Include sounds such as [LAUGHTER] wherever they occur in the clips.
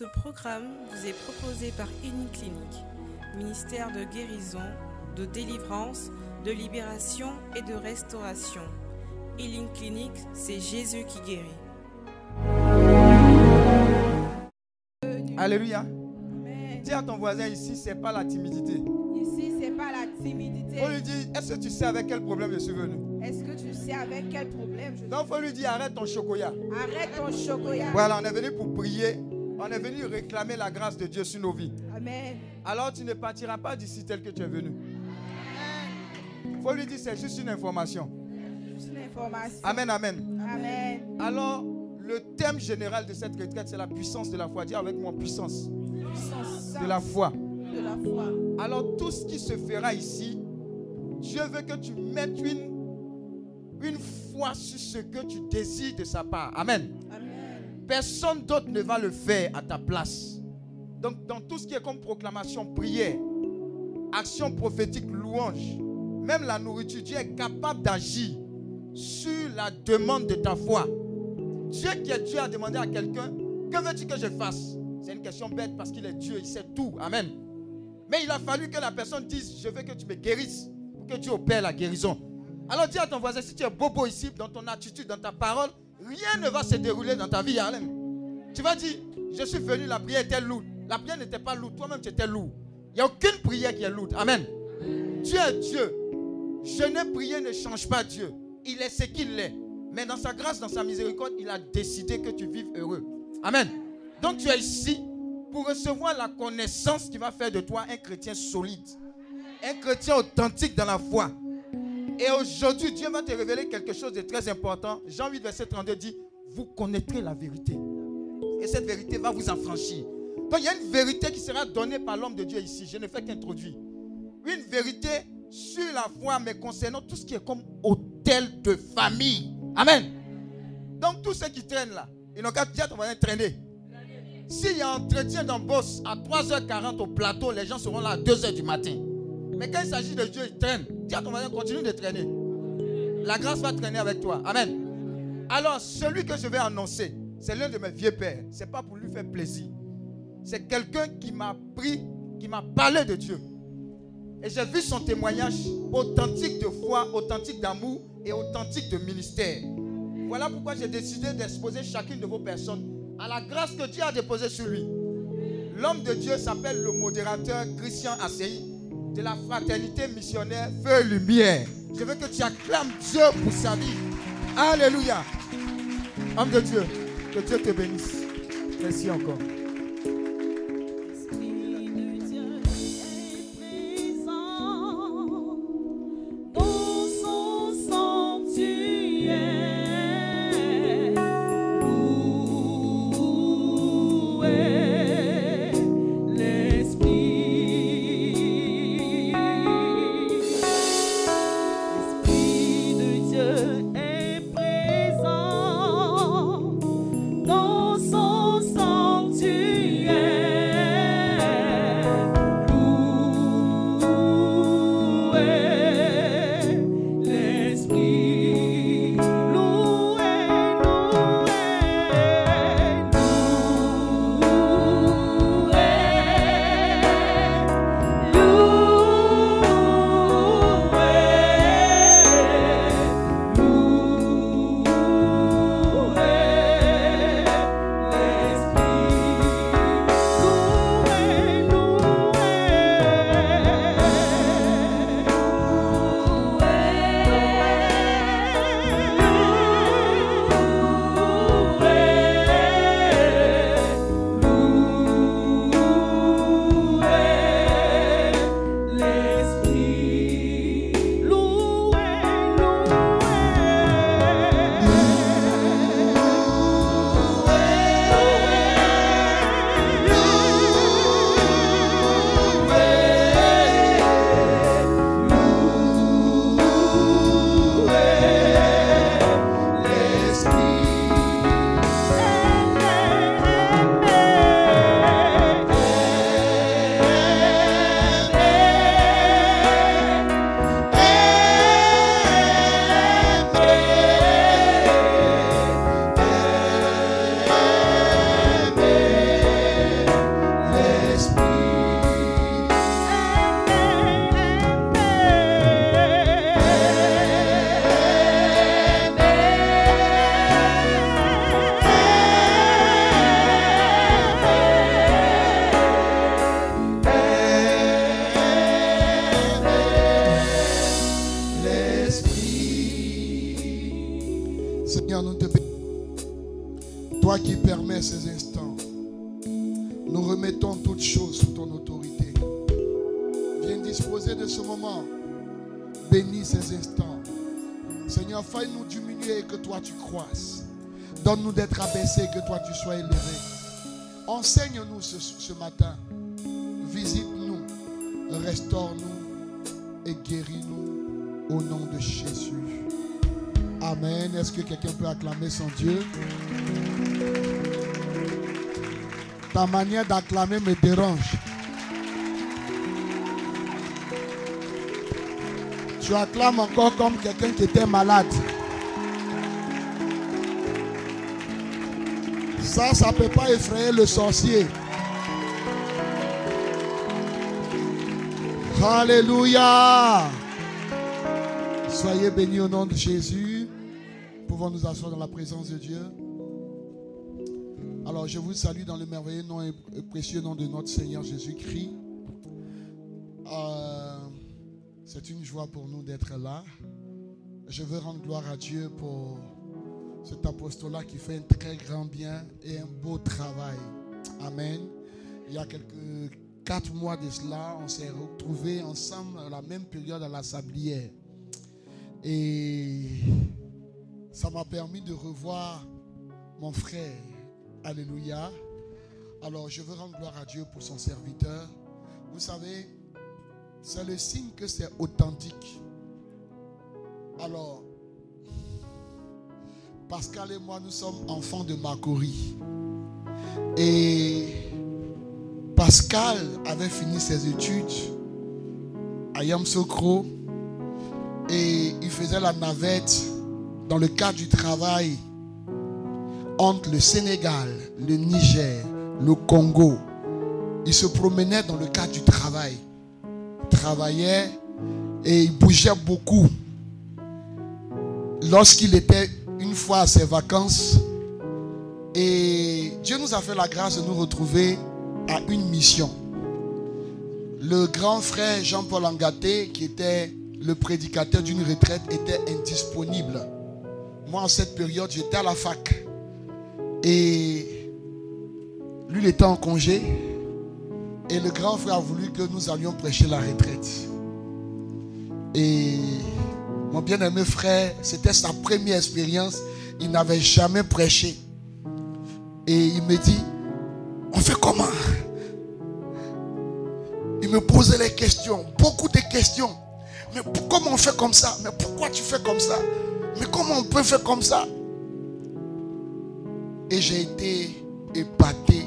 Ce programme vous est proposé par Clinique, ministère de guérison, de délivrance, de libération et de restauration. Healing Clinic, c'est Jésus qui guérit. Alléluia. Dis à ton voisin ici, c'est pas la timidité. Ici, c'est pas la timidité. Faut lui dire, est-ce que tu sais avec quel problème je suis venu? Est-ce que tu sais avec quel problème je suis Donc, faut lui dire, arrête ton chocolat. Arrête ton chocolat. Voilà, on est venu pour prier. On est venu réclamer la grâce de Dieu sur nos vies. Amen. Alors tu ne partiras pas d'ici tel que tu es venu. Il faut lui dire c'est juste une information. Juste une information. Amen, amen. Amen. Alors, le thème général de cette retraite, c'est la puissance de la foi. Dis avec moi puissance. Puissance De la foi. de la foi. Alors, tout ce qui se fera ici, Dieu veut que tu mettes une, une foi sur ce que tu désires de sa part. Amen. Amen. Personne d'autre ne va le faire à ta place. Donc, dans tout ce qui est comme proclamation, prière, action prophétique, louange, même la nourriture, Dieu est capable d'agir sur la demande de ta foi. Dieu qui est Dieu a demandé à quelqu'un, que veux-tu que je fasse? C'est une question bête parce qu'il est Dieu, il sait tout. Amen. Mais il a fallu que la personne dise, je veux que tu me guérisses, pour que Dieu opère la guérison. Alors dis à ton voisin, si tu es bobo ici, dans ton attitude, dans ta parole, rien ne va se dérouler dans ta vie. Amen. Tu vas dire, je suis venu, la prière était lourde. La prière n'était pas lourde, toi-même tu étais lourd. Il n'y a aucune prière qui est lourde. Amen. Dieu est Dieu. Je n'ai prié ne change pas Dieu. Il est ce qu'il est. Mais dans sa grâce, dans sa miséricorde, il a décidé que tu vives heureux. Amen. Donc tu es ici pour recevoir la connaissance qui va faire de toi un chrétien solide. Un chrétien authentique dans la foi. Et aujourd'hui, Dieu va te révéler quelque chose de très important. Jean 8, verset 32 dit, vous connaîtrez la vérité. Et cette vérité va vous affranchir. Donc il y a une vérité qui sera donnée par l'homme de Dieu ici. Je ne fais qu'introduire. Une vérité sur la foi, mais concernant tout ce qui est comme hôtel de famille. Amen. Donc tous ceux qui traînent là, ils n'ont qu'à dire va traîner. S'il y a un entretien d'embauche à 3h40 au plateau, les gens seront là à 2h du matin. Mais quand il s'agit de Dieu, ils traînent. Dis à ton voisin, continue de traîner. La grâce va traîner avec toi. Amen. Alors, celui que je vais annoncer, c'est l'un de mes vieux pères. Ce n'est pas pour lui faire plaisir. C'est quelqu'un qui m'a pris, qui m'a parlé de Dieu. Et j'ai vu son témoignage authentique de foi, authentique d'amour et authentique de ministère. Voilà pourquoi j'ai décidé d'exposer chacune de vos personnes à la grâce que Dieu a déposée sur lui. L'homme de Dieu s'appelle le modérateur Christian Assey de la fraternité missionnaire Feu Lumière. Je veux que tu acclames Dieu pour sa vie. Alléluia. Homme de Dieu, que Dieu te bénisse. Merci encore. Donne-nous d'être abaissés que toi tu sois élevé. Enseigne-nous ce, ce matin. Visite-nous, restaure-nous et guéris-nous au nom de Jésus. Amen. Est-ce que quelqu'un peut acclamer son Dieu? Ta manière d'acclamer me dérange. Tu acclames encore comme quelqu'un qui était malade. Ça, ça ne peut pas effrayer le sorcier. Alléluia. Soyez bénis au nom de Jésus. Pouvons nous asseoir dans la présence de Dieu? Alors, je vous salue dans le merveilleux nom et précieux nom de notre Seigneur Jésus-Christ. Euh, c'est une joie pour nous d'être là. Je veux rendre gloire à Dieu pour cet apostolat qui fait un très grand bien et un beau travail. Amen. Il y a quelques quatre mois de cela, on s'est retrouvés ensemble à la même période à la Sablière. Et ça m'a permis de revoir mon frère. Alléluia. Alors je veux rendre gloire à Dieu pour son serviteur. Vous savez, c'est le signe que c'est authentique. Alors, Pascal et moi, nous sommes enfants de Macori. Et Pascal avait fini ses études à Yamsokro et il faisait la navette dans le cadre du travail entre le Sénégal, le Niger, le Congo. Il se promenait dans le cadre du travail. Il travaillait et il bougeait beaucoup. Lorsqu'il était une fois à ses vacances, et Dieu nous a fait la grâce de nous retrouver à une mission. Le grand frère Jean-Paul Angaté, qui était le prédicateur d'une retraite, était indisponible. Moi, en cette période, j'étais à la fac. Et lui, il était en congé. Et le grand frère a voulu que nous allions prêcher la retraite. Et mon bien-aimé frère, c'était sa première expérience. Il n'avait jamais prêché. Et il me dit, on fait comment? Il me posait les questions, beaucoup de questions. Mais comment on fait comme ça? Mais pourquoi tu fais comme ça? Mais comment on peut faire comme ça? Et j'ai été épaté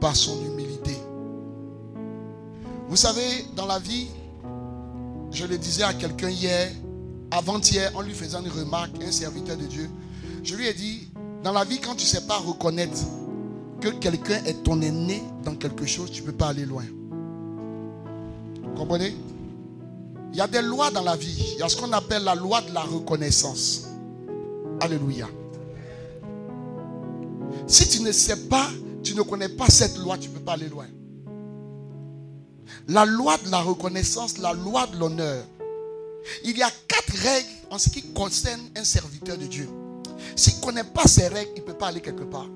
par son humilité. Vous savez, dans la vie, je le disais à quelqu'un hier, avant-hier, en lui faisant une remarque, un serviteur de Dieu, je lui ai dit, dans la vie, quand tu ne sais pas reconnaître que quelqu'un est ton aîné dans quelque chose, tu ne peux pas aller loin. Vous comprenez? Il y a des lois dans la vie. Il y a ce qu'on appelle la loi de la reconnaissance. Alléluia. Si tu ne sais pas, tu ne connais pas cette loi, tu ne peux pas aller loin. La loi de la reconnaissance, la loi de l'honneur. Il y a quatre règles en ce qui concerne un serviteur de Dieu. S'il ne connaît pas ces règles, il ne peut pas aller quelque part.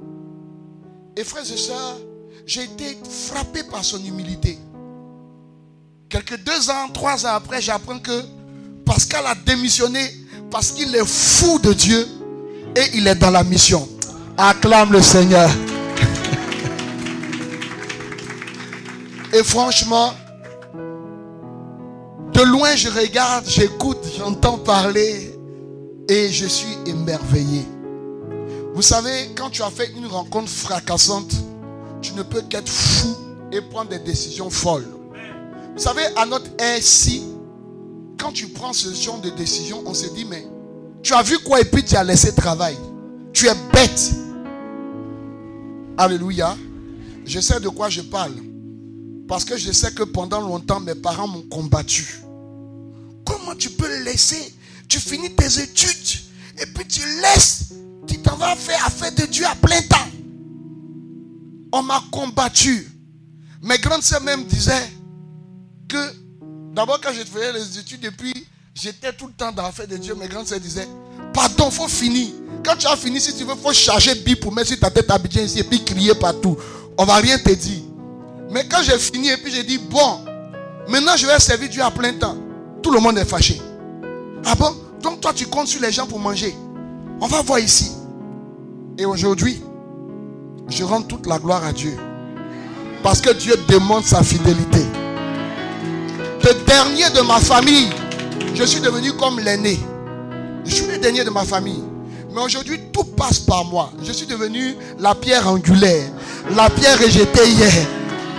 Et frères et sœurs, j'ai été frappé par son humilité. Quelques deux ans, trois ans après, j'apprends que Pascal a démissionné parce qu'il est fou de Dieu et il est dans la mission. Acclame le Seigneur. [LAUGHS] Et franchement, de loin je regarde, j'écoute, j'entends parler et je suis émerveillé. Vous savez, quand tu as fait une rencontre fracassante, tu ne peux qu'être fou et prendre des décisions folles. Vous savez, à notre RC, quand tu prends ce genre de décision, on se dit, mais tu as vu quoi et puis tu as laissé travail. Tu es bête. Alléluia. Je sais de quoi je parle. Parce que je sais que pendant longtemps, mes parents m'ont combattu. Comment tu peux laisser Tu finis tes études et puis tu laisses. Tu t'en vas faire affaire de Dieu à plein temps. On m'a combattu. Mes grandes sœurs même disaient que d'abord quand je faisais les études et puis j'étais tout le temps dans l'affaire de Dieu, mes grandes sœurs disaient Pardon, il faut finir. Quand tu as fini, si tu veux, il faut charger Bible pour mettre sur ta tête à ici et puis crier partout. On va rien te dire. Mais quand j'ai fini et puis j'ai dit, bon, maintenant je vais servir Dieu à plein temps, tout le monde est fâché. Ah bon? Donc toi tu comptes sur les gens pour manger. On va voir ici. Et aujourd'hui, je rends toute la gloire à Dieu. Parce que Dieu demande sa fidélité. Le dernier de ma famille, je suis devenu comme l'aîné. Je suis le dernier de ma famille. Mais aujourd'hui, tout passe par moi. Je suis devenu la pierre angulaire. La pierre rejetée hier.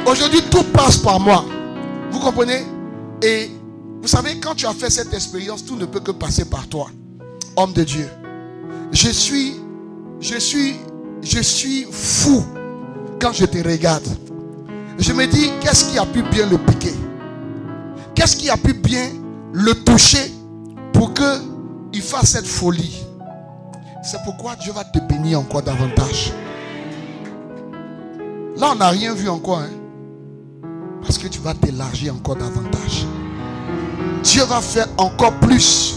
Aujourd'hui, tout passe par moi. Vous comprenez? Et vous savez, quand tu as fait cette expérience, tout ne peut que passer par toi. Homme de Dieu. Je suis, je suis, je suis fou quand je te regarde. Je me dis, qu'est-ce qui a pu bien le piquer? Qu'est-ce qui a pu bien le toucher pour qu'il fasse cette folie? C'est pourquoi Dieu va te bénir encore davantage. Là, on n'a rien vu encore. Hein? Parce que tu vas t'élargir encore davantage. Dieu va faire encore plus.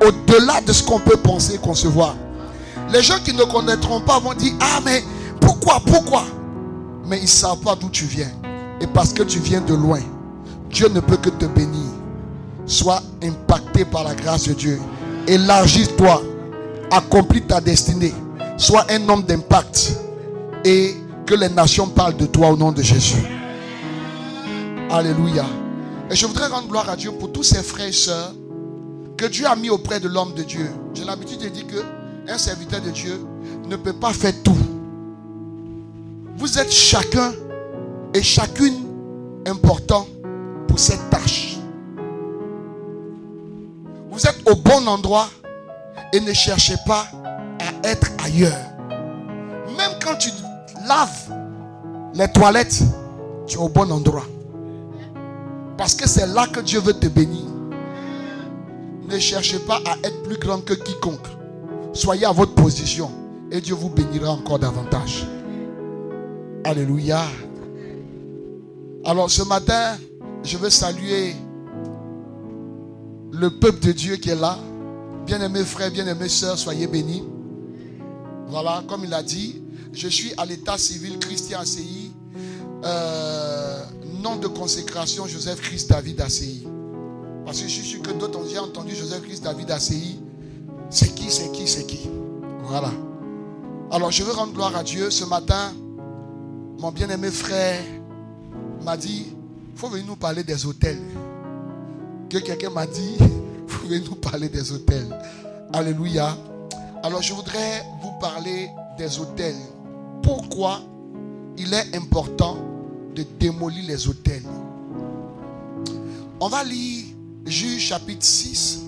Au-delà de ce qu'on peut penser, concevoir. Les gens qui ne connaîtront pas vont dire, ah mais pourquoi, pourquoi? Mais ils ne savent pas d'où tu viens. Et parce que tu viens de loin, Dieu ne peut que te bénir. Sois impacté par la grâce de Dieu. Élargis-toi. Accomplis ta destinée. Sois un homme d'impact. Et que les nations parlent de toi au nom de Jésus. Alléluia. Et je voudrais rendre gloire à Dieu pour tous ces frères et sœurs que Dieu a mis auprès de l'homme de Dieu. J'ai l'habitude de dire que un serviteur de Dieu ne peut pas faire tout. Vous êtes chacun et chacune important pour cette tâche. Vous êtes au bon endroit et ne cherchez pas à être ailleurs. Même quand tu laves les toilettes, tu es au bon endroit. Parce que c'est là que Dieu veut te bénir. Ne cherchez pas à être plus grand que quiconque. Soyez à votre position et Dieu vous bénira encore davantage. Alléluia. Alors ce matin, je veux saluer le peuple de Dieu qui est là. Bien-aimés frères, bien-aimés sœurs, soyez bénis. Voilà, comme il a dit, je suis à l'état civil Christian ACI. Euh, nom de consécration Joseph Christ David ACI. Parce que je suis sûr que d'autres ont déjà entendu Joseph Christ David ACI. C'est qui, c'est qui, c'est qui? Voilà. Alors je veux rendre gloire à Dieu. Ce matin, mon bien-aimé frère m'a dit, il faut venir nous parler des hôtels. Que quelqu'un m'a dit, il [LAUGHS] faut venir nous parler des hôtels. Alléluia. Alors je voudrais vous parler des hôtels. Pourquoi il est important de démolir les hôtels. On va lire Juge chapitre 6,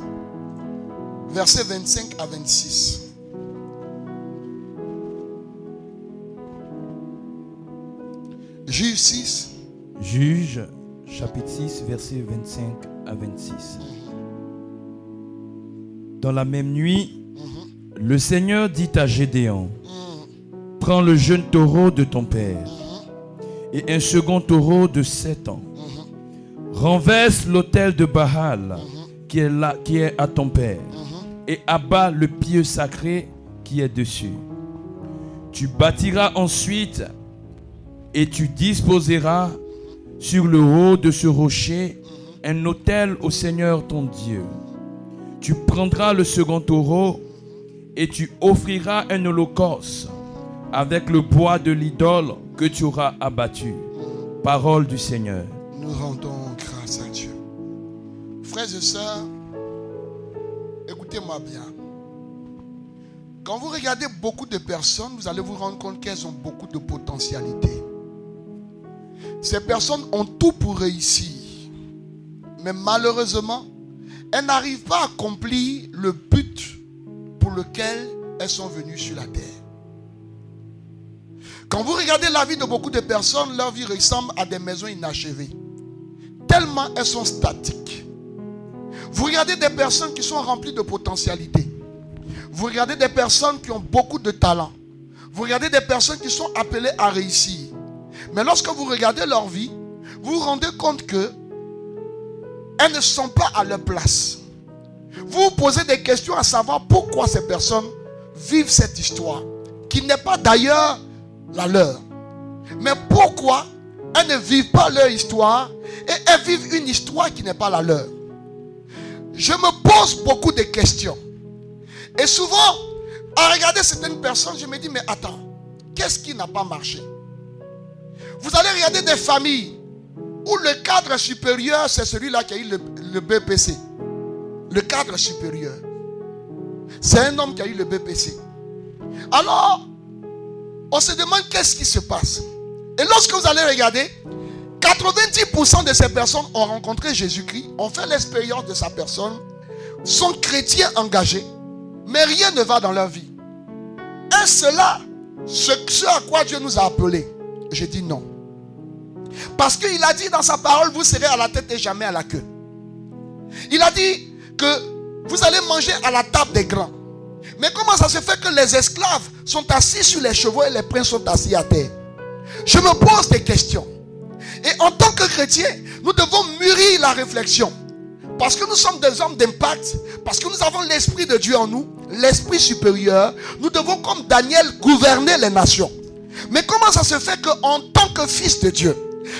versets 25 à 26. Juge 6. Juge chapitre 6, versets 25 à 26. Dans la même nuit, le Seigneur dit à Gédéon, prends le jeune taureau de ton père et un second taureau de sept ans. Renverse l'autel de Baal qui est là, qui est à ton père, et abat le pieu sacré qui est dessus. Tu bâtiras ensuite et tu disposeras sur le haut de ce rocher un autel au Seigneur ton Dieu. Tu prendras le second taureau et tu offriras un holocauste avec le bois de l'idole que tu auras abattu. Parole du Seigneur. Nous rendons grâce à Dieu. Frères et sœurs, écoutez-moi bien. Quand vous regardez beaucoup de personnes, vous allez vous rendre compte qu'elles ont beaucoup de potentialité. Ces personnes ont tout pour réussir. Mais malheureusement, elles n'arrivent pas à accomplir le but pour lequel elles sont venues sur la terre. Quand vous regardez la vie de beaucoup de personnes, leur vie ressemble à des maisons inachevées. Tellement elles sont statiques. Vous regardez des personnes qui sont remplies de potentialité. Vous regardez des personnes qui ont beaucoup de talent. Vous regardez des personnes qui sont appelées à réussir. Mais lorsque vous regardez leur vie, vous vous rendez compte que elles ne sont pas à leur place. Vous vous posez des questions à savoir pourquoi ces personnes vivent cette histoire, qui n'est pas d'ailleurs la leur. Mais pourquoi elles ne vivent pas leur histoire et elles vivent une histoire qui n'est pas la leur? Je me pose beaucoup de questions. Et souvent, à regarder certaines personnes, je me dis, mais attends, qu'est-ce qui n'a pas marché? Vous allez regarder des familles où le cadre supérieur, c'est celui-là qui a eu le, le BPC. Le cadre supérieur. C'est un homme qui a eu le BPC. Alors, on se demande qu'est-ce qui se passe. Et lorsque vous allez regarder, 90% de ces personnes ont rencontré Jésus-Christ, ont fait l'expérience de sa personne, sont chrétiens engagés, mais rien ne va dans leur vie. Est-ce cela ce, ce à quoi Dieu nous a appelés? J'ai dit non. Parce qu'il a dit dans sa parole, vous serez à la tête et jamais à la queue. Il a dit que vous allez manger à la table des grands. Mais comment ça se fait que les esclaves sont assis sur les chevaux et les princes sont assis à terre? Je me pose des questions. Et en tant que chrétiens, nous devons mûrir la réflexion. Parce que nous sommes des hommes d'impact, parce que nous avons l'Esprit de Dieu en nous, l'Esprit supérieur, nous devons, comme Daniel, gouverner les nations. Mais comment ça se fait qu'en tant que fils de Dieu,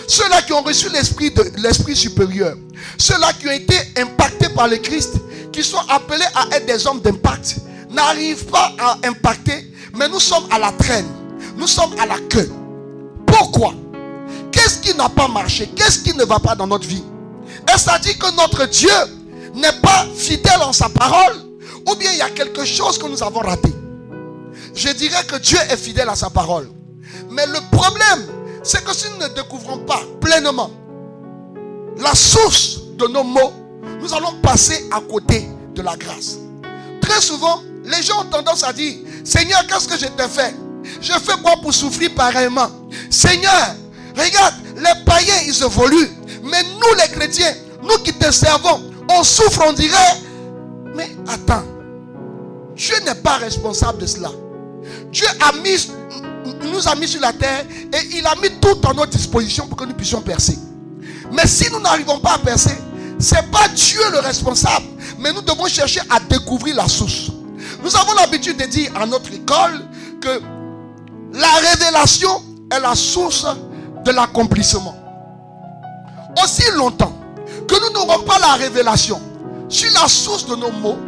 ceux-là qui ont reçu l'Esprit l'Esprit supérieur, ceux-là qui ont été impactés par le Christ, qui sont appelés à être des hommes d'impact, n'arrivent pas à impacter, mais nous sommes à la traîne, nous sommes à la queue. Pourquoi? Qu'est-ce qui n'a pas marché? Qu'est-ce qui ne va pas dans notre vie? Est-ce ça dit que notre Dieu n'est pas fidèle en sa parole? Ou bien il y a quelque chose que nous avons raté? Je dirais que Dieu est fidèle à sa parole. Mais le problème, c'est que si nous ne découvrons pas pleinement la source de nos mots, nous allons passer à côté de la grâce. Très souvent, les gens ont tendance à dire, Seigneur, qu'est-ce que je t'ai fait Je fais quoi pour souffrir pareillement? Seigneur, regarde, les païens, ils évoluent. Mais nous, les chrétiens, nous qui te servons, on souffre, on dirait, mais attends, Dieu n'est pas responsable de cela. Dieu mis, nous a mis sur la terre et il a mis tout à notre disposition pour que nous puissions percer. Mais si nous n'arrivons pas à percer, ce n'est pas Dieu le responsable, mais nous devons chercher à découvrir la source. Nous avons l'habitude de dire à notre école que la révélation est la source de l'accomplissement. Aussi longtemps que nous n'aurons pas la révélation sur la source de nos mots,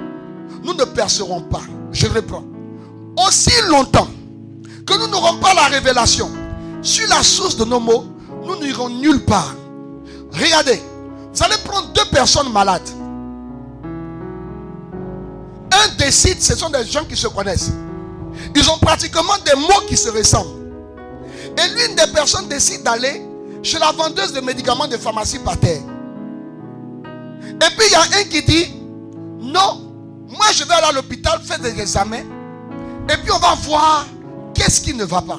nous ne percerons pas. Je reprends. Aussi longtemps que nous n'aurons pas la révélation sur la source de nos mots, nous n'irons nulle part. Regardez, vous allez prendre deux personnes malades. Un décide, ce sont des gens qui se connaissent. Ils ont pratiquement des mots qui se ressemblent. Et l'une des personnes décide d'aller chez la vendeuse de médicaments de pharmacie par terre. Et puis il y a un qui dit, non, moi je vais aller à l'hôpital faire des examens. Et puis on va voir qu'est-ce qui ne va pas.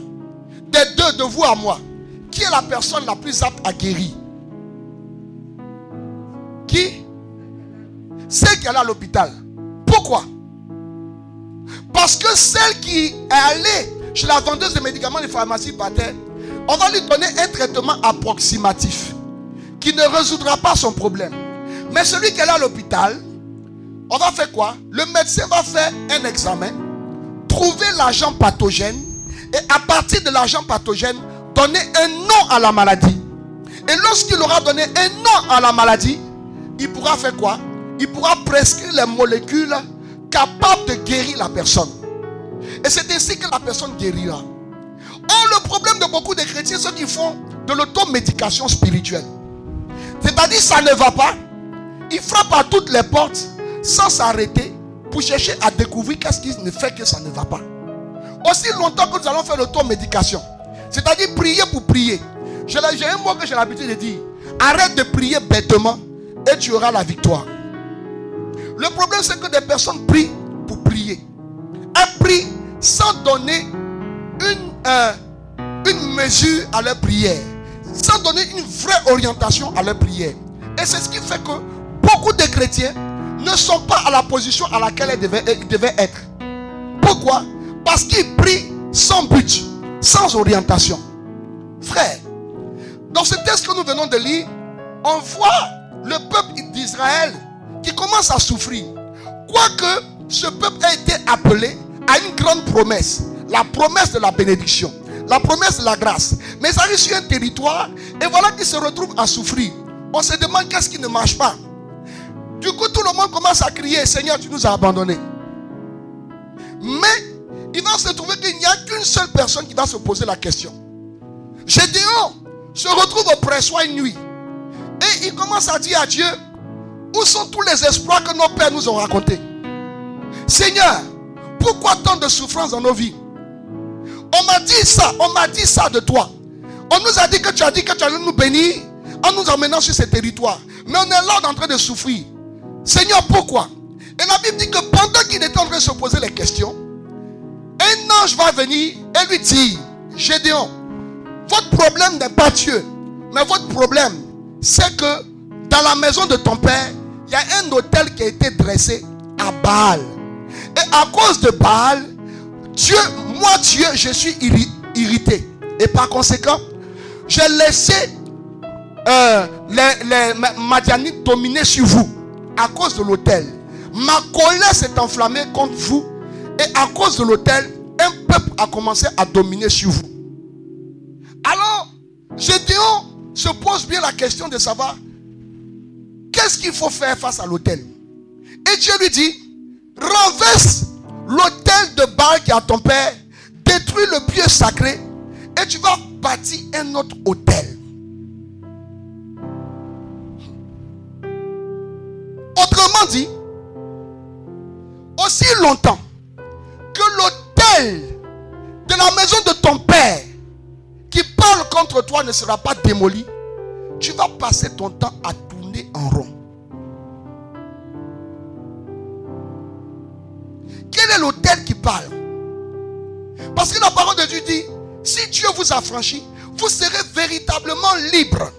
Des deux, de vous à moi, qui est la personne la plus apte à guérir? Qui? Celle qui est à l'hôpital. Pourquoi? Parce que celle qui est allée chez la vendeuse de médicaments de pharmacie par terre, on va lui donner un traitement approximatif qui ne résoudra pas son problème. Mais celui qui est là à l'hôpital, on va faire quoi? Le médecin va faire un examen, trouver l'agent pathogène et à partir de l'agent pathogène, donner un nom à la maladie. Et lorsqu'il aura donné un nom à la maladie, il pourra faire quoi? Il pourra prescrire les molécules capables de guérir la personne. Et c'est ainsi que la personne guérira. Or, le problème de beaucoup de chrétiens, c'est qu'ils font de l'automédication spirituelle. C'est-à-dire, ça ne va pas. Ils frappent à toutes les portes sans s'arrêter pour chercher à découvrir qu'est-ce qui ne fait que ça ne va pas. Aussi longtemps que nous allons faire l'automédication, c'est-à-dire prier pour prier. J'ai un mot que j'ai l'habitude de dire. Arrête de prier bêtement et tu auras la victoire. Le problème, c'est que des personnes prient pour prier. Elles prient sans donner une, euh, une mesure à leur prière, sans donner une vraie orientation à leur prière. Et c'est ce qui fait que beaucoup de chrétiens ne sont pas à la position à laquelle ils ils devaient être. Pourquoi? Parce qu'ils prient sans but, sans orientation. Frère, dans ce texte que nous venons de lire, on voit le peuple d'Israël qui commence à souffrir. Quoique ce peuple a été appelé à une grande promesse, la promesse de la bénédiction, la promesse de la grâce. Mais ça arrive sur un territoire Et voilà qu'il se retrouve à souffrir. On se demande qu'est-ce qui ne marche pas. Du coup, tout le monde commence à crier, Seigneur, tu nous as abandonnés. Mais il va se trouver qu'il n'y a qu'une seule personne qui va se poser la question. Gédéon se retrouve au pressoir une nuit. Et il commence à dire à Dieu, où sont tous les espoirs que nos pères nous ont racontés? Seigneur, pourquoi tant de souffrances dans nos vies? On m'a dit ça, on m'a dit ça de toi. On nous a dit que tu as dit que tu allais nous bénir en nous emmenant sur ces territoires. Mais on est là en train de souffrir. Seigneur, pourquoi? Et la Bible dit que pendant qu'il était en train de se poser les questions, un ange va venir et lui dire, Gédéon, votre problème n'est pas Dieu, mais votre problème, c'est que dans la maison de ton père, il y a un hôtel qui a été dressé à Baal. Et à cause de Baal, Dieu, moi Dieu, je suis irrité. Et par conséquent, j'ai laissé euh, les, Madianites dominer sur vous à cause de l'autel. Ma colère s'est enflammée contre vous. Et à cause de l'autel, un peuple a commencé à dominer sur vous. Alors, Gédéon se pose bien la question de savoir qu'est-ce qu'il faut faire face à l'autel? Et Dieu lui dit, renverse l'autel de Baal qui à ton père, détruis le pieu sacré et tu vas bâtir un autre autel. Autrement dit, aussi longtemps que l'autel de la maison de ton père qui parle contre toi ne sera pas démoli, tu vas passer ton temps à tourner en rond. Quel l'autel qui parle? Parce que la parole de Dieu dit, si Dieu vous a franchi, vous serez véritablement libre.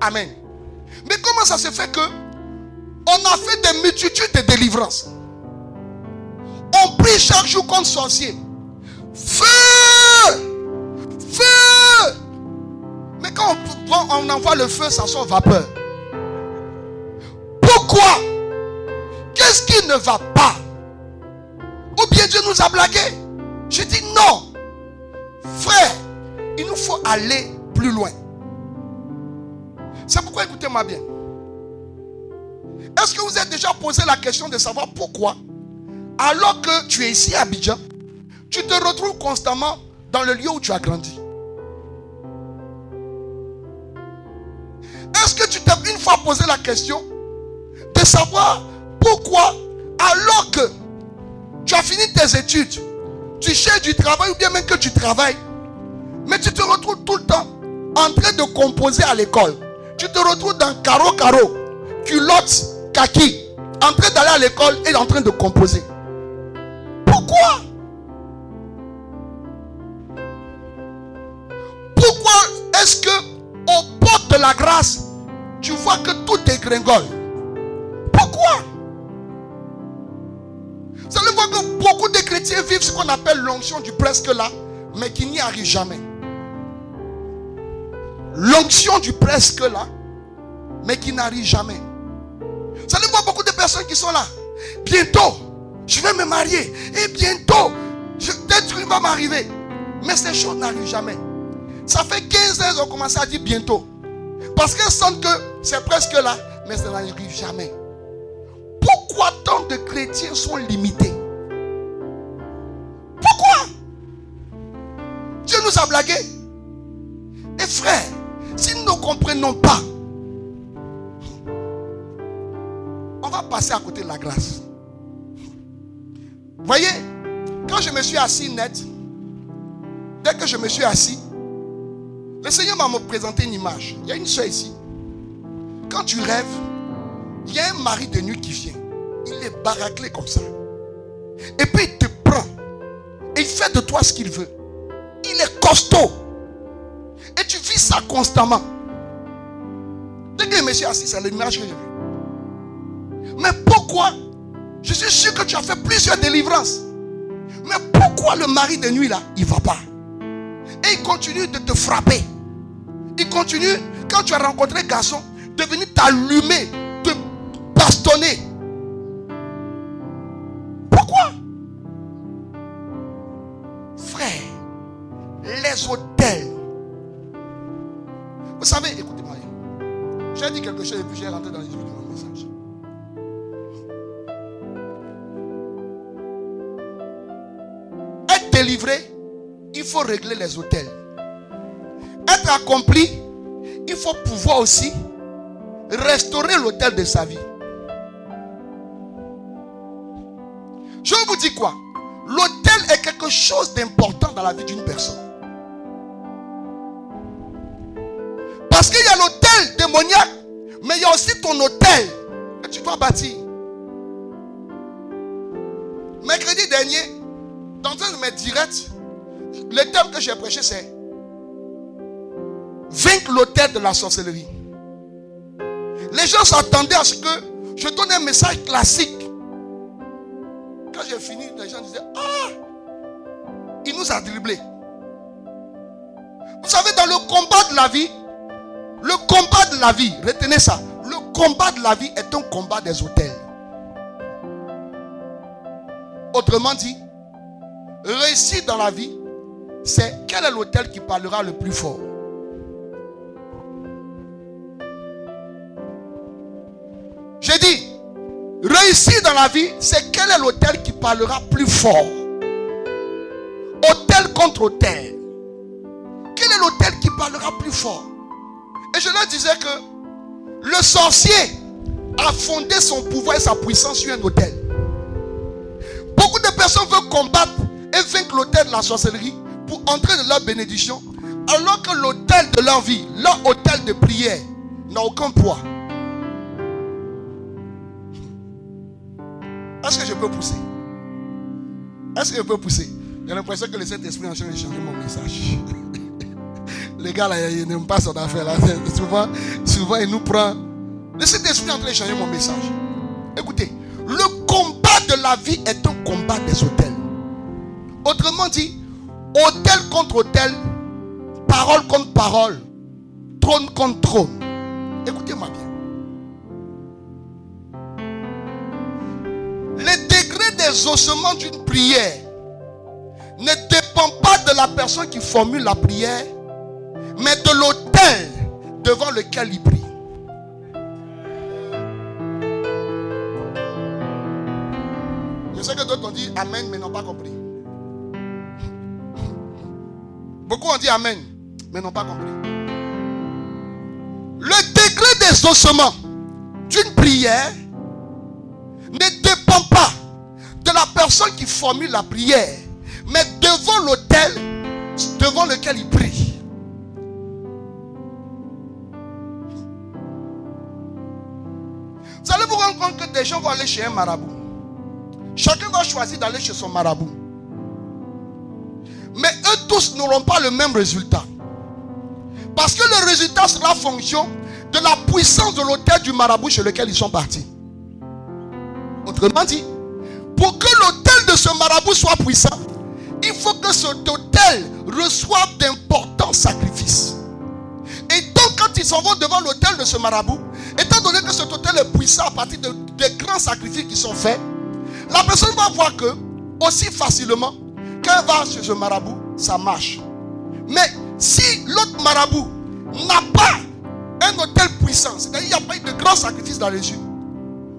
Amen. Mais comment ça se fait que on a fait des multitudes de délivrances? On prie chaque jour contre sorcier. Feu Feu Mais quand on, on envoie le feu, ça sort vapeur. Ne va pas Ou bien Dieu nous a blagué Je dis non. Frère, il nous faut aller plus loin. C'est pourquoi écoutez-moi bien. Est-ce que vous êtes déjà posé la question de savoir pourquoi, alors que tu es ici à Abidjan, tu te retrouves constamment dans le lieu où tu as grandi? Est-ce que tu t'es une fois posé la question de savoir pourquoi, alors que tu as fini tes études, tu cherches du travail ou bien même que tu travailles, mais tu te retrouves tout le temps en train de composer à l'école. Tu te retrouves dans carreau carreau, culotte, kaki, en train d'aller à l'école et en train de composer. Pourquoi? Pourquoi est-ce que au bord de la grâce, tu vois que tout est gringole? Pourquoi? Vous allez voir que beaucoup de chrétiens vivent ce qu'on appelle l'onction du presque là, mais qui n'y arrivent jamais. L'onction du presque là, mais qui n'arrive jamais. Vous allez voir beaucoup de personnes qui sont là. Bientôt, je vais me marier. Et bientôt, peut-être qu'il va m'arriver. Mais ces choses n'arrivent jamais. Ça fait 15 ans qu'ils ont commencé à dire bientôt. Parce qu'elles sentent que c'est presque là, mais ça n'arrive jamais. Pourquoi tant de chrétiens sont limités? Pourquoi? Dieu nous a blagué. Et frère, si nous ne comprenons pas, on va passer à côté de la grâce. Voyez, quand je me suis assis net, dès que je me suis assis, le Seigneur m'a présenté une image. Il y a une soeur ici. Quand tu rêves, il y a un mari de nuit qui vient. Il est baraclé comme ça. Et puis il te prend. Et il fait de toi ce qu'il veut. Il est costaud. Et tu vis ça constamment. Dès que me suis assis, c'est l'image que j'ai. Mais pourquoi? Je suis sûr que tu as fait plusieurs délivrances. Mais pourquoi le mari de nuit là, il ne va pas? Et il continue de te frapper. Il continue, quand tu as rencontré garçon, de venir t'allumer, te bastonner. Hôtels Vous savez, écoutez-moi. J'ai dit quelque chose et puis j'ai rentré dans les yeux de mon message. Être délivré, il faut régler les hôtels. Être accompli, il faut pouvoir aussi restaurer l'hôtel de sa vie. Je vous dis quoi? L'hôtel est quelque chose d'important dans la vie d'une personne. Parce qu'il y a l'hôtel démoniaque, mais il y a aussi ton hôtel que tu dois bâtir. Mercredi dernier, dans un de mes directs, le thème que j'ai prêché, c'est Vaincre l'hôtel de la sorcellerie. Les gens s'attendaient à ce que je donne un message classique. Quand j'ai fini, les gens disaient Ah Il nous a dribblés. Vous savez, dans le combat de la vie, le combat de la vie, retenez ça, le combat de la vie est un combat des hôtels. Autrement dit, réussir dans la vie, c'est quel est l'hôtel qui parlera le plus fort? J'ai dit, réussir dans la vie, c'est quel est l'hôtel qui parlera plus fort? Hôtel contre hôtel. Quel est l'hôtel qui parlera plus fort? Et je leur disais que le sorcier a fondé son pouvoir et sa puissance sur un hôtel. Beaucoup de personnes veulent combattre et vaincre l'hôtel de la sorcellerie pour entrer dans leur bénédiction, alors que l'hôtel de leur vie, leur hôtel de prière, n'a aucun poids. Est-ce que je peux pousser? Est-ce que je peux pousser? J'ai l'impression que le Saint-Esprit est en train de changer mon message. Les gars là, ils n'aiment pas son affaire là. [LAUGHS] Souvent, souvent, il nous prend. Le Saint-Esprit est en train de changer mon message. Écoutez, le combat de la vie est un combat des hôtels. Autrement dit, hôtel contre hôtel, parole contre parole, trône contre trône. Écoutez-moi bien. Le degré des ossements d'une prière ne dépend pas de la personne qui formule la prière, mais de l'autel devant lequel il prie. Je sais que d'autres ont dit Amen, mais n'ont pas compris. Beaucoup ont dit Amen, mais n'ont pas compris. Le degré des ossements d'une prière ne dépend pas de la personne qui formule la prière, mais devant l'autel devant lequel il prie. Vous allez vous rendre compte que des gens vont aller chez un marabout. Chacun va choisir d'aller chez son marabout. Mais eux tous n'auront pas le même résultat. Parce que le résultat sera fonction de la puissance de l'autel du marabout chez lequel ils sont partis. Autrement dit, pour que l'autel de ce marabout soit puissant, il faut que cet autel reçoive d'importants sacrifices. Et donc, quand ils s'en vont devant l'autel de ce marabout, étant donné que cet autel est puissant à partir de, des grands sacrifices qui sont faits, la personne va voir que, aussi facilement, quand elle va chez ce marabout, ça marche. Mais si l'autre marabout n'a pas un hôtel puissant, c'est-à-dire qu'il n'y a pas eu de grands sacrifices dans les yeux,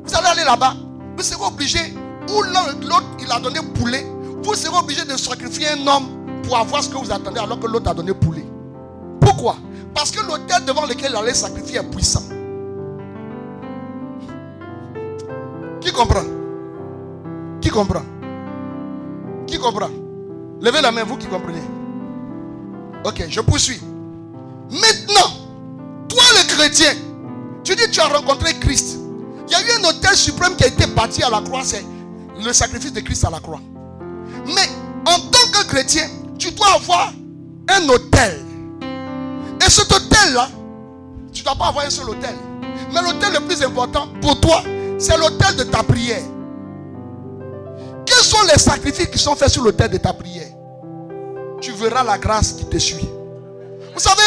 vous allez aller là-bas, vous serez obligé, ou l'autre il a donné poulet, vous serez obligé de sacrifier un homme pour avoir ce que vous attendez alors que l'autre a donné poulet. Pourquoi? Parce que l'hôtel devant lequel il allait sacrifier est puissant. Qui comprend? Qui comprend? Qui comprend? Levez la main, vous qui comprenez. Ok, je poursuis. Maintenant, toi le chrétien, tu dis que tu as rencontré Christ. Il y a eu un hôtel suprême qui a été bâti à la croix, c'est le sacrifice de Christ à la croix. Mais en tant que chrétien, tu dois avoir un hôtel. Et cet hôtel-là, tu ne dois pas avoir un seul hôtel. Mais l'hôtel le plus important pour toi, c'est l'hôtel de ta prière. Quels sont les sacrifices qui sont faits sur l'autel de ta prière? Tu verras la grâce qui te suit. Vous savez,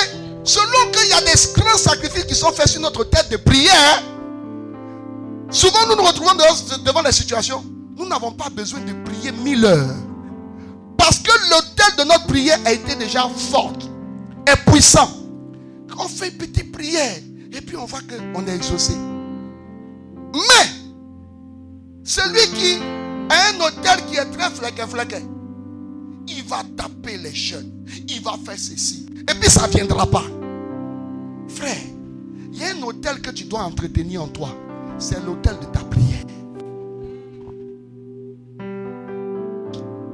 selon qu'il y a des grands sacrifices qui sont faits sur notre tête de prière, souvent nous nous retrouvons devant les situations, nous n'avons pas besoin de prier mille heures. Parce que l'autel de notre prière a été déjà fort, est puissant. On fait une petite prière. Et puis on voit qu'on est exaucé. Mais, celui qui a un hôtel qui est très flequé, flequé, il va taper les jeunes. Il va faire ceci. Et puis ça ne viendra pas. Frère, il y a un hôtel que tu dois entretenir en toi. C'est l'hôtel de ta prière.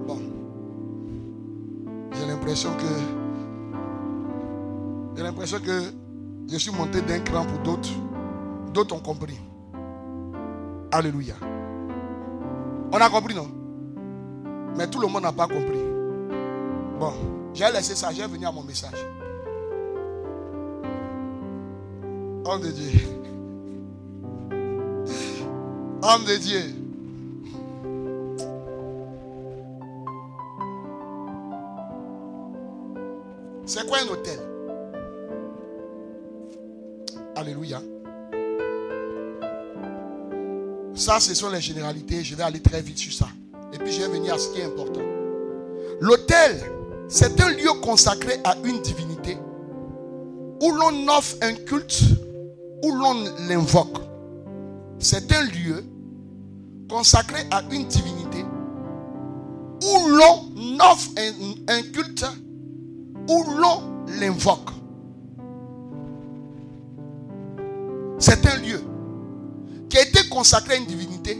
Bon. J'ai l'impression que. J'ai l'impression que je suis monté d'un cran pour d'autres. D'autres ont compris. Alléluia. On a compris, non? Mais tout le monde n'a pas compris. Bon, j'ai laissé ça, j'ai venu à mon message. Homme de Dieu. [LAUGHS] Homme de Dieu. C'est quoi un hôtel? Alléluia. Ça, ce sont les généralités. Je vais aller très vite sur ça. Et puis, je vais venir à ce qui est important. L'hôtel, c'est un lieu consacré à une divinité où l'on offre un culte, où l'on l'invoque. C'est un lieu consacré à une divinité où l'on offre un, un culte, où l'on l'invoque. C'est un lieu consacré à une divinité.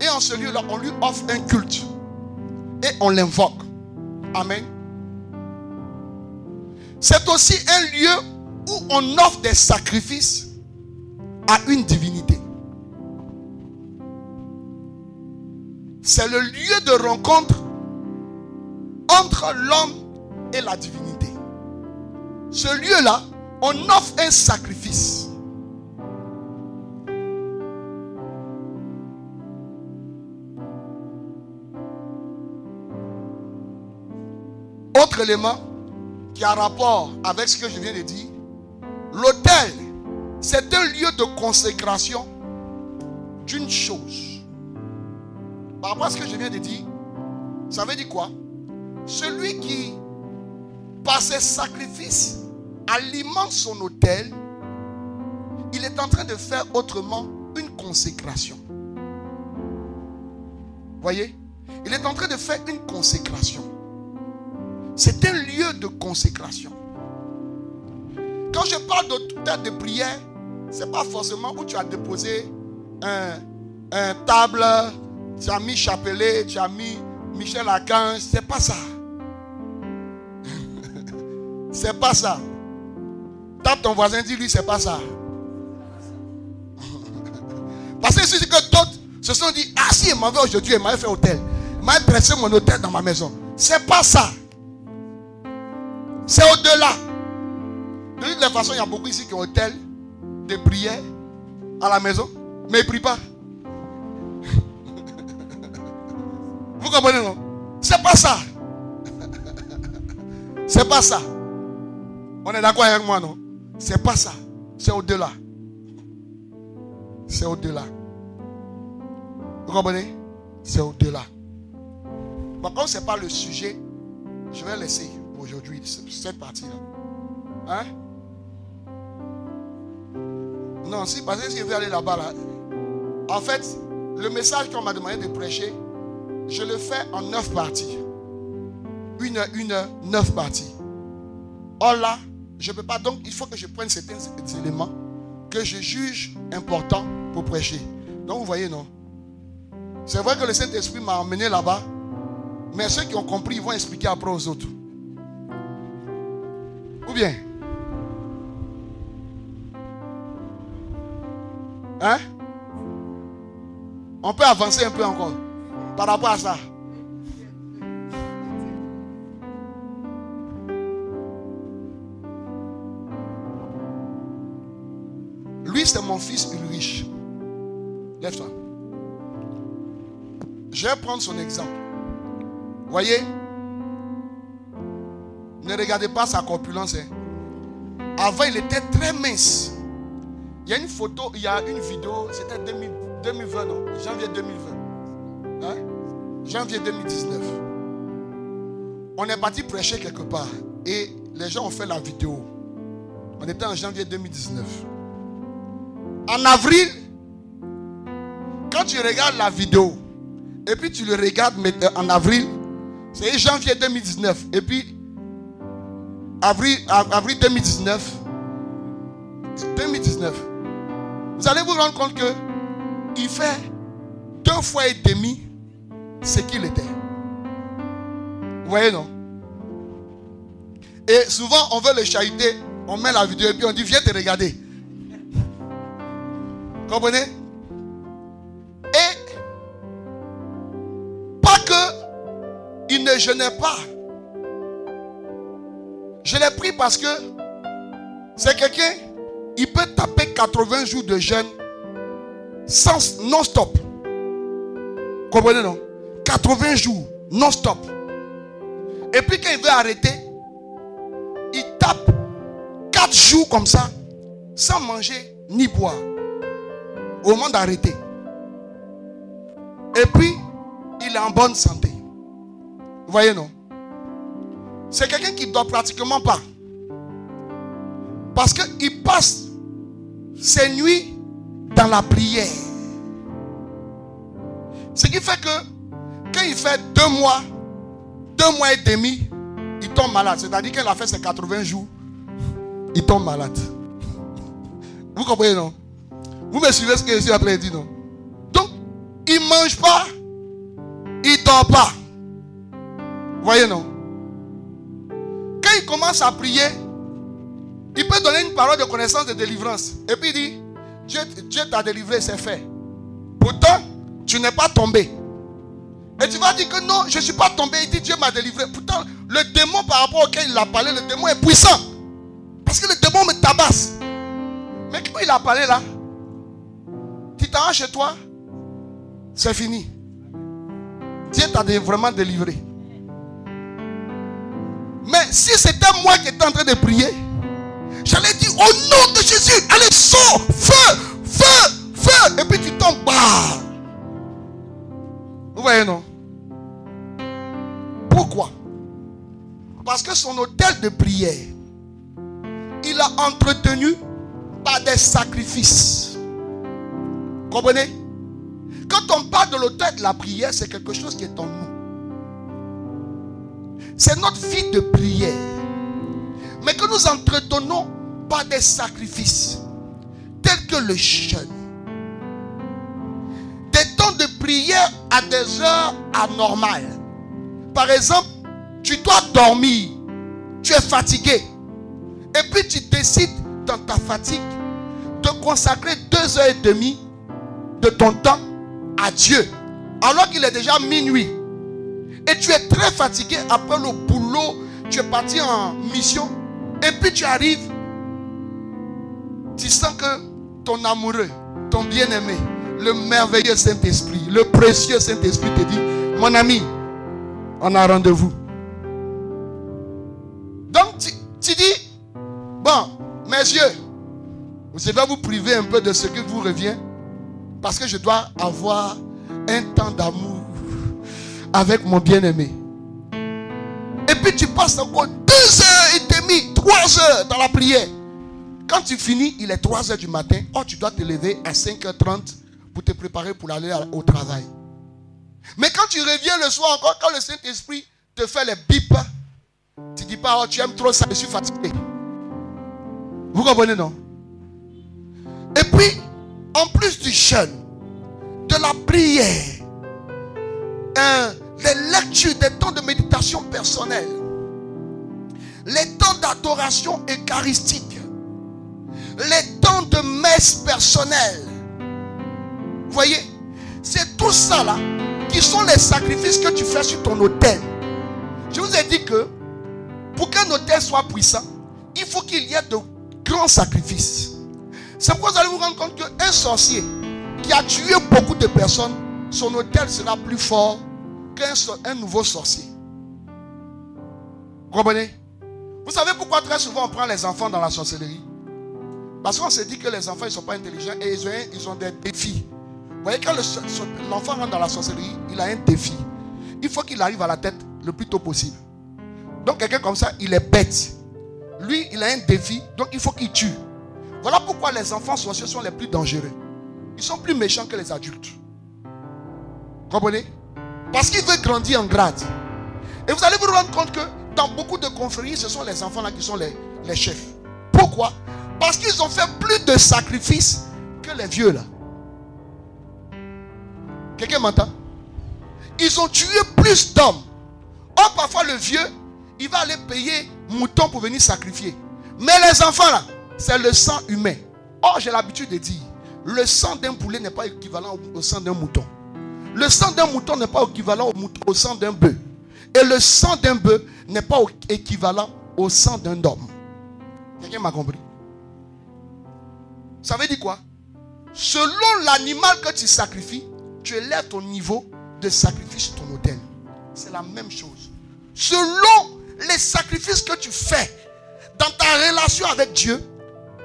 Et en ce lieu-là, on lui offre un culte. Et on l'invoque. Amen. C'est aussi un lieu où on offre des sacrifices à une divinité. C'est le lieu de rencontre entre l'homme et la divinité. Ce lieu-là, on offre un sacrifice. Élément qui a rapport avec ce que je viens de dire, l'autel, c'est un lieu de consécration d'une chose. Par rapport à ce que je viens de dire, ça veut dire quoi? Celui qui, par ses sacrifices, alimente son autel, il est en train de faire autrement une consécration. Voyez? Il est en train de faire une consécration. C'est un lieu de consécration. Quand je parle de de prière, ce n'est pas forcément où tu as déposé un, un table, tu as mis Chapelet, tu as mis Michel Archange. C'est pas ça. [LAUGHS] c'est pas ça. Tape ton voisin, dis-lui, c'est pas ça. [LAUGHS] Parce que c'est que d'autres se sont dit, ah si, il m'avait aujourd'hui, il m'avait fait hôtel. Il m'avait pressé mon hôtel dans ma maison. C'est pas ça. C'est au-delà. De toute façon, il y a beaucoup ici qui ont hôtel de prière à la maison, mais ils ne prient pas. [LAUGHS] Vous comprenez, non? C'est pas ça. [LAUGHS] C'est pas ça. On est d'accord avec moi, non? C'est pas ça. C'est au-delà. C'est au-delà. Vous comprenez? C'est au-delà. Par contre, ce n'est pas le sujet. Je vais laisser aujourd'hui, cette partie-là. Hein? Non, si, parce que si je vais aller là-bas, là, en fait, le message qu'on m'a demandé de prêcher, je le fais en neuf parties. Une, une, neuf parties. Or là, je ne peux pas. Donc, il faut que je prenne certains éléments que je juge importants pour prêcher. Donc, vous voyez, non? C'est vrai que le Saint-Esprit m'a emmené là-bas. Mais ceux qui ont compris, ils vont expliquer après aux autres. Ou bien? Hein? On peut avancer un peu encore par rapport à ça. Lui, c'est mon fils Ulrich. Lève-toi. Je vais prendre son exemple. Voyez? Ne regardez pas sa corpulence. hein. Avant, il était très mince. Il y a une photo, il y a une vidéo, c'était 2000 2020, non Janvier 2020. Hein? Janvier 2019. On est parti prêcher quelque part. Et les gens ont fait la vidéo. On était en janvier 2019. En avril, quand tu regardes la vidéo, et puis tu le regardes euh, en avril, c'est janvier 2019. Et puis, avril, av- avril 2019, 2019, vous allez vous rendre compte que il fait deux fois et demi ce qu'il était. Vous voyez, non? Et souvent, on veut le chahuter. On met la vidéo et puis on dit, viens te regarder. Comprenez? Et pas que il ne jeûnait pas. Je l'ai pris parce que c'est quelqu'un, il peut taper 80 jours de jeûne sans non-stop. Comprenez non? 80 jours non-stop. Et puis quand il veut arrêter, il tape 4 jours comme ça, sans manger ni boire. Au moment d'arrêter. Et puis, il est en bonne santé. Vous voyez, non? C'est quelqu'un qui ne dort pratiquement pas. Parce qu'il passe ses nuits dans la prière. Ce qui fait que quand il fait deux mois, deux mois et demi, il tombe malade. C'est-à-dire qu'il a fait ses 80 jours, il tombe malade. Vous comprenez, non? Vous me suivez ce que je suis de dire, non? Donc, il ne mange pas, il ne dort pas. Vous voyez, non? Il commence à prier, il peut donner une parole de connaissance de délivrance. Et puis il dit, Dieu, Dieu t'a délivré, c'est fait. Pourtant, tu n'es pas tombé. Et tu vas dire que non, je ne suis pas tombé. Il dit, Dieu m'a délivré. Pourtant, le démon par rapport auquel il a parlé, le démon est puissant. Parce que le démon me tabasse. Mais quand il a parlé là, tu t'arranges chez toi, c'est fini. Dieu t'a vraiment délivré. Mais si c'était moi qui étais en train de prier, j'allais dire au nom de Jésus, allez, sors, feu, feu, feu. Et puis tu tombes. Bah. Vous voyez, non? Pourquoi? Parce que son hôtel de prière, il a entretenu par des sacrifices. Comprenez? Quand on parle de l'hôtel de la prière, c'est quelque chose qui est en nous. C'est notre vie de prière. Mais que nous entretenons par des sacrifices, tels que le jeûne. Des temps de prière à des heures anormales. Par exemple, tu dois dormir, tu es fatigué. Et puis tu décides dans ta fatigue de consacrer deux heures et demie de ton temps à Dieu. Alors qu'il est déjà minuit. Et tu es très fatigué après le boulot. Tu es parti en mission. Et puis tu arrives. Tu sens que ton amoureux, ton bien-aimé, le merveilleux Saint-Esprit, le précieux Saint-Esprit te dit, mon ami, on a rendez-vous. Donc tu, dis, bon, mes yeux, vous devez vous priver un peu de ce qui vous revient. Parce que je dois avoir un temps d'amour avec mon bien-aimé. Et puis tu passes encore deux heures et demie, trois heures dans la prière. Quand tu finis, il est 3 heures du matin. Oh, tu dois te lever à 5h30 pour te préparer pour aller au travail. Mais quand tu reviens le soir encore, quand le Saint-Esprit te fait les bips, tu dis pas, oh, tu aimes trop ça, je suis fatigué. Vous comprenez, non? Et puis, en plus du jeûne, de la prière, hein, des lectures, des temps de méditation personnelle, les temps d'adoration eucharistique, les temps de messe personnelle. Vous voyez, c'est tout ça là qui sont les sacrifices que tu fais sur ton autel. Je vous ai dit que pour qu'un autel soit puissant, il faut qu'il y ait de grands sacrifices. C'est pourquoi vous allez vous rendre compte qu'un sorcier qui a tué beaucoup de personnes, son autel sera plus fort qu'un un nouveau sorcier. Vous comprenez? Vous savez pourquoi très souvent on prend les enfants dans la sorcellerie? Parce qu'on se dit que les enfants ne sont pas intelligents et ils ont, ils des défis. Vous voyez, quand l'enfant rentre dans la sorcellerie, il a un défi. Il faut qu'il arrive à la tête le plus tôt possible. Donc quelqu'un comme ça, il est bête. lui, il a un défi, donc il faut qu'il tue. Voilà pourquoi les enfants sorciers sont les plus dangereux. Ils sont plus méchants que les adultes. Comprenez? Parce qu'il veut grandir en grade. Et vous allez vous rendre compte que dans beaucoup de confréries, ce sont les enfants là qui sont les, chefs. Pourquoi? Parce qu'ils ont fait plus de sacrifices que les vieux là. Quelqu'un m'entend? Ils ont tué plus d'hommes. Or, parfois, le vieux, il va aller payer mouton pour venir sacrifier. Mais les enfants là, c'est le sang humain. Or, j'ai l'habitude de dire, le sang d'un poulet n'est pas équivalent au sang d'un mouton. Le sang d'un mouton n'est pas équivalent au, sang d'un bœuf. Et le sang d'un bœuf n'est pas équivalent au sang d'un homme. Quelqu'un m'a compris? Ça veut dire quoi? Selon l'animal que tu sacrifies, tu élèves ton niveau de sacrifice ton autel. C'est la même chose. Selon les sacrifices que tu fais dans ta relation avec Dieu,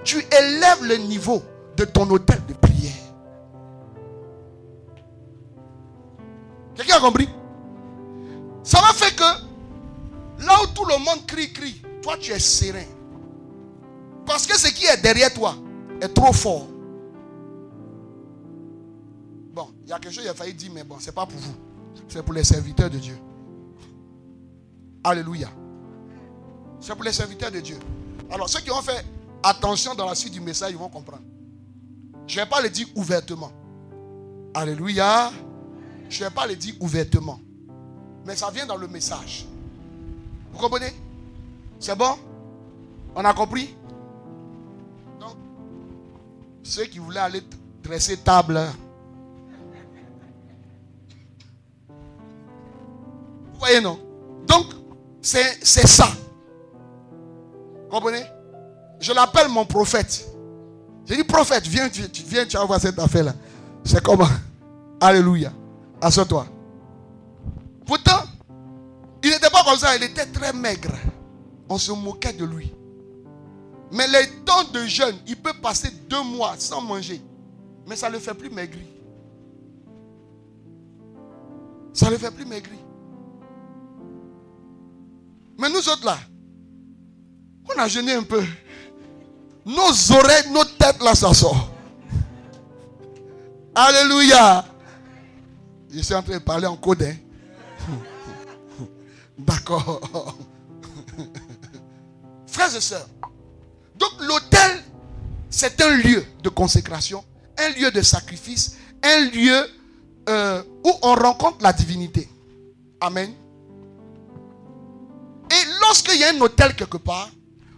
tu élèves le niveau de ton autel de prière. Quelqu'un a compris? Ça va faire que là où tout le monde crie, crie, toi tu es serein. Parce que ce qui est derrière toi est trop fort. Bon, il y a quelque chose, il a failli dire, mais bon, c'est pas pour vous. C'est pour les serviteurs de Dieu. Alléluia. C'est pour les serviteurs de Dieu. Alors, ceux qui ont fait attention dans la suite du message, ils vont comprendre. Je ne vais pas le dire ouvertement. Alléluia. Je ne vais pas le dire ouvertement. Mais ça vient dans le message. Vous comprenez? C'est bon? On a compris? Donc, ceux qui voulaient aller dresser table, vous voyez, non? Donc, c'est ça. Comprenez? Je l'appelle mon prophète. J'ai dit, prophète, viens, tu- viens, tu vas voir cette affaire-là. C'est comment? Alléluia. Assois-toi. Pourtant, il n'était pas comme ça, il était très maigre. On se moquait de lui. Mais les temps de jeûne, il peut passer deux mois sans manger. Mais ça ne le fait plus maigrir. Ça ne le fait plus maigrir. Mais nous autres là, on a jeûné un peu. Nos oreilles, nos têtes là, ça sort. Alléluia. Je suis en train de parler en code. hein. D'accord. Frères et sœurs, donc l'autel, c'est un lieu de consécration, un lieu de sacrifice, un lieu euh, où on rencontre la divinité. Amen. Et lorsqu'il y a un hôtel quelque part,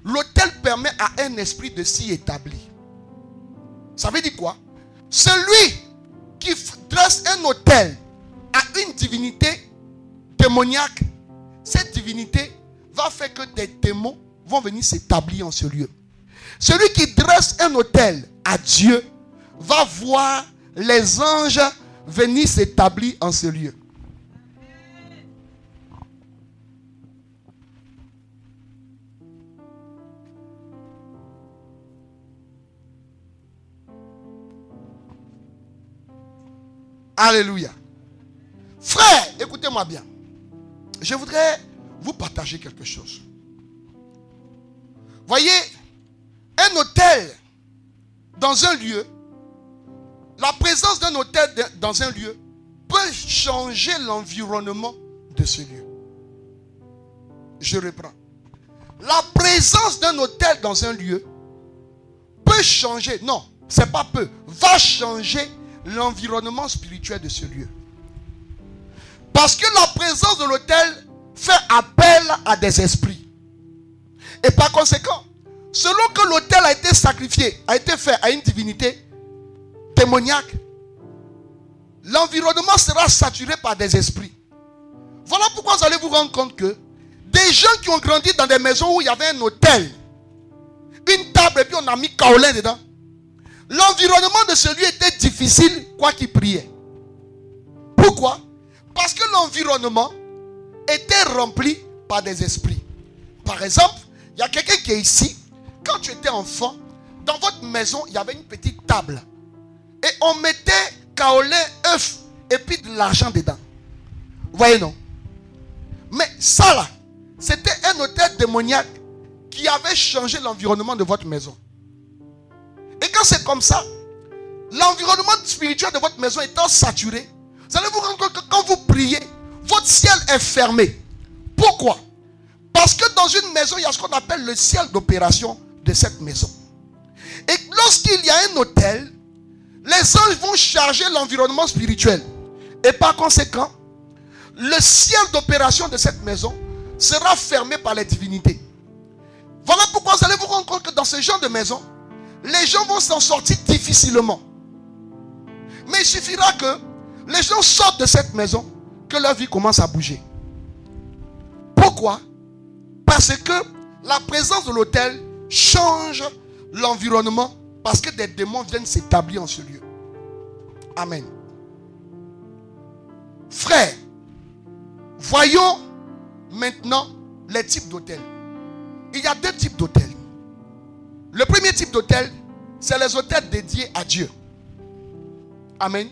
l'hôtel permet à un esprit de s'y établir. Ça veut dire quoi? Celui qui dresse un hôtel à une divinité démoniaque, cette divinité va faire que des démons vont venir s'établir en ce lieu. Celui qui dresse un hôtel à Dieu va voir les anges venir s'établir en ce lieu. Alléluia. Frère, écoutez-moi bien. Je voudrais vous partager quelque chose. Voyez, un hôtel dans un lieu, la présence d'un hôtel dans un lieu peut changer l'environnement de ce lieu. Je reprends. La présence d'un hôtel dans un lieu peut changer, non, c'est pas peu, va changer l'environnement spirituel de ce lieu. Parce que la présence de l'autel fait appel à des esprits. Et par conséquent, selon que l'autel a été sacrifié, a été fait à une divinité démoniaque, l'environnement sera saturé par des esprits. Voilà pourquoi vous allez vous rendre compte que des gens qui ont grandi dans des maisons où il y avait un hôtel, une table et puis on a mis kaolin dedans, l'environnement de celui était difficile, quoi qu'il priait. Pourquoi? Parce que l'environnement était rempli par des esprits. Par exemple, il y a quelqu'un qui est ici. Quand tu étais enfant, dans votre maison, il y avait une petite table. Et on mettait kaolin, œuf et puis de l'argent dedans. Vous voyez, non? Mais ça là, c'était un hôtel démoniaque qui avait changé l'environnement de votre maison. Quand c'est comme ça, l'environnement spirituel de votre maison étant saturé, vous allez vous rendre compte que quand vous priez, votre ciel est fermé. Pourquoi? Parce que dans une maison, il y a ce qu'on appelle le ciel d'opération de cette maison. Et lorsqu'il y a un hôtel, les anges vont charger l'environnement spirituel. Et par conséquent, le ciel d'opération de cette maison sera fermé par les divinités. Voilà pourquoi vous allez vous rendre compte que dans ce genre de maison, les gens vont s'en sortir difficilement. Mais il suffira que les gens sortent de cette maison, que leur vie commence à bouger. Pourquoi? Parce que la présence de l'hôtel change l'environnement parce que des démons viennent s'établir en ce lieu. Amen. Frère, voyons maintenant les types d'hôtels. Il y a deux types d'hôtels. Le premier type d'hôtel, c'est les hôtels dédiés à Dieu. Amen.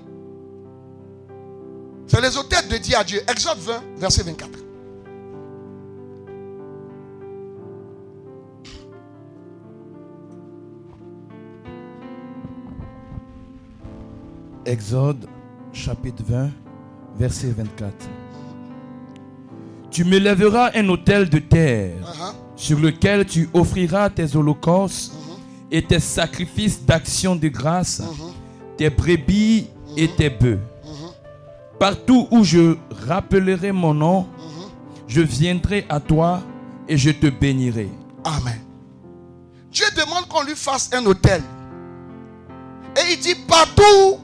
C'est les hôtels dédiés à Dieu. Exode 20, verset 24. Exode chapitre 20, verset 24. Tu me lèveras un autel de terre Uh-huh. Sur lequel tu offriras tes holocaustes Uh-huh. et tes sacrifices d'action de grâce, tes brebis et tes bœufs. Partout où je rappellerai mon nom, je viendrai à toi et je te bénirai. Amen. Dieu demande qu'on lui fasse un hôtel. Et il dit, partout,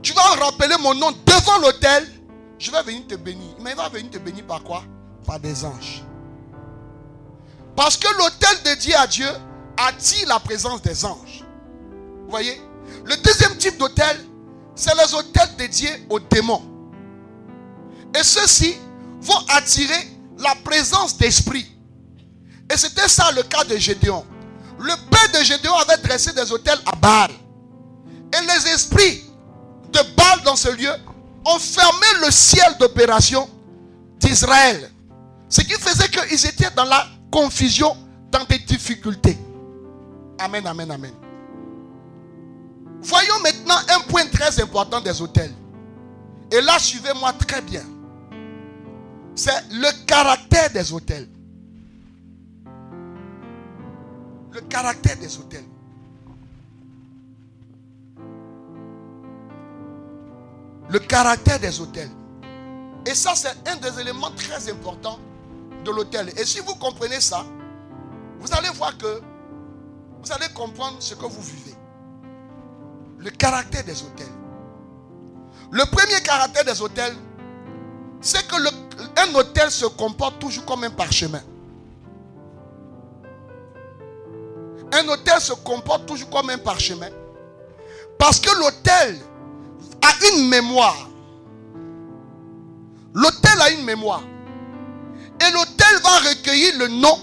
tu vas rappeler mon nom devant l'hôtel, je vais venir te bénir. Mais il va venir te bénir par quoi? Par des anges. Parce que l'hôtel dédié à Dieu attire la présence des anges. Vous voyez? Le deuxième type d'hôtel, c'est les hôtels dédiés aux démons. Et ceux-ci vont attirer la présence d'esprit. Et c'était ça le cas de Gédéon. Le père de Gédéon avait dressé des hôtels à Baal. Et les esprits de Baal dans ce lieu ont fermé le ciel d'opération d'Israël. Ce qui faisait qu'ils étaient dans la confusion, dans des difficultés. Amen, amen, amen. Voyons maintenant un point très important des hôtels. Et là, suivez-moi très bien. C'est le caractère des hôtels. Le caractère des hôtels. Le caractère des hôtels. Et ça, c'est un des éléments très importants de l'hôtel. Et si vous comprenez ça, vous allez voir que vous allez comprendre ce que vous vivez. Le caractère des hôtels. Le premier caractère des hôtels, c'est que le- un hôtel se comporte toujours comme un parchemin. Un hôtel se comporte toujours comme un parchemin. Parce que l'hôtel a une mémoire. L'hôtel a une mémoire. Et l'hôtel va recueillir le nom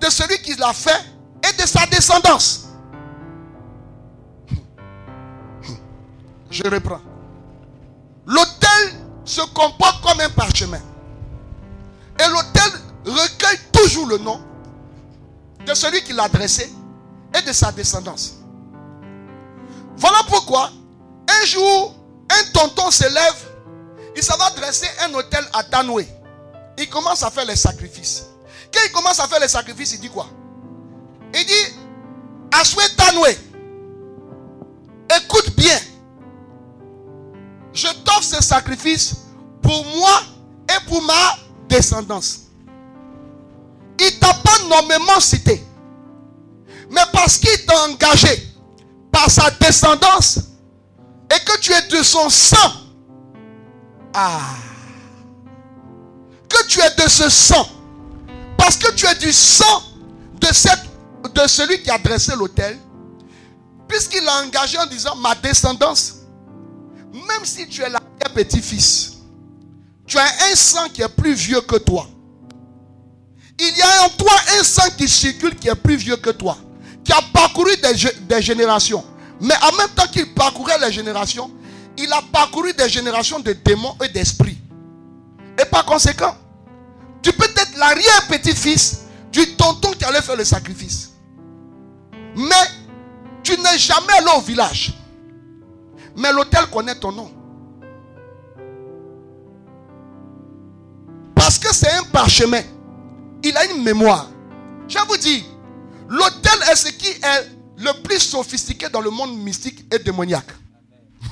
de celui qui l'a fait et de sa descendance. Je reprends. L'hôtel se comporte comme un parchemin. Et l'hôtel recueille toujours le nom de celui qui l'a dressé et de sa descendance. Voilà pourquoi un jour, un tonton se lève, il va dresser un hôtel à Tanoué. Il commence à faire les sacrifices. Quand il commence à faire les sacrifices, il dit quoi? Il dit, Asoué Tanoué, écoute bien. Je t'offre ce sacrifice pour moi et pour ma descendance. Il t'a pas nommément cité. Mais parce qu'il t'a engagé par sa descendance et que tu es de son sang. Ah. Que tu es de ce sang. Parce que tu es du sang de, cette, de celui qui a dressé l'autel. Puisqu'il a engagé en disant ma descendance. Même si tu es l'arrière-petit-fils. Tu as un sang qui est plus vieux que toi. Il y a en toi un sang qui circule qui est plus vieux que toi. Qui a parcouru des, des générations. Mais en même temps qu'il parcourait les générations, il a parcouru des générations de démons et d'esprits. Et par conséquent, tu peux être l'arrière-petit-fils du tonton qui allait faire le sacrifice. Mais tu n'es jamais allé au village. Mais l'hôtel connaît ton nom. Parce que c'est un parchemin. Il a une mémoire. Je vous dis, l'hôtel est ce qui est le plus sophistiqué dans le monde mystique et démoniaque.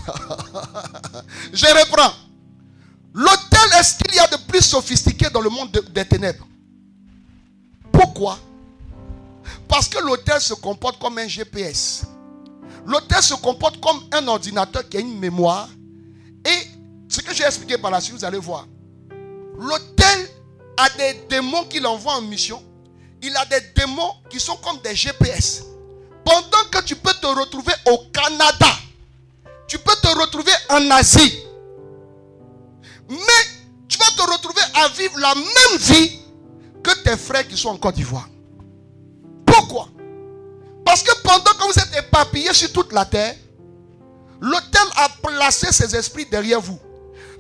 [LAUGHS] Je reprends. L'hôtel est ce qu'il y a de plus sophistiqué dans le monde de- des ténèbres? Pourquoi? Parce que l'hôtel se comporte comme un GPS. L'hôtel se comporte comme un ordinateur qui a une mémoire. Et ce que j'ai expliqué par la suite, vous allez voir. L'hôtel a des démons qu'il envoie en mission. Il a des démons qui sont comme des GPS. Pendant que tu peux te retrouver au Canada, tu peux te retrouver en Asie. Mais tu vas te retrouver à vivre la même vie que tes frères qui sont en Côte d'Ivoire. Pourquoi? Parce que pendant que vous êtes éparpillés sur toute la terre, l'autel a placé ses esprits derrière vous.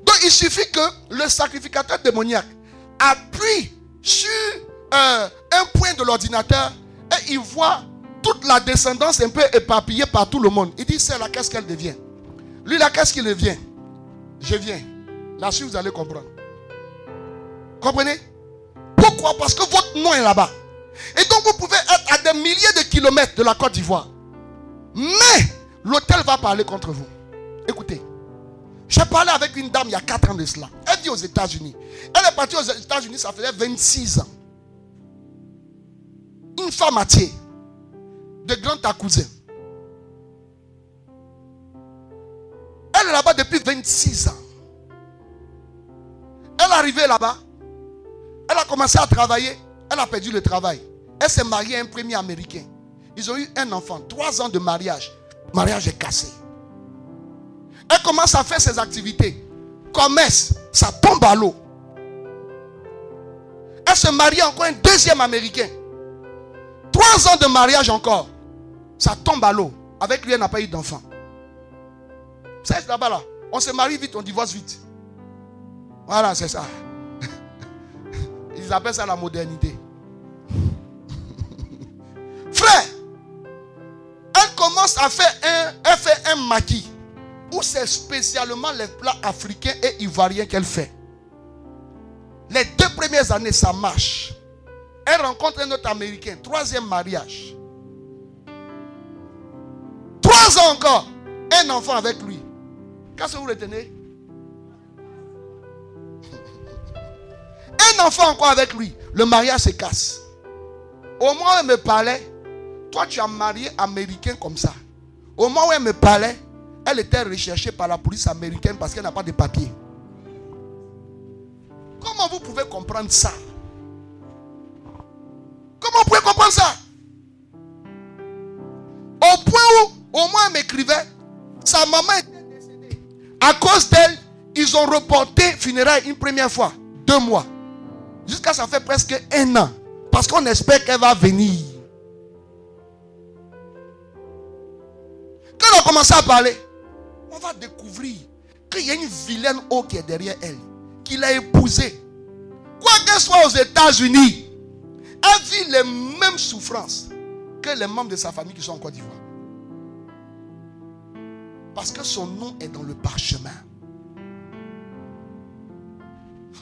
Donc il suffit que le sacrificateur démoniaque appuie sur euh, un point de l'ordinateur et il voit toute la descendance un peu éparpillée par tout le monde. Il dit, celle-là, qu'est-ce qu'elle devient? Lui, là, qu'est-ce qu'il devient? Je viens. Là-dessus, vous allez comprendre. Comprenez? Pourquoi? Parce que votre nom est là-bas. Et donc, vous pouvez être à des milliers de kilomètres de la Côte d'Ivoire. Mais, l'hôtel va parler contre vous. Écoutez. J'ai parlé avec une dame il y a 4 ans de cela. Elle vit aux États-Unis. Elle est partie aux États-Unis, ça faisait 26 ans. Une femme atiée. De grand ta cousin. Elle est là-bas depuis 26 ans. Elle est arrivée là-bas. Elle a commencé à travailler. Elle a perdu le travail. Elle s'est mariée à un premier américain. Ils ont eu un enfant. Trois ans de mariage. Le mariage est cassé. Elle commence à faire ses activités. Commerce, ça tombe à l'eau. Elle se marie encore un deuxième américain. Trois ans de mariage encore. Ça tombe à l'eau. Avec lui, elle n'a pas eu d'enfant. C'est là-bas là. On se marie vite, on divorce vite. Voilà, c'est ça. [LAUGHS] Ils appellent ça la modernité. [LAUGHS] Frère, elle commence à faire un, elle fait un maquis où c'est spécialement les plats africains et ivoiriens qu'elle fait. Les deux premières années, ça marche. Elle rencontre un autre Américain, troisième mariage. Trois ans encore, un enfant avec lui. Qu'est-ce que vous retenez? Un enfant encore avec lui. Le mariage se casse. Au moment où elle me parlait, toi tu as marié américain comme ça. Au moment où elle me parlait, elle était recherchée par la police américaine parce qu'elle n'a pas de papier. Comment vous pouvez comprendre ça? Comment vous pouvez comprendre ça? Au point où, au moins, elle m'écrivait, sa maman était décédée. À cause d'elle, ils ont reporté funérailles une première fois, deux mois. Jusqu'à ça fait presque un an. Parce qu'on espère qu'elle va venir. Quand on a commencé à parler, on va découvrir qu'il y a une vilaine eau qui est derrière elle, qu'il a épousée. Quoi qu'elle soit aux États-Unis, elle vit les mêmes souffrances que les membres de sa famille qui sont en Côte d'Ivoire. Parce que son nom est dans le parchemin.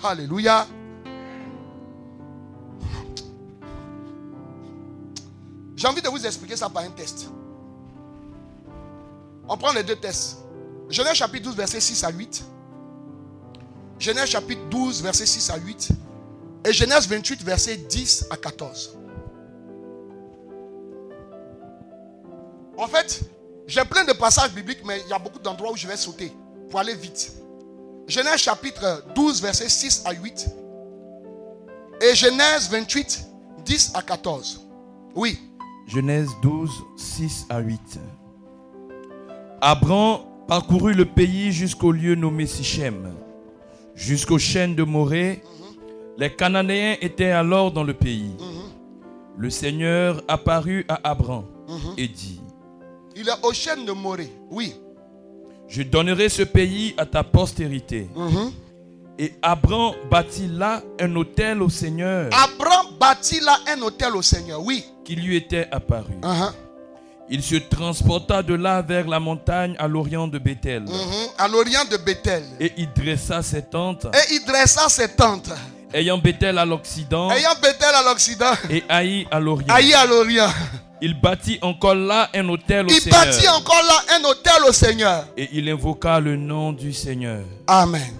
Alléluia. J'ai envie de vous expliquer ça par un test. On prend les deux tests. Genèse chapitre 12, verset 6 à 8. Genèse chapitre 12, verset 6 à 8. Et Genèse 28, verset 10 à 14. En fait, j'ai plein de passages bibliques, mais il y a beaucoup d'endroits où je vais sauter pour aller vite. Genèse chapitre 12, verset 6 à 8. Et Genèse 28, 10 à 14. Oui. Genèse 12, 6 à 8. Abram parcourut le pays jusqu'au lieu nommé Sichem, jusqu'aux chaînes de Morée. Les Cananéens étaient alors dans le pays. Le Seigneur apparut à Abram et dit Il est aux chaînes de Morée. Oui. Je donnerai ce pays à ta postérité, Mhm. Et Abraham bâtit là un hôtel au Seigneur Abraham bâtit là un hôtel au Seigneur. Oui. Qui lui était apparu. Uh-huh. Il se transporta de là vers la montagne à l'orient de Bethel. Mhm. À l'orient de Bethel. Et il dressa ses tentes, Et il dressa ses tentes. ayant Bethel à l'occident Ayant Bethel à l'Occident, et Haï à l'orient. À l'Orient. Il bâtit encore là un hôtel au Il Seigneur. bâtit encore là un hôtel au Seigneur. Et il invoqua le nom du Seigneur. Amen.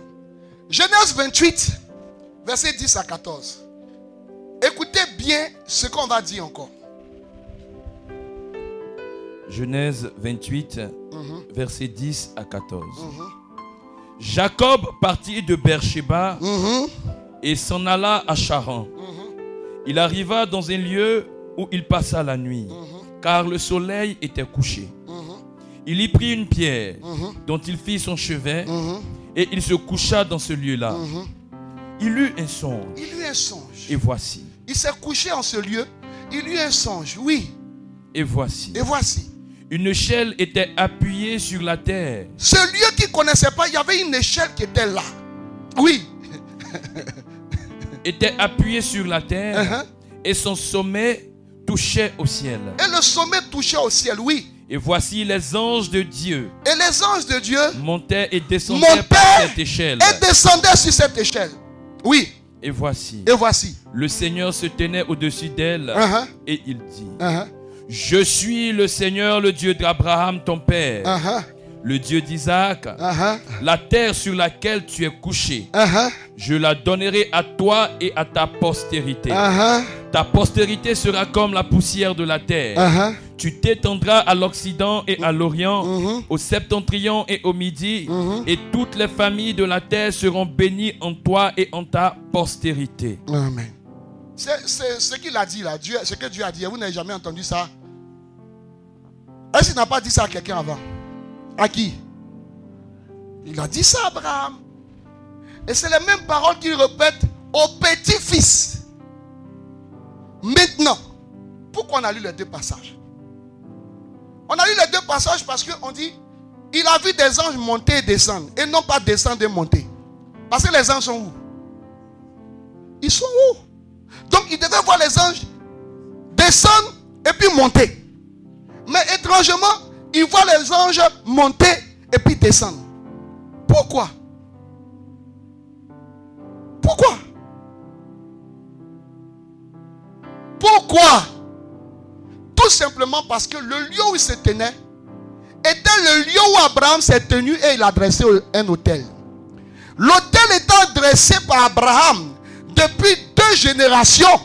Genèse 28, verset 10 à 14. Écoutez bien ce qu'on va dire encore. Genèse 28, Mhm. versets 10 à 14. Jacob partit de Beersheba Mhm. et s'en alla à Charan. Il arriva dans un lieu où il passa la nuit, car le soleil était couché. Il y prit une pierre dont il fit son chevet et il se coucha dans ce lieu-là. Il eut un songe Il eut un songe. et voici, Il s'est couché en ce lieu. Il eut un songe. Oui. et voici. Et voici. Une échelle était appuyée sur la terre Ce lieu qu'il ne connaissait pas, il y avait une échelle qui était là. Oui. [LAUGHS] était appuyée sur la terre Uh-huh. et son sommet touchait au ciel. Et le sommet touchait au ciel. Oui. Et voici les anges de Dieu Et les anges de Dieu montaient et descendaient montaient par cette échelle. et descendaient sur cette échelle. Oui. Et voici, Et voici. le Seigneur se tenait au-dessus d'elle Uh-huh. et il dit, Uh-huh. Je suis le Seigneur, le Dieu d'Abraham, ton père, Uh-huh. Le Dieu d'Isaac. La terre sur laquelle tu es couché, je la donnerai à toi et à ta postérité. Ta postérité sera comme la poussière de la terre. Tu t'étendras à l'Occident et à l'Orient, Mhm. au septentrion et au midi, Mhm. et toutes les familles de la terre seront bénies en toi et en ta postérité. Amen. C'est c'est ce qu'il a dit là. Dieu, ce que Dieu a dit. Vous n'avez jamais entendu ça Est-ce qu'il n'a pas dit ça à quelqu'un avant? À qui? Il a dit ça à Abraham. Et c'est les mêmes paroles qu'il répète au petit-fils. Maintenant, pourquoi on a lu les deux passages? On a lu les deux passages parce qu'on dit il a vu des anges monter et descendre, et non pas descendre et monter. Parce que les anges sont où? Ils sont où? Donc il devait voir les anges descendre et puis monter. Mais étrangement, il voit les anges monter et puis descendre. Pourquoi? Pourquoi? Pourquoi? Tout simplement parce que le lieu où il se tenait était le lieu où Abraham s'est tenu et il a dressé un hôtel. L'hôtel étant dressé par Abraham depuis deux générations,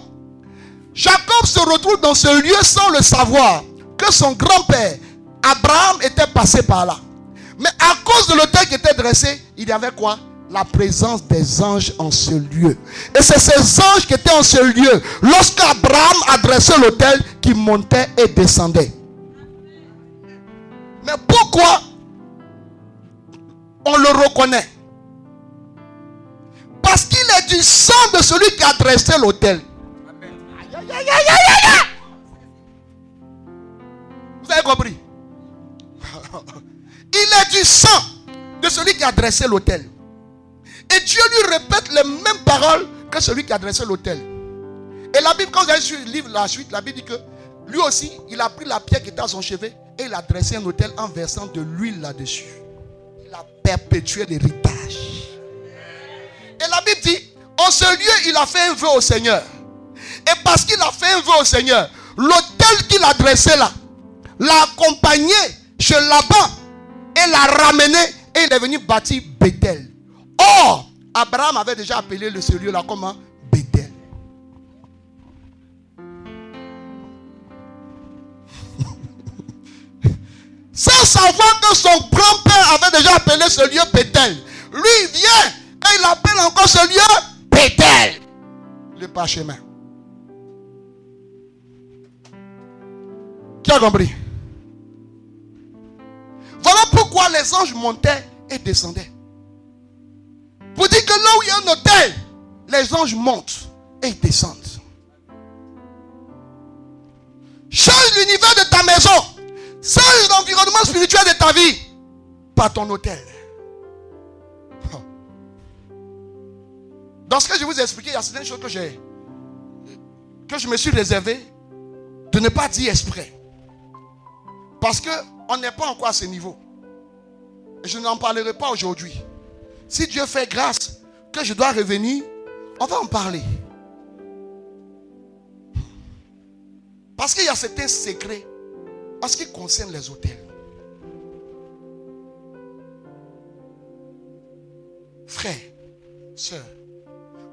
Jacob se retrouve dans ce lieu sans le savoir que son grand-père, Abraham, était passé par là. Mais à cause de l'hôtel qui était dressé, il y avait quoi? La présence des anges en ce lieu. Et c'est ces anges qui étaient en ce lieu lorsqu'Abraham a dressé l'hôtel qui montait et descendait. Mais pourquoi on le reconnaît? Parce qu'il est du sang de celui qui a dressé l'autel. Vous avez compris? Il est du sang de celui qui a dressé l'autel. Et Dieu lui répète les mêmes paroles que celui qui a dressé l'autel. Et la Bible, quand vous allez sur le livre la suite, la Bible dit que lui aussi, il a pris la pierre qui était à son chevet et il a dressé un hôtel en versant de l'huile là-dessus. Il a perpétué l'héritage. Et la Bible dit, en ce lieu, il a fait un vœu au Seigneur. Et parce qu'il a fait un vœu au Seigneur, l'hôtel qu'il a dressé là, l'a accompagné chez Laban et l'a ramené et il est venu bâtir Bethel. Or, Abraham avait déjà appelé ce lieu-là comment Bethel. [LAUGHS] Sans savoir que son grand-père avait déjà appelé ce lieu Bethel. Lui, vient et il appelle encore ce lieu Bethel. Le parchemin. Qui a compris? Voilà pourquoi les anges montaient et descendaient. Pour dire que là où il y a un hôtel, les anges montent et descendent. Change l'univers de ta maison. Change l'environnement spirituel de ta vie par ton hôtel. Dans ce que je vous ai expliqué, il y a certaines choses que j'ai que je me suis réservé de ne pas dire exprès. Parce que on n'est pas encore à ce niveau. Et je n'en parlerai pas aujourd'hui. Si Dieu fait grâce que je dois revenir, on va en parler. Parce qu'il y a certains secrets en ce qui concerne les hôtels. Frère, soeur,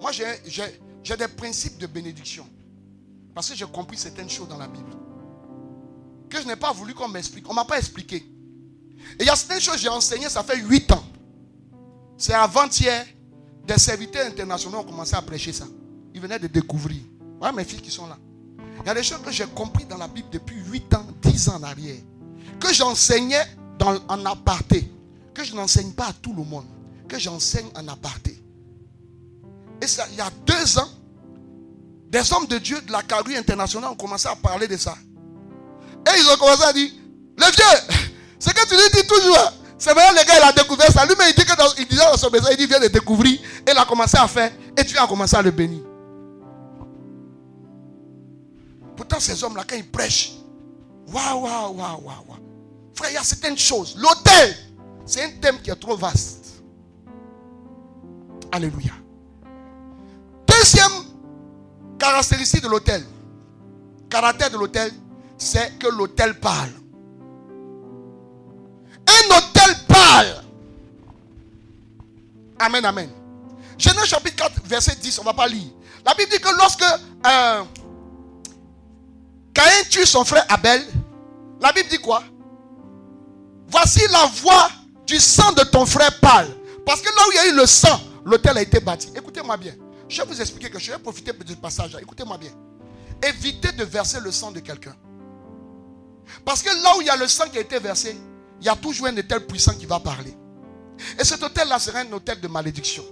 moi j'ai des principes de bénédiction. Parce que j'ai compris certaines choses dans la Bible. Je n'ai pas voulu qu'on m'explique. On ne m'a pas expliqué. Et il y a certaines choses que j'ai enseignées, ça fait 8 ans. C'est avant-hier, des serviteurs internationaux ont commencé à prêcher ça. Ils venaient de découvrir. Voilà mes filles qui sont là. Il y a des choses que j'ai compris dans la Bible depuis 8 ans, 10 ans en arrière. Que j'enseignais dans- en aparté. Que je n'enseigne pas à tout le monde. Que j'enseigne en aparté. Et ça, il y a deux ans, des hommes de Dieu de la carrue internationale ont commencé à parler de ça. Et ils ont commencé à dire, le vieux, ce que tu lui dis toujours, c'est vrai, le gars, il a découvert ça. Lui-même, il dit que dans, il dans son besoin, il dit, viens de découvrir. Et il a commencé à faire. Et tu as commencé à le bénir. Pourtant, ces hommes-là, quand ils prêchent, waouh, waouh, waouh, waouh, waouh. Frère, il y a certaines choses. L'autel, c'est un thème qui est trop vaste. Alléluia. Deuxième caractéristique de l'autel, caractère de l'autel, c'est que l'autel parle. Un hôtel parle. Amen, amen. Genèse chapitre 4, verset 10, on ne va pas lire. La Bible dit que lorsque euh, Caïn tue son frère Abel, la Bible dit quoi? Voici la voix du sang de ton frère parle. Parce que là où il y a eu le sang, l'autel a été bâti. Écoutez-moi bien. Je vais vous expliquer que je vais profiter de ce passage. Écoutez-moi bien. Évitez de verser le sang de quelqu'un. Parce que là où il y a le sang qui a été versé, il y a toujours un hôtel puissant qui va parler. Et cet hôtel-là sera un hôtel de malédiction.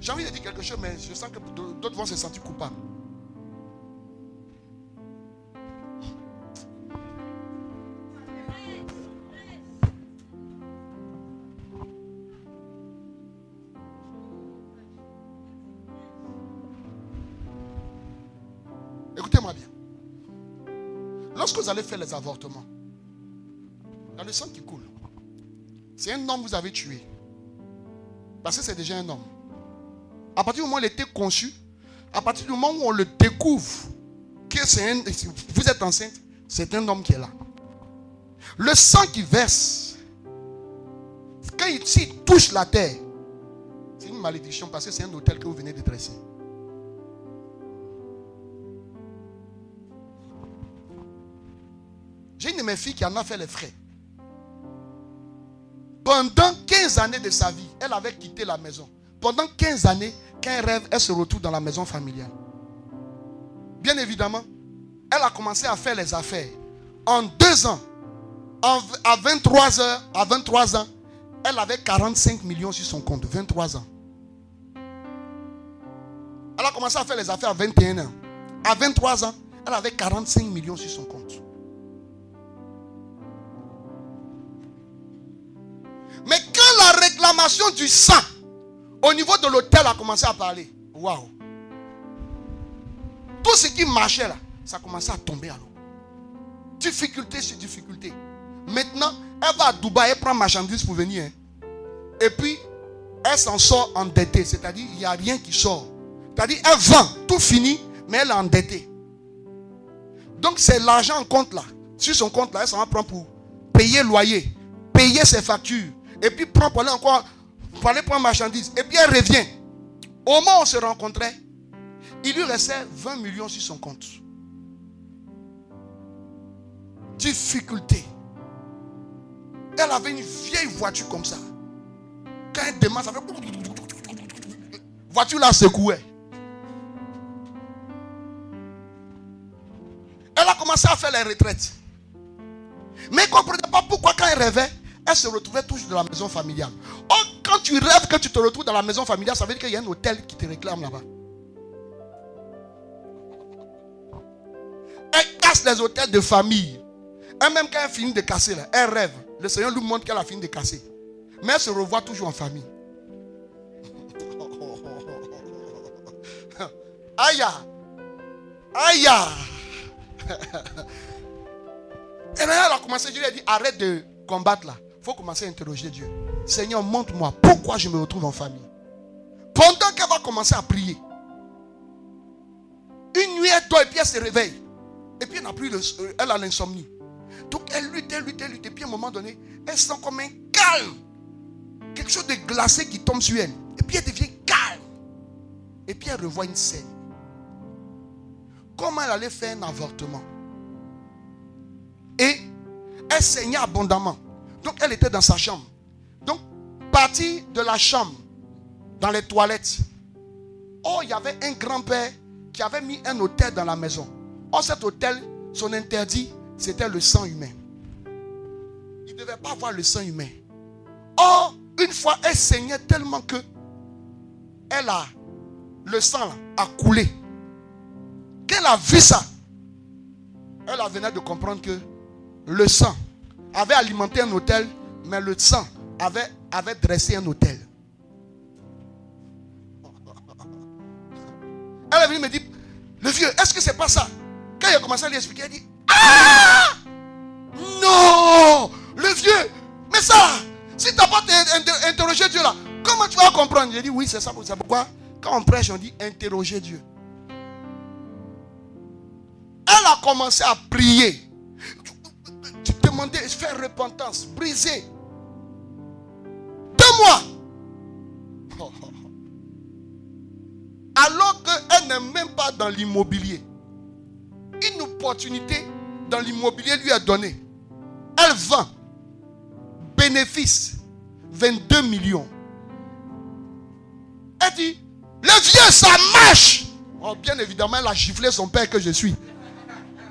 J'ai envie de dire quelque chose, mais je sens que d'autres vont se sentir coupables. Lorsque vous allez faire les avortements, il y a le sang qui coule. C'est un homme que vous avez tué. Parce que c'est déjà un homme. À partir du moment où il était conçu, à partir du moment où on le découvre que un, vous êtes enceinte, c'est un homme qui est là. Le sang qui verse, quand il, touche la terre, c'est une malédiction parce que c'est un hôtel que vous venez de dresser. J'ai une de mes filles qui en a fait les frais. Pendant 15 années de sa vie, elle avait quitté la maison. Pendant 15 années, elle rêve, elle se retrouve dans la maison familiale. Bien évidemment, elle a commencé à faire les affaires. En deux ans, à 23 heures, à 23 ans, elle avait 45 millions sur son compte. 23 ans. Elle a commencé à faire les affaires à 21 ans. À 23 ans, elle avait 45 millions sur son compte. Réclamation du sang au niveau de l'hôtel a commencé à parler, waouh! Tout ce qui marchait là, ça a commencé à tomber à l'eau. Difficulté sur difficulté. Maintenant, elle va à Dubaï, elle prend marchandise pour venir. hein. Et puis, elle s'en sort endettée. C'est-à-dire, il n'y a rien qui sort. C'est-à-dire, elle vend, tout fini, mais elle est endettée. Donc, c'est l'argent en compte là. Sur son compte là, elle s'en va prendre pour payer loyer, payer ses factures. Et puis, prendre pour aller encore, pour aller prendre marchandise. Et puis, elle revient. Au moment où on se rencontrait, il lui restait 20 millions sur son compte. Difficulté. Elle avait une vieille voiture comme ça. Quand elle démarre, ça fait. Voiture là secouait. Elle a commencé à faire les retraites. Mais elle ne comprenait pas pourquoi quand elle rêvait, elle se retrouvait toujours dans la maison familiale. Oh, quand tu rêves que tu te retrouves dans la maison familiale, ça veut dire qu'il y a un hôtel qui te réclame là-bas. Elle casse les hôtels de famille. Et même quand elle finit de casser, là, elle rêve. Le Seigneur lui montre qu'elle a fini de casser. Mais elle se revoit toujours en famille. [LAUGHS] Aïe. Aïe. [LAUGHS] Et là, elle a commencé, Dieu lui a dit, arrête de combattre là. Il faut commencer à interroger Dieu. Seigneur, montre-moi pourquoi je me retrouve en famille. Pendant qu'elle va commencer à prier, une nuit, elle dort et puis elle se réveille. Et puis elle n'a plus le, elle a l'insomnie. Donc elle lutte, elle lutte, elle lutte. Et puis à un moment donné, elle sent comme un calme. Quelque chose de glacé qui tombe sur elle. Et puis elle devient calme. Et puis elle revoit une scène. Comment elle allait faire un avortement. Et elle saignait abondamment. Donc elle était dans sa chambre. Donc, partie de la chambre, dans les toilettes. Oh, il y avait un grand-père qui avait mis un hôtel dans la maison. Oh, cet hôtel, son interdit, c'était le sang humain. Il ne devait pas voir le sang humain. Oh, une fois, elle saignait tellement que elle a, le sang a coulé. Qu'elle a vu ça, elle venait de comprendre que le sang avait alimenté un hôtel, mais le sang avait, avait dressé un hôtel. Elle est venue me dire, le vieux, est-ce que c'est pas ça? Quand il a commencé à lui expliquer, elle dit, ah Non Le vieux, mais ça, si tu n'as pas inter- interrogé Dieu là, comment tu vas comprendre? J'ai dit, oui, c'est ça, c'est pourquoi quand on prêche, on dit interroger Dieu. Elle a commencé à prier. Tu demandais, faire repentance, briser. Deux mois. [LAUGHS] Alors qu'elle n'est même pas dans l'immobilier. Une opportunité dans l'immobilier lui a donné. Elle vend. Bénéfice. 22 millions. Elle dit, le vieux, ça marche. Oh, bien évidemment, elle a giflé son père que je suis.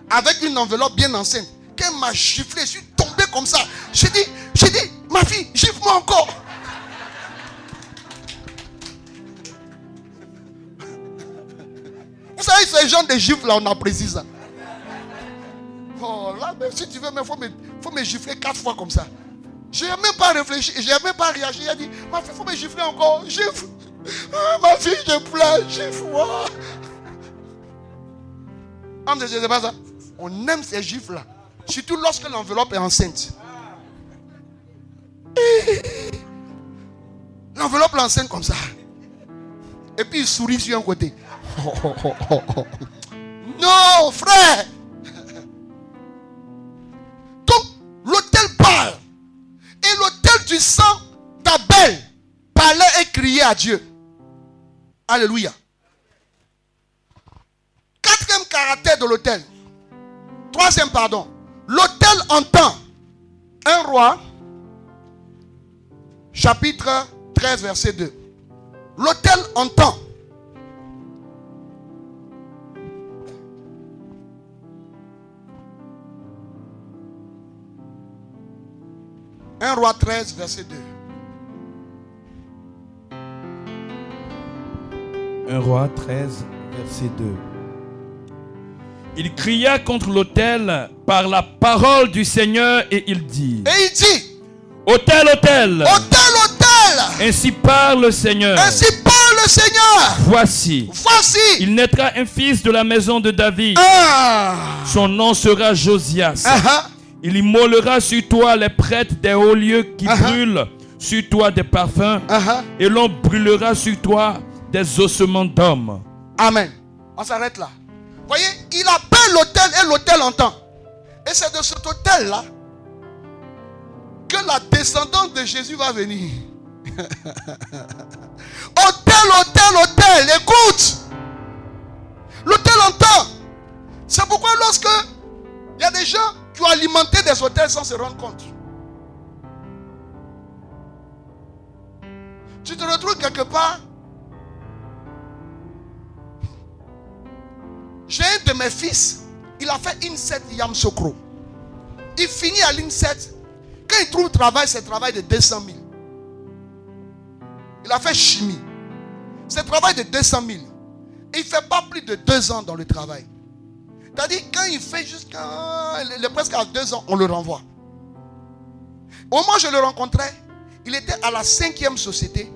Avec une enveloppe bien enceinte. Qu'elle m'a giflé, je suis tombé comme ça. J'ai dit, j'ai dit, ma fille, gifle-moi encore. Vous savez, ces gens de gifles là, on apprécie ça. Oh là, mais si tu veux, il faut me, faut me gifler quatre fois comme ça. Je n'ai même pas réfléchi, je n'ai même pas réagi. Il a dit, ma fille, il faut me gifler encore. Gifle. Ah, ma fille, je pleure, gifle-moi. Pas ça. On aime ces gifles-là. Surtout lorsque l'enveloppe est enceinte. [LAUGHS] L'enveloppe est enceinte comme ça. Et puis il sourit sur un côté. [LAUGHS] Non, frère. Donc, l'autel parle. Et l'autel du sang d'Abel parlait et criait à Dieu. Alléluia. Quatrième caractère de l'autel. Troisième, pardon. L'autel entend. Un roi, chapitre 13, verset 2. L'autel entend. Un roi 13, verset 2. 1 roi 13, verset 2. Il cria contre l'autel par la parole du Seigneur et il dit Et il dit, Autel, autel, autel, autel, ainsi parle le Seigneur. ainsi parle le Seigneur. Voici, Voici. il naîtra un fils de la maison de David. Ah. Son nom sera Josias. Ah. Il immolera sur toi les prêtres des hauts lieux qui ah. brûlent sur toi des parfums, ah. et l'on brûlera sur toi des ossements d'hommes. Amen. On s'arrête là. Voyez, il appelle l'autel et l'autel entend. Et c'est de cet autel-là que la descendance de Jésus va venir. [LAUGHS] Autel, autel, autel, écoute. L'autel entend. C'est pourquoi lorsque il y a des gens qui ont alimenté des hôtels sans se rendre compte. Tu te retrouves quelque part J'ai un de mes fils, il a fait INSET Yam Sokro. Il finit à l'INSET. Quand il trouve travail, c'est travail de 200 000. Il a fait chimie. C'est travail de 200 000. Et il ne fait pas plus de deux ans dans le travail. C'est-à-dire, quand il fait jusqu'à. Il est presque à deux ans, on le renvoie. Au moment où je le rencontrais, Il était à la cinquième société.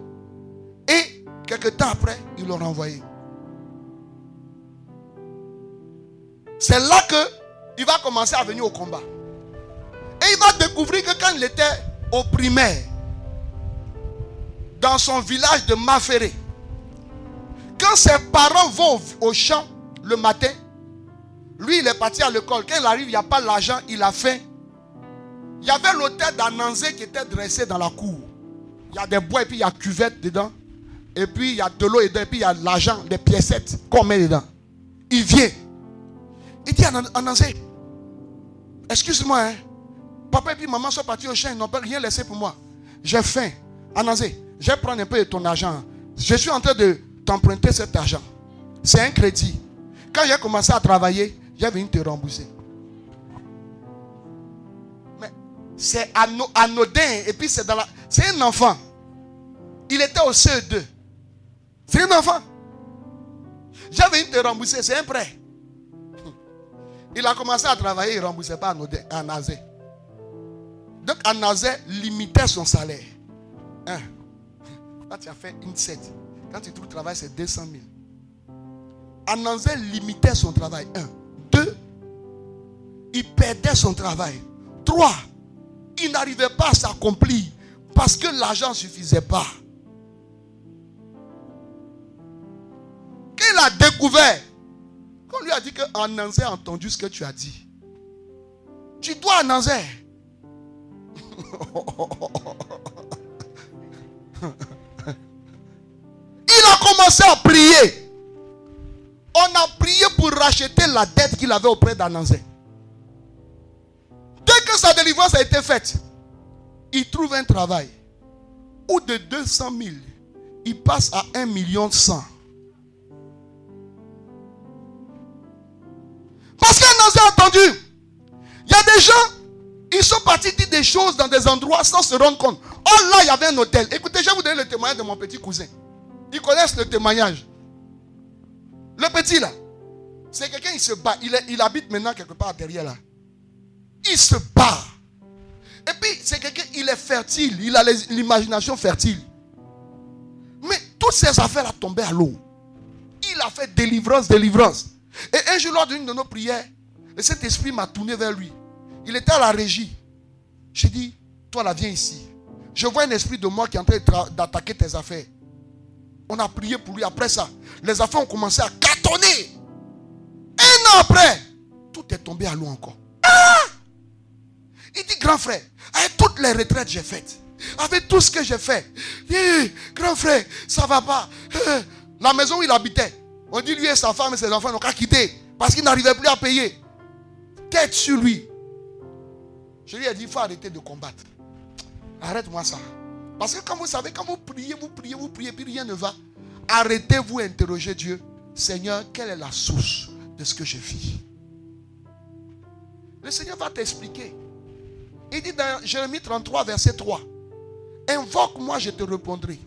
Et quelques temps après, ils l'ont renvoyé. C'est là que il va commencer à venir au combat. Et il va découvrir que quand il était au primaire, dans son village de Maféré, quand ses parents vont au champ le matin, lui il est parti à l'école. Quand il arrive, il n'y a pas l'argent, il a faim. Il y avait l'hôtel d'Ananzé qui était dressé dans la cour. Il y a des bois et puis il y a cuvette dedans. Et puis il y a de l'eau. Et puis il y a l'argent, des piécettes qu'on met dedans. Il vient. Il dit à Ananzé, excuse-moi, hein. papa et puis maman sont partis au champ, ils n'ont pas rien laissé pour moi. J'ai faim. Ananzé, je vais prendre un peu de ton argent. Je suis en train de t'emprunter cet argent. C'est un crédit. Quand j'ai commencé à travailler, j'ai venu te rembourser. Mais c'est ano- anodin. Et puis c'est dans la. C'est un enfant. Il était au CE2. C'est un enfant. J'ai venu te rembourser. C'est un prêt. Il a commencé à travailler, il ne remboursait pas Anazé. Donc Anazé limitait son salaire. Un. Quand tu as fait une 7, quand tu trouves le travail, c'est 200 000. Ananzé limitait son travail. Un. Deux, il perdait son travail. Trois, il n'arrivait pas à s'accomplir parce que l'argent ne suffisait pas. Quand il a découvert, lui a dit qu'Ananzé a entendu ce que tu as dit. Tu dois Ananzé. [LAUGHS] Il a commencé à prier. On a prié pour racheter la dette qu'il avait auprès d'Ananzé. Dès que sa délivrance a été faite, il trouve un travail. Ou de 200 000, il passe à 1 million 100. 000. Diligence est attendue. Il y a des gens, ils sont partis dire des choses dans des endroits sans se rendre compte. Oh là, il y avait un hôtel. Écoutez, je vais vous donner le témoignage de mon petit cousin. Ils connaissent le témoignage. Le petit là, c'est quelqu'un, il se bat. Il, habite maintenant quelque part derrière là. Il se bat. Et puis, c'est quelqu'un, il est fertile. Il a l'imagination fertile. Mais toutes ces affaires-là tombaient à l'eau. Il a fait délivrance, délivrance. Et un jour, lors d'une de nos prières, le Saint-Esprit m'a tourné vers lui. Il était à la régie. J'ai dit, toi là, viens ici. Je vois un esprit de moi qui est en train d'attaquer tes affaires. On a prié pour lui. Après ça, les affaires ont commencé à cartonner. Un an après, tout est tombé à l'eau encore. Ah Il dit, grand frère, avec toutes les retraites que j'ai faites, avec tout ce que j'ai fait, eh, grand frère, ça va pas. Eh, La maison où il habitait, on dit lui et sa femme et ses enfants n'ont qu'à quitter parce qu'il n'arrivait plus à payer. Tête sur lui. Je lui ai dit, il faut arrêter de combattre. Arrête-moi ça. Parce que quand vous savez, quand vous priez, vous priez, vous priez, puis rien ne va, arrêtez-vous interroger Dieu. Seigneur, quelle est la source de ce que je vis? Le Seigneur va t'expliquer. Il dit dans Jérémie 33, verset 3, Invoque-moi, je te répondrai.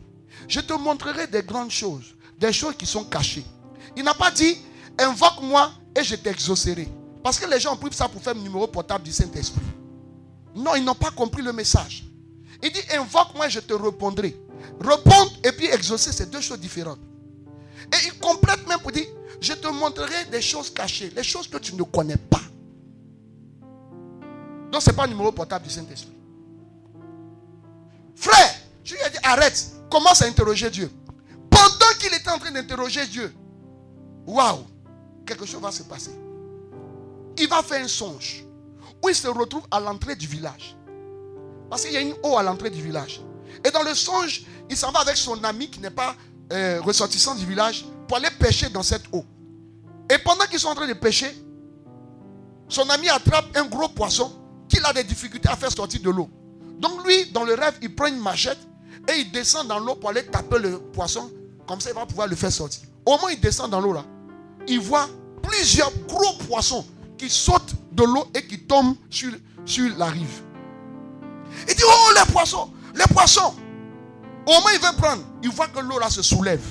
Je te montrerai des grandes choses, des choses qui sont cachées. Il n'a pas dit, invoque-moi et je t'exaucerai. Parce que les gens ont pris ça pour faire le numéro portable du Saint-Esprit. Non, ils n'ont pas compris le message. Il dit, invoque-moi, je te répondrai. Répondre et puis exaucer, c'est deux choses différentes. Et il complète même pour dire, je te montrerai des choses cachées, les choses que tu ne connais pas. Donc, ce n'est pas le numéro portable du Saint-Esprit. Frère, je lui ai dit, arrête, commence à interroger Dieu. Pendant qu'il était en train d'interroger Dieu, waouh, quelque chose va se passer. Il va faire un songe où il se retrouve à l'entrée du village. Parce qu'il y a une eau à l'entrée du village. Et dans le songe, il s'en va avec son ami qui n'est pas euh, ressortissant du village pour aller pêcher dans cette eau. Et pendant qu'ils sont en train de pêcher, son ami attrape un gros poisson qu'il a des difficultés à faire sortir de l'eau. Donc lui, dans le rêve, il prend une machette et il descend dans l'eau pour aller taper le poisson. Comme ça, il va pouvoir le faire sortir. Au moment où il descend dans l'eau là, il voit plusieurs gros poissons qui sautent de l'eau et qui tombent sur, sur la rive. Il dit, oh les poissons, les poissons. Au moment il veut prendre, il voit que l'eau là se soulève.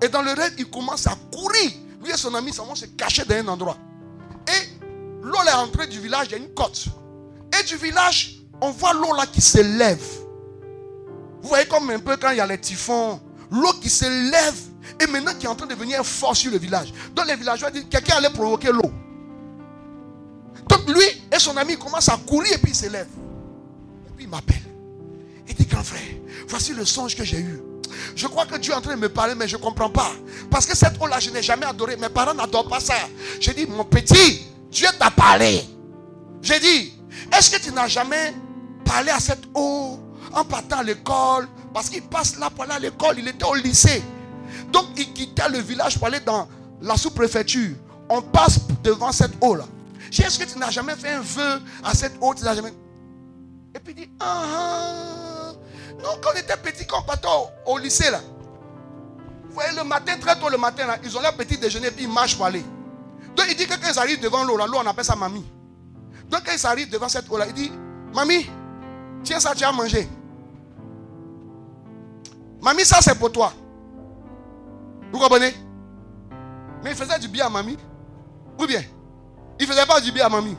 Et dans le rêve, il commence à courir. Lui et son ami s'en vont se cacher dans un endroit. Et l'eau est entrée du village, il y a une côte. Et du village, on voit l'eau là qui s'élève. Vous voyez comme un peu quand il y a les typhons, l'eau qui se lève et maintenant qui est en train de devenir fort sur le village. Donc les villageois disent quelqu'un allait provoquer l'eau. Donc lui et son ami commencent à courir et puis il se lève. Et puis il m'appelle. Il dit grand frère, voici le songe que j'ai eu. Je crois que Dieu est en train de me parler, mais je ne comprends pas. Parce que cette eau-là, je n'ai jamais adoré. Mes parents n'adorent pas ça. J'ai dit, mon petit, Dieu t'a parlé. J'ai dit, est-ce que tu n'as jamais parlé à cette eau en partant à l'école? Parce qu'il passe là pour aller à l'école, il était au lycée. Donc il quittait le village pour aller dans la sous-préfecture. On passe devant cette eau-là. Est-ce que tu n'as jamais fait un vœu à cette eau Tu n'as jamais... Et puis il dit, ah, ah. non, quand on était petit, quand on partait au, lycée là, vous voyez, le matin, très tôt le matin, là, ils ont leur petit déjeuner, puis ils marchent pour aller. Donc il dit que quand ils arrivent devant l'eau, là, l'eau on appelle ça mamie. Donc quand ils arrivent devant cette eau là, il dit, mamie, tiens ça, tu as mangé. Mamie, ça c'est pour toi. Vous comprenez? Mais il faisait du bien à mamie. Ou bien Il faisait pas du bien à mamie.